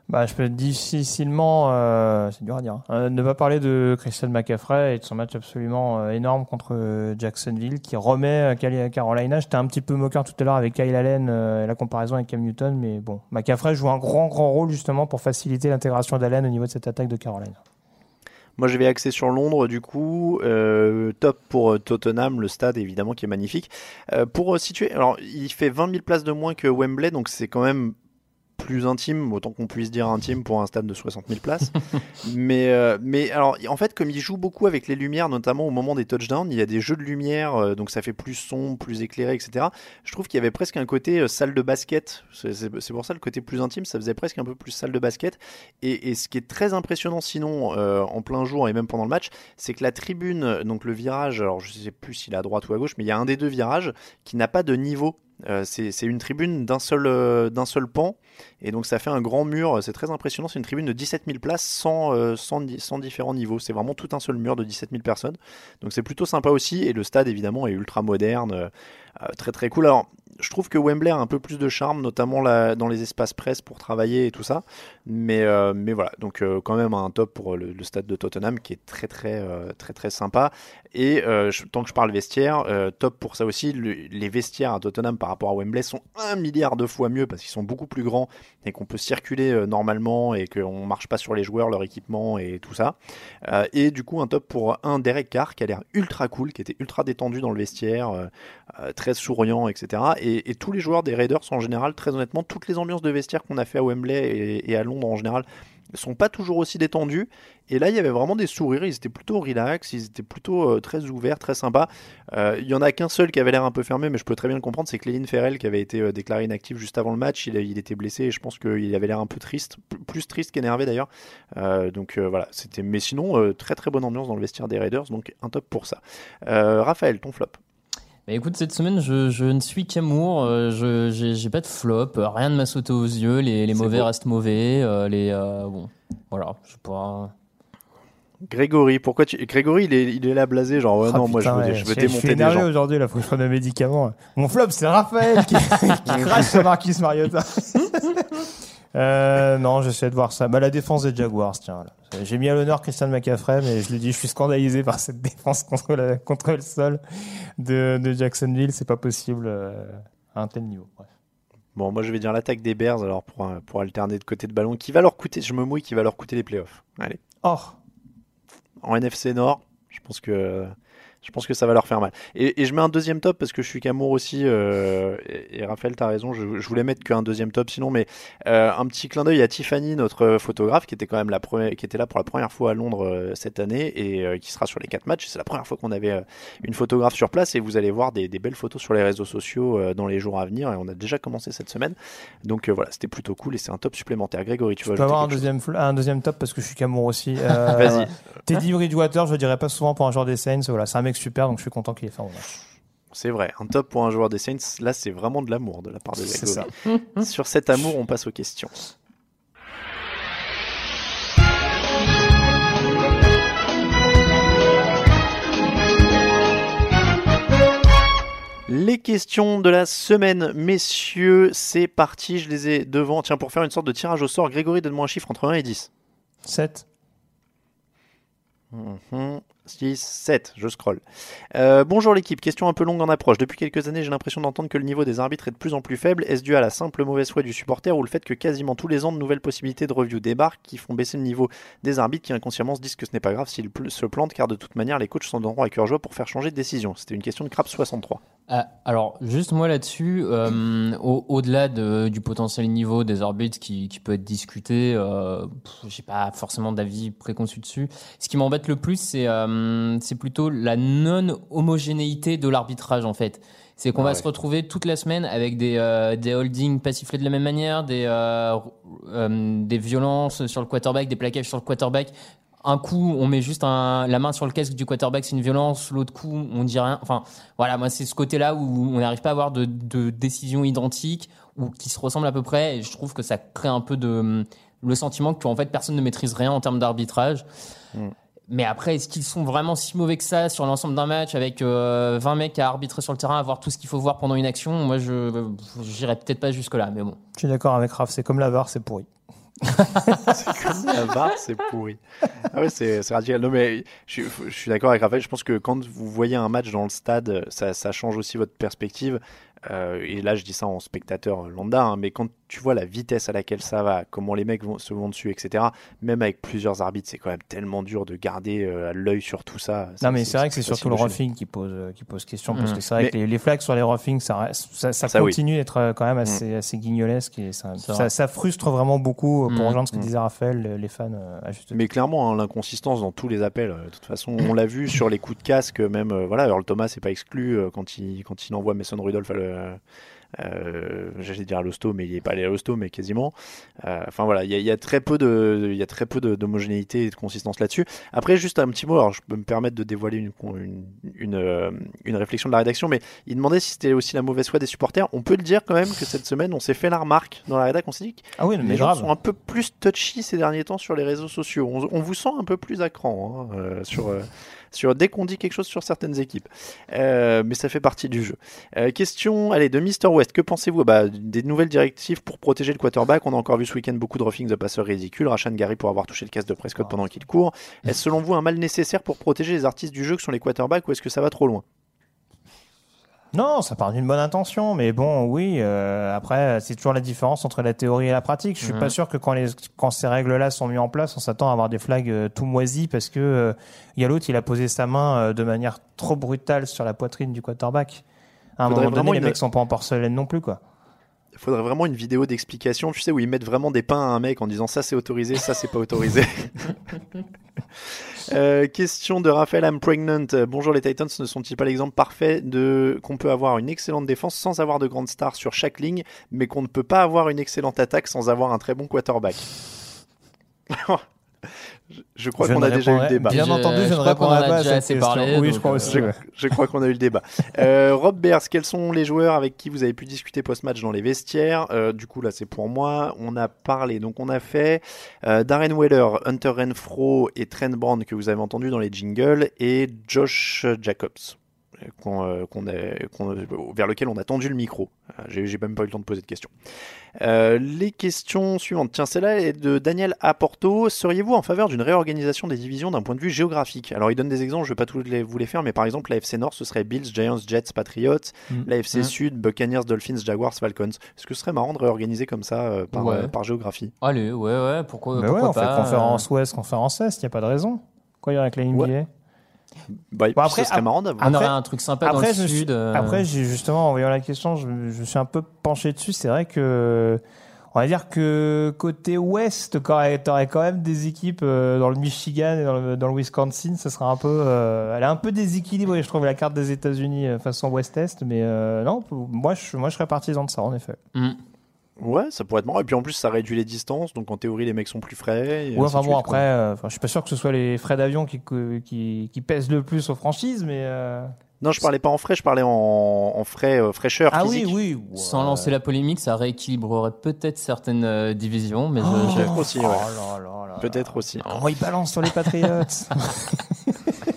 [SPEAKER 5] Bah, je peux difficilement, euh, c'est dur à dire, hein, euh, ne pas parler de Christian McCaffrey et de son match absolument euh, énorme contre Jacksonville qui remet euh, Carolina. J'étais un petit peu moqueur tout à l'heure avec Kyle Allen euh, et la comparaison avec Cam Newton, mais bon, McCaffrey joue un grand, grand rôle justement pour faciliter l'intégration d'Allen au niveau de cette attaque de Carolina.
[SPEAKER 4] Moi, je vais axer sur Londres, du coup. Euh, top pour euh, Tottenham, le stade, évidemment, qui est magnifique. Euh, pour euh, situer, alors, il fait 20 000 places de moins que Wembley, donc c'est quand même plus intime, autant qu'on puisse dire intime pour un stade de 60 000 places. mais, euh, mais alors, en fait, comme il joue beaucoup avec les lumières, notamment au moment des touchdowns, il y a des jeux de lumière, euh, donc ça fait plus sombre, plus éclairé, etc. Je trouve qu'il y avait presque un côté euh, salle de basket. C'est pour ça le côté plus intime, ça faisait presque un peu plus salle de basket. Et, et ce qui est très impressionnant, sinon, en plein jour et même pendant le match, c'est que la tribune, donc le virage, alors je sais plus s'il est à droite ou à gauche, mais il y a un des deux virages qui n'a pas de niveau. Euh, c'est une tribune d'un seul, euh, seul pan, et donc ça fait un grand mur, c'est très impressionnant, c'est une tribune de 17 000 places sans, euh, sans, di- sans différents niveaux, c'est vraiment tout un seul mur de 17 000 personnes, donc c'est plutôt sympa aussi, et le stade évidemment est ultra moderne, très très cool. Je trouve que Wembley a un peu plus de charme, notamment dans les espaces presse pour travailler et tout ça, mais, euh, voilà, donc euh, quand même un top pour le, stade de Tottenham qui est très très euh, très très sympa, et tant que je parle vestiaire, top pour ça aussi, le- les vestiaires à Tottenham par rapport à Wembley sont un milliard de fois mieux parce qu'ils sont beaucoup plus grands et qu'on peut circuler normalement et qu'on marche pas sur les joueurs, leur équipement et tout ça. Et du coup, un top pour un Derek Carr qui a l'air ultra cool, qui était ultra détendu dans le vestiaire, très souriant, etc. et, et tous les joueurs des Raiders en général, très honnêtement, toutes les ambiances de vestiaire qu'on a fait à Wembley et, à Londres en général sont pas toujours aussi détendus. Et là, il y avait vraiment des sourires. Ils étaient plutôt relax, ils étaient plutôt euh, très ouverts, très sympas. Euh, il y en a qu'un seul qui avait l'air un peu fermé, mais je peux très bien le comprendre. C'est Cléline Ferrell qui avait été euh, déclaré inactif juste avant le match. Il, était blessé et je pense qu'il avait l'air un peu triste, plus triste qu'énervé d'ailleurs. Donc voilà, c'était. Mais sinon, très très bonne ambiance dans le vestiaire des Raiders, donc un top pour ça. Raphaël, ton flop.
[SPEAKER 6] Bah écoute, cette semaine, je, je ne suis qu'amour. euh, je j'ai j'ai pas de flop. euh, Rien ne m'a sauté aux yeux. Les, les
[SPEAKER 4] C'est
[SPEAKER 6] mauvais
[SPEAKER 4] beau.
[SPEAKER 6] restent mauvais. euh, les euh, bon, voilà. Je pourrais.
[SPEAKER 4] Grégory, pourquoi tu. Grégory, il est, il est là blasé, genre, ouais,
[SPEAKER 5] Ah,
[SPEAKER 4] non, moi je
[SPEAKER 5] putain,
[SPEAKER 4] veux,
[SPEAKER 5] ouais,
[SPEAKER 4] je veux
[SPEAKER 5] je
[SPEAKER 4] démonter
[SPEAKER 5] suis
[SPEAKER 4] des
[SPEAKER 5] énervé
[SPEAKER 4] gens.
[SPEAKER 5] aujourd'hui, là, faut que je prenne un médicament. Mon flop, c'est Raphaël qui, qui crache sur Marcus Mariota. Euh, non, j'essaie de voir ça. Bah, la défense des Jaguars, tiens. là. J'ai mis à l'honneur Christian McCaffrey, mais je l'ai dit, je suis scandalisé par cette défense contre, la- contre le sol de, de Jacksonville. C'est pas possible euh, à un tel niveau. Bref.
[SPEAKER 4] Bon, moi je vais dire l'attaque des Bears alors pour, pour alterner de côté de ballon qui va leur coûter, je me mouille, qui va leur coûter les playoffs. Allez.
[SPEAKER 5] Oh.
[SPEAKER 4] En NFC Nord, je pense que je pense que ça va leur faire mal. Et, et je mets un deuxième top parce que je suis qu'amour aussi. euh, et, et Raphaël, t'as raison, je, je voulais mettre qu'un deuxième top sinon, mais euh, un petit clin d'œil à Tiffany, notre photographe, qui était quand même la première, qui était là pour la première fois à Londres euh, cette année et euh, qui sera sur les quatre matchs. C'est la première fois qu'on avait euh, une photographe sur place et vous allez voir des, des belles photos sur les réseaux sociaux euh, dans les jours à venir. Et on a déjà commencé cette semaine, donc euh, voilà, c'était plutôt cool et c'est un top supplémentaire. Grégory, tu
[SPEAKER 5] Je
[SPEAKER 4] vas
[SPEAKER 5] peux avoir un deuxième, un deuxième top parce que je suis qu'amour aussi. Euh,
[SPEAKER 4] Vas-y.
[SPEAKER 5] Teddy Bridgewater, je le dirais pas souvent pour un joueur des Saints. Voilà, c'est un mec super, donc je suis content qu'il ait fait un bon match.
[SPEAKER 4] C'est vrai, un top pour un joueur des Saints, là c'est vraiment de l'amour de la part de
[SPEAKER 5] C'est
[SPEAKER 4] Grégory. Sur cet amour, on passe aux questions. Les questions de la semaine, messieurs, c'est parti, je les ai devant. Tiens, pour faire une sorte de tirage au sort, Grégory, donne-moi un chiffre entre 1 et 10.
[SPEAKER 5] 7.
[SPEAKER 4] 6, 7, je scroll. Euh, bonjour l'équipe, question un peu longue en approche. Depuis quelques années, j'ai l'impression d'entendre que le niveau des arbitres est de plus en plus faible. Est-ce dû à la simple mauvaise foi du supporter ou le fait que quasiment tous les ans, de nouvelles possibilités de review débarquent qui font baisser le niveau des arbitres qui inconsciemment se disent que ce n'est pas grave s'ils se plantent car de toute manière, les coachs s'en donneront à cœur joie pour faire changer de décision? C'était une question de Crap 63.
[SPEAKER 6] Ah, alors, juste moi là-dessus, euh, au- au-delà de- du potentiel niveau des arbitres qui, qui peut être discuté, euh, j'ai pas forcément d'avis préconçu dessus. Ce qui m'embête le plus, c'est euh, plutôt la non-homogénéité de l'arbitrage en fait. C'est qu'on
[SPEAKER 4] Ah
[SPEAKER 6] va
[SPEAKER 4] ouais.
[SPEAKER 6] se retrouver toute la semaine avec des, euh, des holdings pas sifflés de la même manière, des, euh, euh, des violences sur le quarterback, des plaquages sur le quarterback. Un coup, on met juste un- la main sur le casque du quarterback, c'est une violence. L'autre coup, on dit rien. Enfin, voilà, moi, c'est ce côté-là où on n'arrive pas à avoir de, de décisions identiques ou qui se ressemblent à peu près. Et je trouve que ça crée un peu de le sentiment que en fait personne ne maîtrise rien en termes d'arbitrage.
[SPEAKER 4] Mm.
[SPEAKER 6] Mais après, est-ce qu'ils sont vraiment si mauvais que ça sur l'ensemble d'un match avec euh, 20 mecs à arbitrer sur le terrain, à voir tout ce qu'il faut voir pendant une action? Moi, je j'irais peut-être pas jusque-là, mais bon.
[SPEAKER 5] Je suis d'accord avec Raph, c'est comme la VAR, c'est pourri.
[SPEAKER 4] Comme la VAR, c'est pourri. Ah ouais, c'est c'est radical. Non, mais je, suis- d'accord avec Raphaël. Je pense que quand vous voyez un match dans le stade, ça change aussi votre perspective. Euh, et là, je dis ça en spectateur lambda, hein, mais quand tu vois la vitesse à laquelle ça va, comment les mecs vont, se vont dessus, etc., même avec plusieurs arbitres, c'est quand même tellement dur de garder euh, l'œil sur tout ça.
[SPEAKER 5] Non, mais c'est vrai que c'est surtout le roughing qui pose, euh, qui pose question, parce
[SPEAKER 4] Mhm.
[SPEAKER 5] que c'est vrai
[SPEAKER 4] Mais-
[SPEAKER 5] que les, les flags sur les roughings, ça, reste- ça, ça
[SPEAKER 4] Ça, oui.
[SPEAKER 5] continue d'être quand même assez, assez guignolesque et ça, frustre vraiment beaucoup, pour
[SPEAKER 4] Mhm.
[SPEAKER 5] rejoindre ce que
[SPEAKER 4] Mhm.
[SPEAKER 5] disait Raphaël, les- fans à juste
[SPEAKER 4] Mais clairement, hein, l'inconsistance dans tous les appels. De toute façon, on l'a vu sur les coups de casque, même. voilà, Earl Thomas n'est pas exclu quand il quand il envoie Mason Rudolph à le. uh, euh, J'allais dire à l'hosto, mais il n'est pas allé à l'hosto, mais quasiment. Euh, Enfin voilà, il y, a- il y a très peu de, il y a très peu d'homogénéité et de consistance là-dessus. Après, juste un petit mot. Alors, je peux me permettre de dévoiler une une, une, euh, une réflexion de la rédaction, mais il demandait si c'était aussi la mauvaise foi des supporters. On peut le dire quand même que cette semaine, on s'est fait la remarque dans la rédaction. On s'est dit que
[SPEAKER 5] Ah oui,
[SPEAKER 4] les gens sont un peu plus touchy ces derniers temps sur les réseaux sociaux. On, on vous sent un peu plus à cran hein, euh, sur, sur dès qu'on dit quelque chose sur certaines équipes. Euh, mais ça fait partie du jeu. Euh, question, allez, de Mister West. Que pensez-vous bah, des nouvelles directives pour protéger le quarterback? On a encore vu ce week-end beaucoup de roughings de passeurs ridicules. Rashan Gary pour avoir touché le casque de Prescott pendant qu'il court. Est-ce selon vous un mal nécessaire pour protéger les artistes du jeu que sont les quarterbacks ou est-ce que ça va trop loin?
[SPEAKER 5] Non, ça part d'une bonne intention, mais bon, oui. euh, après, c'est toujours la différence entre la théorie et la pratique. Je suis pas sûr que quand, les, quand ces règles-là sont mises en place, on s'attend à avoir des flags euh, tout moisis parce que euh, il y a l'autre, il a posé sa main de manière trop brutale sur la poitrine du quarterback. À un moment donné,
[SPEAKER 4] vraiment
[SPEAKER 5] les
[SPEAKER 4] une-
[SPEAKER 5] mecs sont pas en porcelaine non plus, quoi.
[SPEAKER 4] Il faudrait vraiment une vidéo d'explication, tu sais, où ils mettent vraiment des pains à un mec en disant ça c'est autorisé, ça c'est pas autorisé. Euh, question de Raphaël I'm pregnant. Bonjour les Titans, ne sont-ils pas l'exemple parfait de qu'on peut avoir une excellente défense sans avoir de grandes stars sur chaque ligne, mais qu'on ne peut pas avoir une excellente attaque sans avoir un très bon quarterback? Je- crois qu'on a déjà eu le débat.
[SPEAKER 5] Bien entendu, je ne
[SPEAKER 6] a
[SPEAKER 5] pas à cette
[SPEAKER 6] assez
[SPEAKER 5] question.
[SPEAKER 6] parlé,
[SPEAKER 5] Oui,
[SPEAKER 6] donc,
[SPEAKER 5] je crois
[SPEAKER 6] euh,
[SPEAKER 5] aussi.
[SPEAKER 4] Je, crois qu'on a eu le débat. Euh, Rob Bears, quels sont les joueurs avec qui vous avez pu discuter post-match dans les vestiaires? Euh, Du coup, là, c'est pour moi. On a parlé, donc on a fait euh, Darren Weller, Hunter Renfro et Trent Brown que vous avez entendu dans les jingles et Josh Jacobs. Qu'on, euh, qu'on a- qu'on a- vers lequel on a tendu le micro. Euh, J'ai, j'ai même pas eu le temps de poser de questions. Euh, les questions suivantes. Tiens, celle-là est de Daniel Aporto. Seriez-vous en faveur d'une réorganisation des divisions d'un point de vue géographique? Alors, il donne des exemples, je vais pas tous les, vous les faire, mais par exemple, la FC Nord, ce serait Bills, Giants, Jets, Patriots.
[SPEAKER 5] Mm.
[SPEAKER 4] La FC. Sud, Buccaneers, Dolphins, Jaguars, Falcons. Est-ce que ce serait marrant de réorganiser comme ça euh, par,
[SPEAKER 6] Ouais.
[SPEAKER 4] euh, par géographie?
[SPEAKER 6] Allez, ouais, ouais, pourquoi,
[SPEAKER 5] ouais,
[SPEAKER 6] pourquoi
[SPEAKER 5] on fait
[SPEAKER 6] pas
[SPEAKER 5] conférence ouest, conférence est, il n'y a pas de raison. Quoi, il y aurait avec la NBA
[SPEAKER 4] Ouais. Bah,
[SPEAKER 5] Bon, après,
[SPEAKER 4] ce serait marrant d'avoir.
[SPEAKER 6] On aurait un truc sympa dans
[SPEAKER 5] Après,
[SPEAKER 6] le
[SPEAKER 5] me suis-
[SPEAKER 6] sud. euh,
[SPEAKER 5] Après, justement, en voyant la question, je, me- je suis un peu penché dessus. C'est vrai que, on va dire que côté ouest, t'aurais quand même des équipes euh, dans le Michigan et dans le, dans le Wisconsin. Ça sera un peu, euh, elle est un peu déséquilibrée, je trouve, la carte des États-Unis façon ouest-est. Mais euh, non, moi, je, moi, je serais partisan de ça, en effet.
[SPEAKER 6] hmm.
[SPEAKER 4] Ouais, ça pourrait être marrant. Et puis en plus, ça réduit les distances, donc en théorie, les mecs sont plus frais. et
[SPEAKER 5] Ouais, enfin bon,
[SPEAKER 4] suite,
[SPEAKER 5] après, euh, je suis pas sûr que ce soit les frais d'avion qui, qui, qui pèsent le plus aux franchises, mais. euh,
[SPEAKER 4] Non, je parlais pas en frais, je parlais en, en frais euh, fraîcheur
[SPEAKER 5] Ah
[SPEAKER 4] physique.
[SPEAKER 5] oui, oui.
[SPEAKER 6] Sans lancer la polémique, ça rééquilibrerait peut-être certaines euh, divisions, mais
[SPEAKER 5] Oh.
[SPEAKER 6] je-
[SPEAKER 4] Peut-être aussi, ouais.
[SPEAKER 5] Oh là là là.
[SPEAKER 4] Peut-être aussi.
[SPEAKER 5] Comment ils balancent sur les Patriots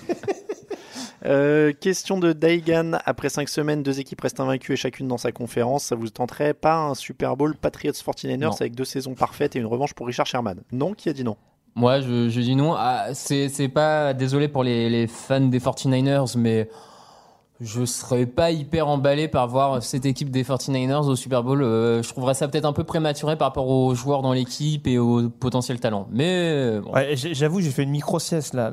[SPEAKER 4] Euh, question de Daigan. Après 5 semaines, deux équipes restent invaincues et chacune dans sa conférence. Ça vous tenterait pas un Super Bowl Patriots 49ers
[SPEAKER 6] Non.
[SPEAKER 4] avec deux saisons parfaites et une revanche pour Richard Sherman? Non Qui a dit non?
[SPEAKER 6] Moi, je, je dis non. Ah, c'est pas. Désolé pour les, les fans des 49ers, mais je serais pas hyper emballé par voir cette équipe des 49ers au Super Bowl. Euh, je trouverais ça peut-être un peu prématuré par rapport aux joueurs dans l'équipe et au potentiel talent. Mais bon.
[SPEAKER 5] Ouais, j'ai- J'avoue, j'ai fait une micro-sieste là.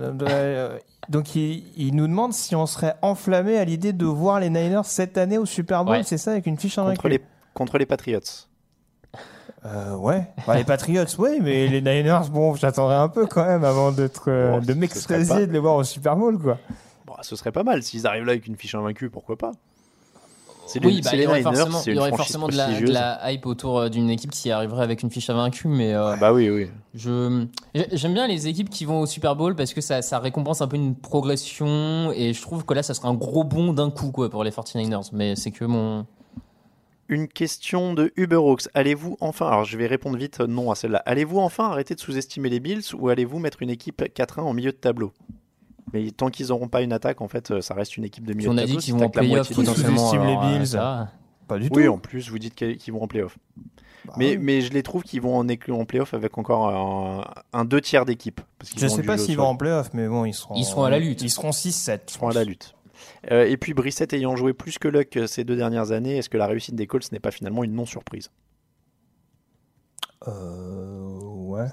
[SPEAKER 5] Donc, il, il nous demande si on serait enflammé à l'idée de voir les Niners cette année au Super Bowl,
[SPEAKER 6] Ouais.
[SPEAKER 5] c'est ça, avec une fiche en
[SPEAKER 4] contre les, contre les Patriots.
[SPEAKER 5] Euh, ouais. Bah, les Patriots, oui, mais les Niners, bon, j'attendrais un peu quand même avant d'être, euh,
[SPEAKER 4] Bon,
[SPEAKER 5] de m'extasier
[SPEAKER 4] pas-
[SPEAKER 5] de les voir au Super Bowl, quoi.
[SPEAKER 4] Bon, ce serait pas mal. S'ils arrivent là avec une fiche invaincue, pourquoi pas? C'est
[SPEAKER 6] Oui, bah, il y aurait
[SPEAKER 4] Niners,
[SPEAKER 6] forcément, il y aurait forcément de la, de
[SPEAKER 4] prestigieuse.
[SPEAKER 6] la hype autour euh, d'une équipe qui arriverait avec une fiche invaincue, mais euh,
[SPEAKER 4] Bah oui, oui.
[SPEAKER 6] je j'aime bien les équipes qui vont au Super Bowl parce que ça, ça récompense un peu une progression et je trouve que là ça serait un gros bond d'un coup quoi pour les 49ers. Mais c'est que mon
[SPEAKER 4] Une question de Uberhawks. Allez-vous enfin, alors je vais répondre vite non à celle-là. Allez-vous enfin arrêter de sous-estimer les Bills ou allez-vous mettre une équipe 4-1 en milieu de tableau? Mais tant qu'ils n'auront pas une attaque, en fait, euh, ça reste une équipe de milieu
[SPEAKER 6] on
[SPEAKER 4] de
[SPEAKER 6] a dit qu'ils vont en playoff potentiellement.
[SPEAKER 5] sous-estiment les
[SPEAKER 6] alors, euh,
[SPEAKER 5] Bills.
[SPEAKER 6] ça-
[SPEAKER 5] Pas du
[SPEAKER 4] Oui,
[SPEAKER 5] tout.
[SPEAKER 4] en plus, vous dites qu'ils vont en playoff.
[SPEAKER 5] Bah
[SPEAKER 4] mais,
[SPEAKER 5] oui.
[SPEAKER 4] mais je les trouve qu'ils vont en, en playoff avec encore un, un deux tiers d'équipe.
[SPEAKER 5] Je
[SPEAKER 4] ont
[SPEAKER 5] sais pas s'ils vont en playoff, mais bon, ils seront.
[SPEAKER 6] Ils seront à la lutte.
[SPEAKER 5] Ils seront 6-7.
[SPEAKER 4] Ils seront à la lutte. Euh, et puis Brissette ayant joué plus que Luck ces deux dernières années, est-ce que la réussite des Colts n'est pas finalement une non-surprise?
[SPEAKER 5] Euh. Ouais.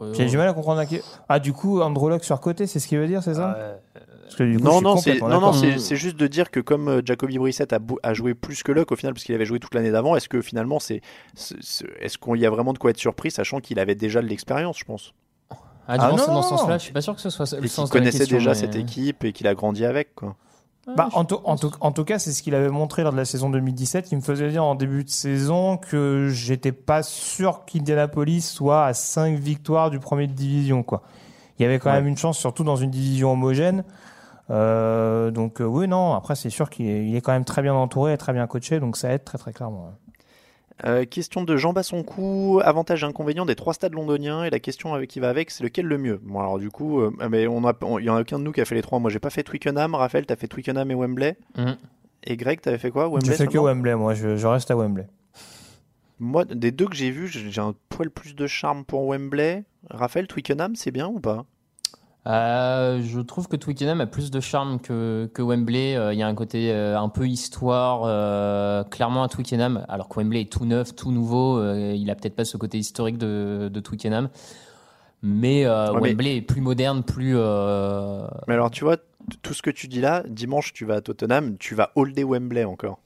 [SPEAKER 6] Euh,
[SPEAKER 5] J'ai du mal à comprendre question. Ah, du coup, Andrew Luck sur côté, c'est ce qu'il veut dire, c'est ça Parce que du coup, je
[SPEAKER 4] Non, non, c'est non, c'est juste de dire que comme euh, Jacoby Brissett a, joué plus que Luck au final, parce qu'il avait joué toute l'année d'avant, est-ce que finalement, c'est est-ce qu'il y a vraiment de quoi être surpris, sachant qu'il avait déjà de l'expérience, je pense,
[SPEAKER 6] Ah, du
[SPEAKER 5] Ah, non,
[SPEAKER 6] c'est dans ce sens-là. Je suis pas sûr que ce soit le
[SPEAKER 4] et
[SPEAKER 6] sens la
[SPEAKER 4] connaissait déjà
[SPEAKER 6] mais-
[SPEAKER 4] cette équipe et qu'il a grandi avec, quoi.
[SPEAKER 5] Bah, en, tout- en, tout- en tout cas, c'est ce qu'il avait montré lors de la saison 2017, qui me faisait dire en début de saison que j'étais pas sûr qu'Indianapolis soit à 5 victoires du premier de division. Quoi. Il y avait quand
[SPEAKER 4] Ouais.
[SPEAKER 5] même une chance, surtout dans une division homogène. Euh, donc euh, oui, non, après c'est sûr qu'il est, il est quand même très bien entouré et très bien coaché, donc ça aide très très clairement.
[SPEAKER 4] Euh, question de Jean Bassoncourt, avantage et inconvénient des trois stades londoniens, et la question avec qui va avec, c'est lequel le mieux? Bon, alors du coup, euh, mais on il y en a aucun de nous qui a fait les trois. Moi, j'ai pas fait Twickenham. Raphaël, t'as fait Twickenham et Wembley.
[SPEAKER 6] Mhm.
[SPEAKER 4] Et Greg, t'avais fait quoi?
[SPEAKER 5] Je
[SPEAKER 4] Wembley
[SPEAKER 5] fais que
[SPEAKER 4] seulement?
[SPEAKER 5] Wembley, moi je, je reste à Wembley.
[SPEAKER 4] Moi, des deux que j'ai vus, j'ai j'ai un poil plus de charme pour Wembley. Raphaël, Twickenham, c'est bien ou pas?
[SPEAKER 6] Euh, je trouve que Twickenham a plus de charme que, que Wembley. Euh, Il y a un côté euh, un peu histoire, clairement à Twickenham, alors que Wembley est tout neuf, tout nouveau. il a peut-être pas ce côté historique de, de Twickenham. Mais Wembley est plus moderne, plus.
[SPEAKER 4] Mais alors, tu vois, tout ce que tu dis là, dimanche, tu vas à Tottenham, tu vas holder Wembley encore.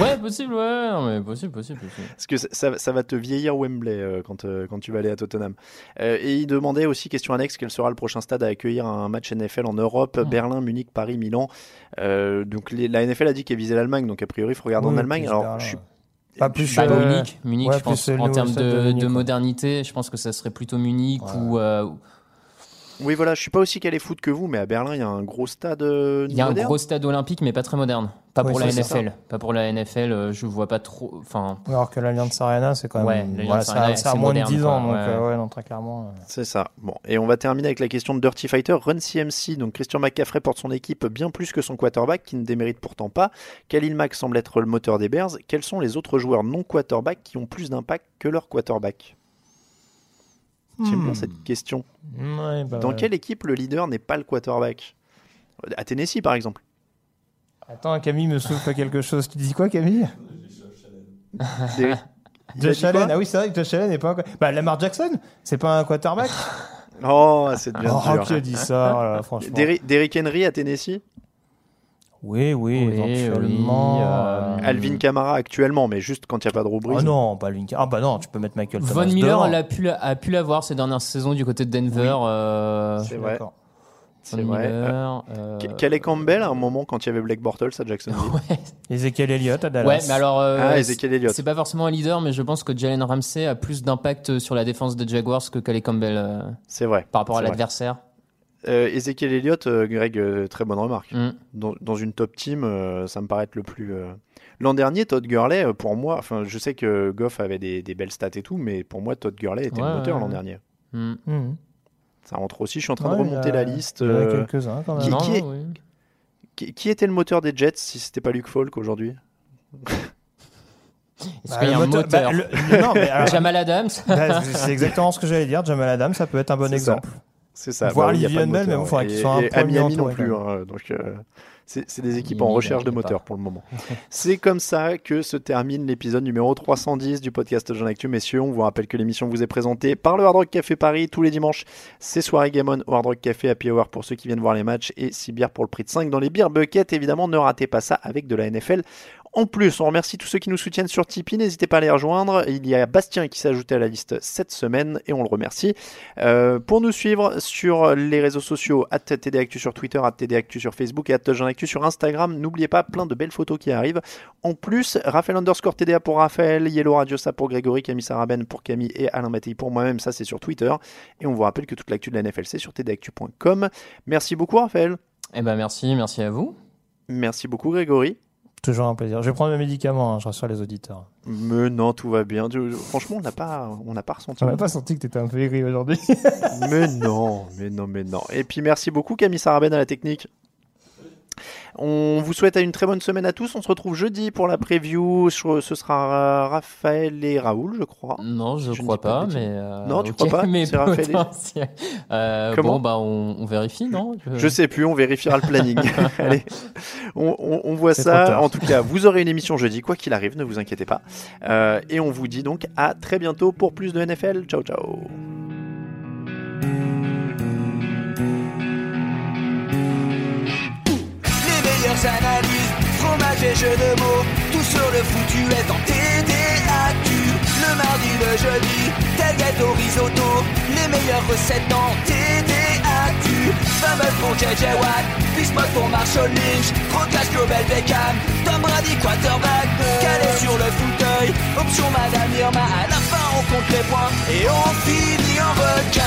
[SPEAKER 6] Ouais, possible, ouais, non, mais possible, possible, possible.
[SPEAKER 4] Parce que ça- ça, ça va te vieillir Wembley euh, quand, euh, quand tu vas aller à Tottenham. Euh, et il demandait aussi, question annexe, quel sera le prochain stade à accueillir un match NFL en Europe Berlin, Munich, Paris, Milan. Euh, donc les- la NFL a dit qu'elle visait l'Allemagne, donc a priori il faut regarder en Allemagne. Alors je suis.
[SPEAKER 5] Pas plus
[SPEAKER 6] Bah, Munich, Munich,
[SPEAKER 5] ouais,
[SPEAKER 6] je pense. En termes de,
[SPEAKER 5] Munich,
[SPEAKER 6] de
[SPEAKER 5] ouais.
[SPEAKER 6] modernité, je pense que ça serait plutôt Munich ou.
[SPEAKER 4] Oui, voilà, je suis pas aussi calé foot que vous, mais à Berlin, il y a un gros stade euh,
[SPEAKER 6] Il y a un gros stade olympique, mais pas très moderne. Pas
[SPEAKER 5] Oui,
[SPEAKER 6] pour la
[SPEAKER 5] ça.
[SPEAKER 6] NFL. Pas pour la NFL, euh, je vois pas trop. Enfin,
[SPEAKER 5] Alors que l'Alliance Arena, c'est quand même.
[SPEAKER 6] Ouais,
[SPEAKER 5] voilà, ça,
[SPEAKER 6] Arena,
[SPEAKER 5] ça a
[SPEAKER 6] c'est
[SPEAKER 5] moins
[SPEAKER 6] moderne,
[SPEAKER 5] de 10 ans,
[SPEAKER 6] quoi,
[SPEAKER 5] donc
[SPEAKER 6] ouais.
[SPEAKER 5] euh, ouais, non, très clairement. euh.
[SPEAKER 4] C'est ça. Bon, et on va terminer avec la question de Dirty Fighter. Run CMC, donc Christian McCaffrey porte son équipe bien plus que son quarterback, qui ne démérite pourtant pas. Khalil Mack semble être le moteur des Bears. Quels sont les autres joueurs non quarterback qui ont plus d'impact que leur quarterback? J'aime bien
[SPEAKER 5] Hmm.
[SPEAKER 4] cette question.
[SPEAKER 5] Ouais, bah
[SPEAKER 4] Dans
[SPEAKER 5] ouais.
[SPEAKER 4] quelle équipe le leader n'est pas le quarterback? À Tennessee, par exemple.
[SPEAKER 5] Attends, Camille me souffle quelque chose. Tu dis quoi, Camille?
[SPEAKER 4] Des-
[SPEAKER 5] Josh Allen, ah oui, c'est vrai que Josh Allen n'est pas un. Bah, Lamar Jackson, c'est pas un quarterback?
[SPEAKER 4] Oh, c'est bien
[SPEAKER 5] Oh,
[SPEAKER 4] dur.
[SPEAKER 5] qui a dit ça, voilà, franchement.
[SPEAKER 4] Derrick Derrick Henry à Tennessee?
[SPEAKER 5] Oui, oui,
[SPEAKER 6] Oui,
[SPEAKER 5] éventuellement.
[SPEAKER 6] oui,
[SPEAKER 5] euh,
[SPEAKER 4] Alvin Kamara actuellement, mais juste quand il n'y a pas de Brees.
[SPEAKER 5] Oh non, pas Alvin. Ah bah non, tu peux mettre Michael Thomas.
[SPEAKER 6] Von Miller a pu, la- a pu l'avoir ces dernières saisons du côté de Denver. euh,
[SPEAKER 4] C'est vrai. C'est
[SPEAKER 6] Von
[SPEAKER 4] vrai.
[SPEAKER 6] Miller, euh,
[SPEAKER 4] Calais Campbell à un moment quand il y avait Blake Bortles à Jacksonville.
[SPEAKER 5] Ezekiel Elliott à Dallas.
[SPEAKER 6] Ouais, mais alors, euh,
[SPEAKER 4] Ah, Ezekiel Elliott.
[SPEAKER 6] c'est pas forcément un leader, mais je pense que Jalen Ramsey a plus d'impact sur la défense des Jaguars que Calais Campbell euh,
[SPEAKER 4] C'est vrai.
[SPEAKER 6] par rapport à l'adversaire.
[SPEAKER 4] Euh, Ezekiel Elliott, euh, Greg, euh, très bonne remarque.
[SPEAKER 6] Mm.
[SPEAKER 4] Dans, dans une top team, euh, ça me paraît être le plus. euh, L'an dernier, Todd Gurley, pour moi, enfin, je sais que Goff avait des, des belles stats et tout, mais pour moi, Todd Gurley était
[SPEAKER 6] Ouais,
[SPEAKER 4] le moteur
[SPEAKER 6] ouais,
[SPEAKER 4] l'an dernier.
[SPEAKER 6] Mm.
[SPEAKER 5] Mhm.
[SPEAKER 4] Ça rentre aussi. Je suis en train
[SPEAKER 5] Ouais,
[SPEAKER 4] de
[SPEAKER 5] il
[SPEAKER 4] remonter
[SPEAKER 5] a-
[SPEAKER 4] la liste.
[SPEAKER 5] il y en a quelques-uns quand même.
[SPEAKER 4] Qui,
[SPEAKER 6] Non,
[SPEAKER 4] qui est-
[SPEAKER 6] oui.
[SPEAKER 4] qui- qui était le moteur des Jets si c'était pas Luke Falk aujourd'hui?
[SPEAKER 6] Est-ce
[SPEAKER 5] Bah,
[SPEAKER 6] qu'il y a un
[SPEAKER 5] moteur-
[SPEAKER 6] moteur?
[SPEAKER 5] bah, le- non, mais alors-
[SPEAKER 6] Jamal Adams?
[SPEAKER 5] Bah, c'est exactement ce que j'allais dire. Jamal Adams, ça peut être un bon exemple.
[SPEAKER 4] C'est ça.
[SPEAKER 5] Voir
[SPEAKER 4] Bah il de
[SPEAKER 5] Bell, mais
[SPEAKER 4] moteur.
[SPEAKER 5] bon, faudrait qu'il
[SPEAKER 4] Et-
[SPEAKER 5] soit un premier
[SPEAKER 4] Miami non plus. hein, donc, euh, c'est des équipes en recherche de moteur pour le moment. c'est comme ça que se termine l'épisode numéro 310 du podcast Jean Actu. Messieurs, on vous rappelle que l'émission vous est présentée par le Hard Rock Café Paris tous les dimanches. C'est soirée Game On au Hard Rock Café Happy Hour pour ceux qui viennent voir les matchs et 6 bières pour le prix de 5 dans les beer buckets. Évidemment, ne ratez pas ça avec de la NFL. En plus, on remercie tous ceux qui nous soutiennent sur Tipeee. N'hésitez pas à les rejoindre. Il y a Bastien qui s'est ajouté à la liste cette semaine et on le remercie. Euh, pour nous suivre sur les réseaux sociaux, at TDActu sur Twitter, at TDActu sur Facebook et at Actu sur Instagram. N'oubliez pas, plein de belles photos qui arrivent. En plus, Raphaël underscore TDA pour Raphaël, Yellow Radiosa pour Grégory, Camille Saraben pour Camille et Alain Mattei pour moi-même. Ça, c'est sur Twitter. Et on vous rappelle que toute l'actu de la NFL, c'est sur tdactu.com. Merci beaucoup, Raphaël.
[SPEAKER 6] Eh ben merci, merci à vous.
[SPEAKER 4] Merci beaucoup, Grégory.
[SPEAKER 5] Toujours un plaisir. Je vais prendre mes médicaments, hein, je rassure les auditeurs.
[SPEAKER 4] Mais non, tout va bien. Franchement, on n'a pas, on n'a pas ressenti.
[SPEAKER 5] On n'a pas senti que tu étais un peu aigri aujourd'hui.
[SPEAKER 4] mais non, mais non, mais non. Et puis merci beaucoup Camille Saraben à la technique. On vous souhaite une très bonne semaine à tous. On se retrouve jeudi pour la preview. Je- Ce sera Raphaël et Raoul, je crois.
[SPEAKER 6] Non, je,
[SPEAKER 4] Je ne
[SPEAKER 6] crois
[SPEAKER 4] pas
[SPEAKER 6] mais. euh,
[SPEAKER 4] Non, tu
[SPEAKER 6] ok,
[SPEAKER 4] crois pas
[SPEAKER 6] mais
[SPEAKER 4] C'est Raphaël et-.
[SPEAKER 6] Euh,
[SPEAKER 4] Comment
[SPEAKER 6] Bon, bah, on, on vérifie, non
[SPEAKER 4] Je sais plus, on vérifiera le planning. Allez, on, on- on voit ça. En tout cas, vous aurez une émission jeudi, quoi qu'il arrive, ne vous inquiétez pas. Euh, et on vous dit donc à très bientôt pour plus de NFL. Ciao, ciao.
[SPEAKER 9] Meilleures analyses, fromage et jeux de mots, tout sur le foutu est en TDAQ. Le mardi, le jeudi, tel gâteau risotto, les meilleures recettes en TDAQ. Fameux pour JJ Watt, Bismuth pour Marshall Lynch, Crocas Global Beckham, Tom Brady quarterback, calé sur le fauteuil, option Madame Irma, à la fin on compte les points. Et on finit en requin.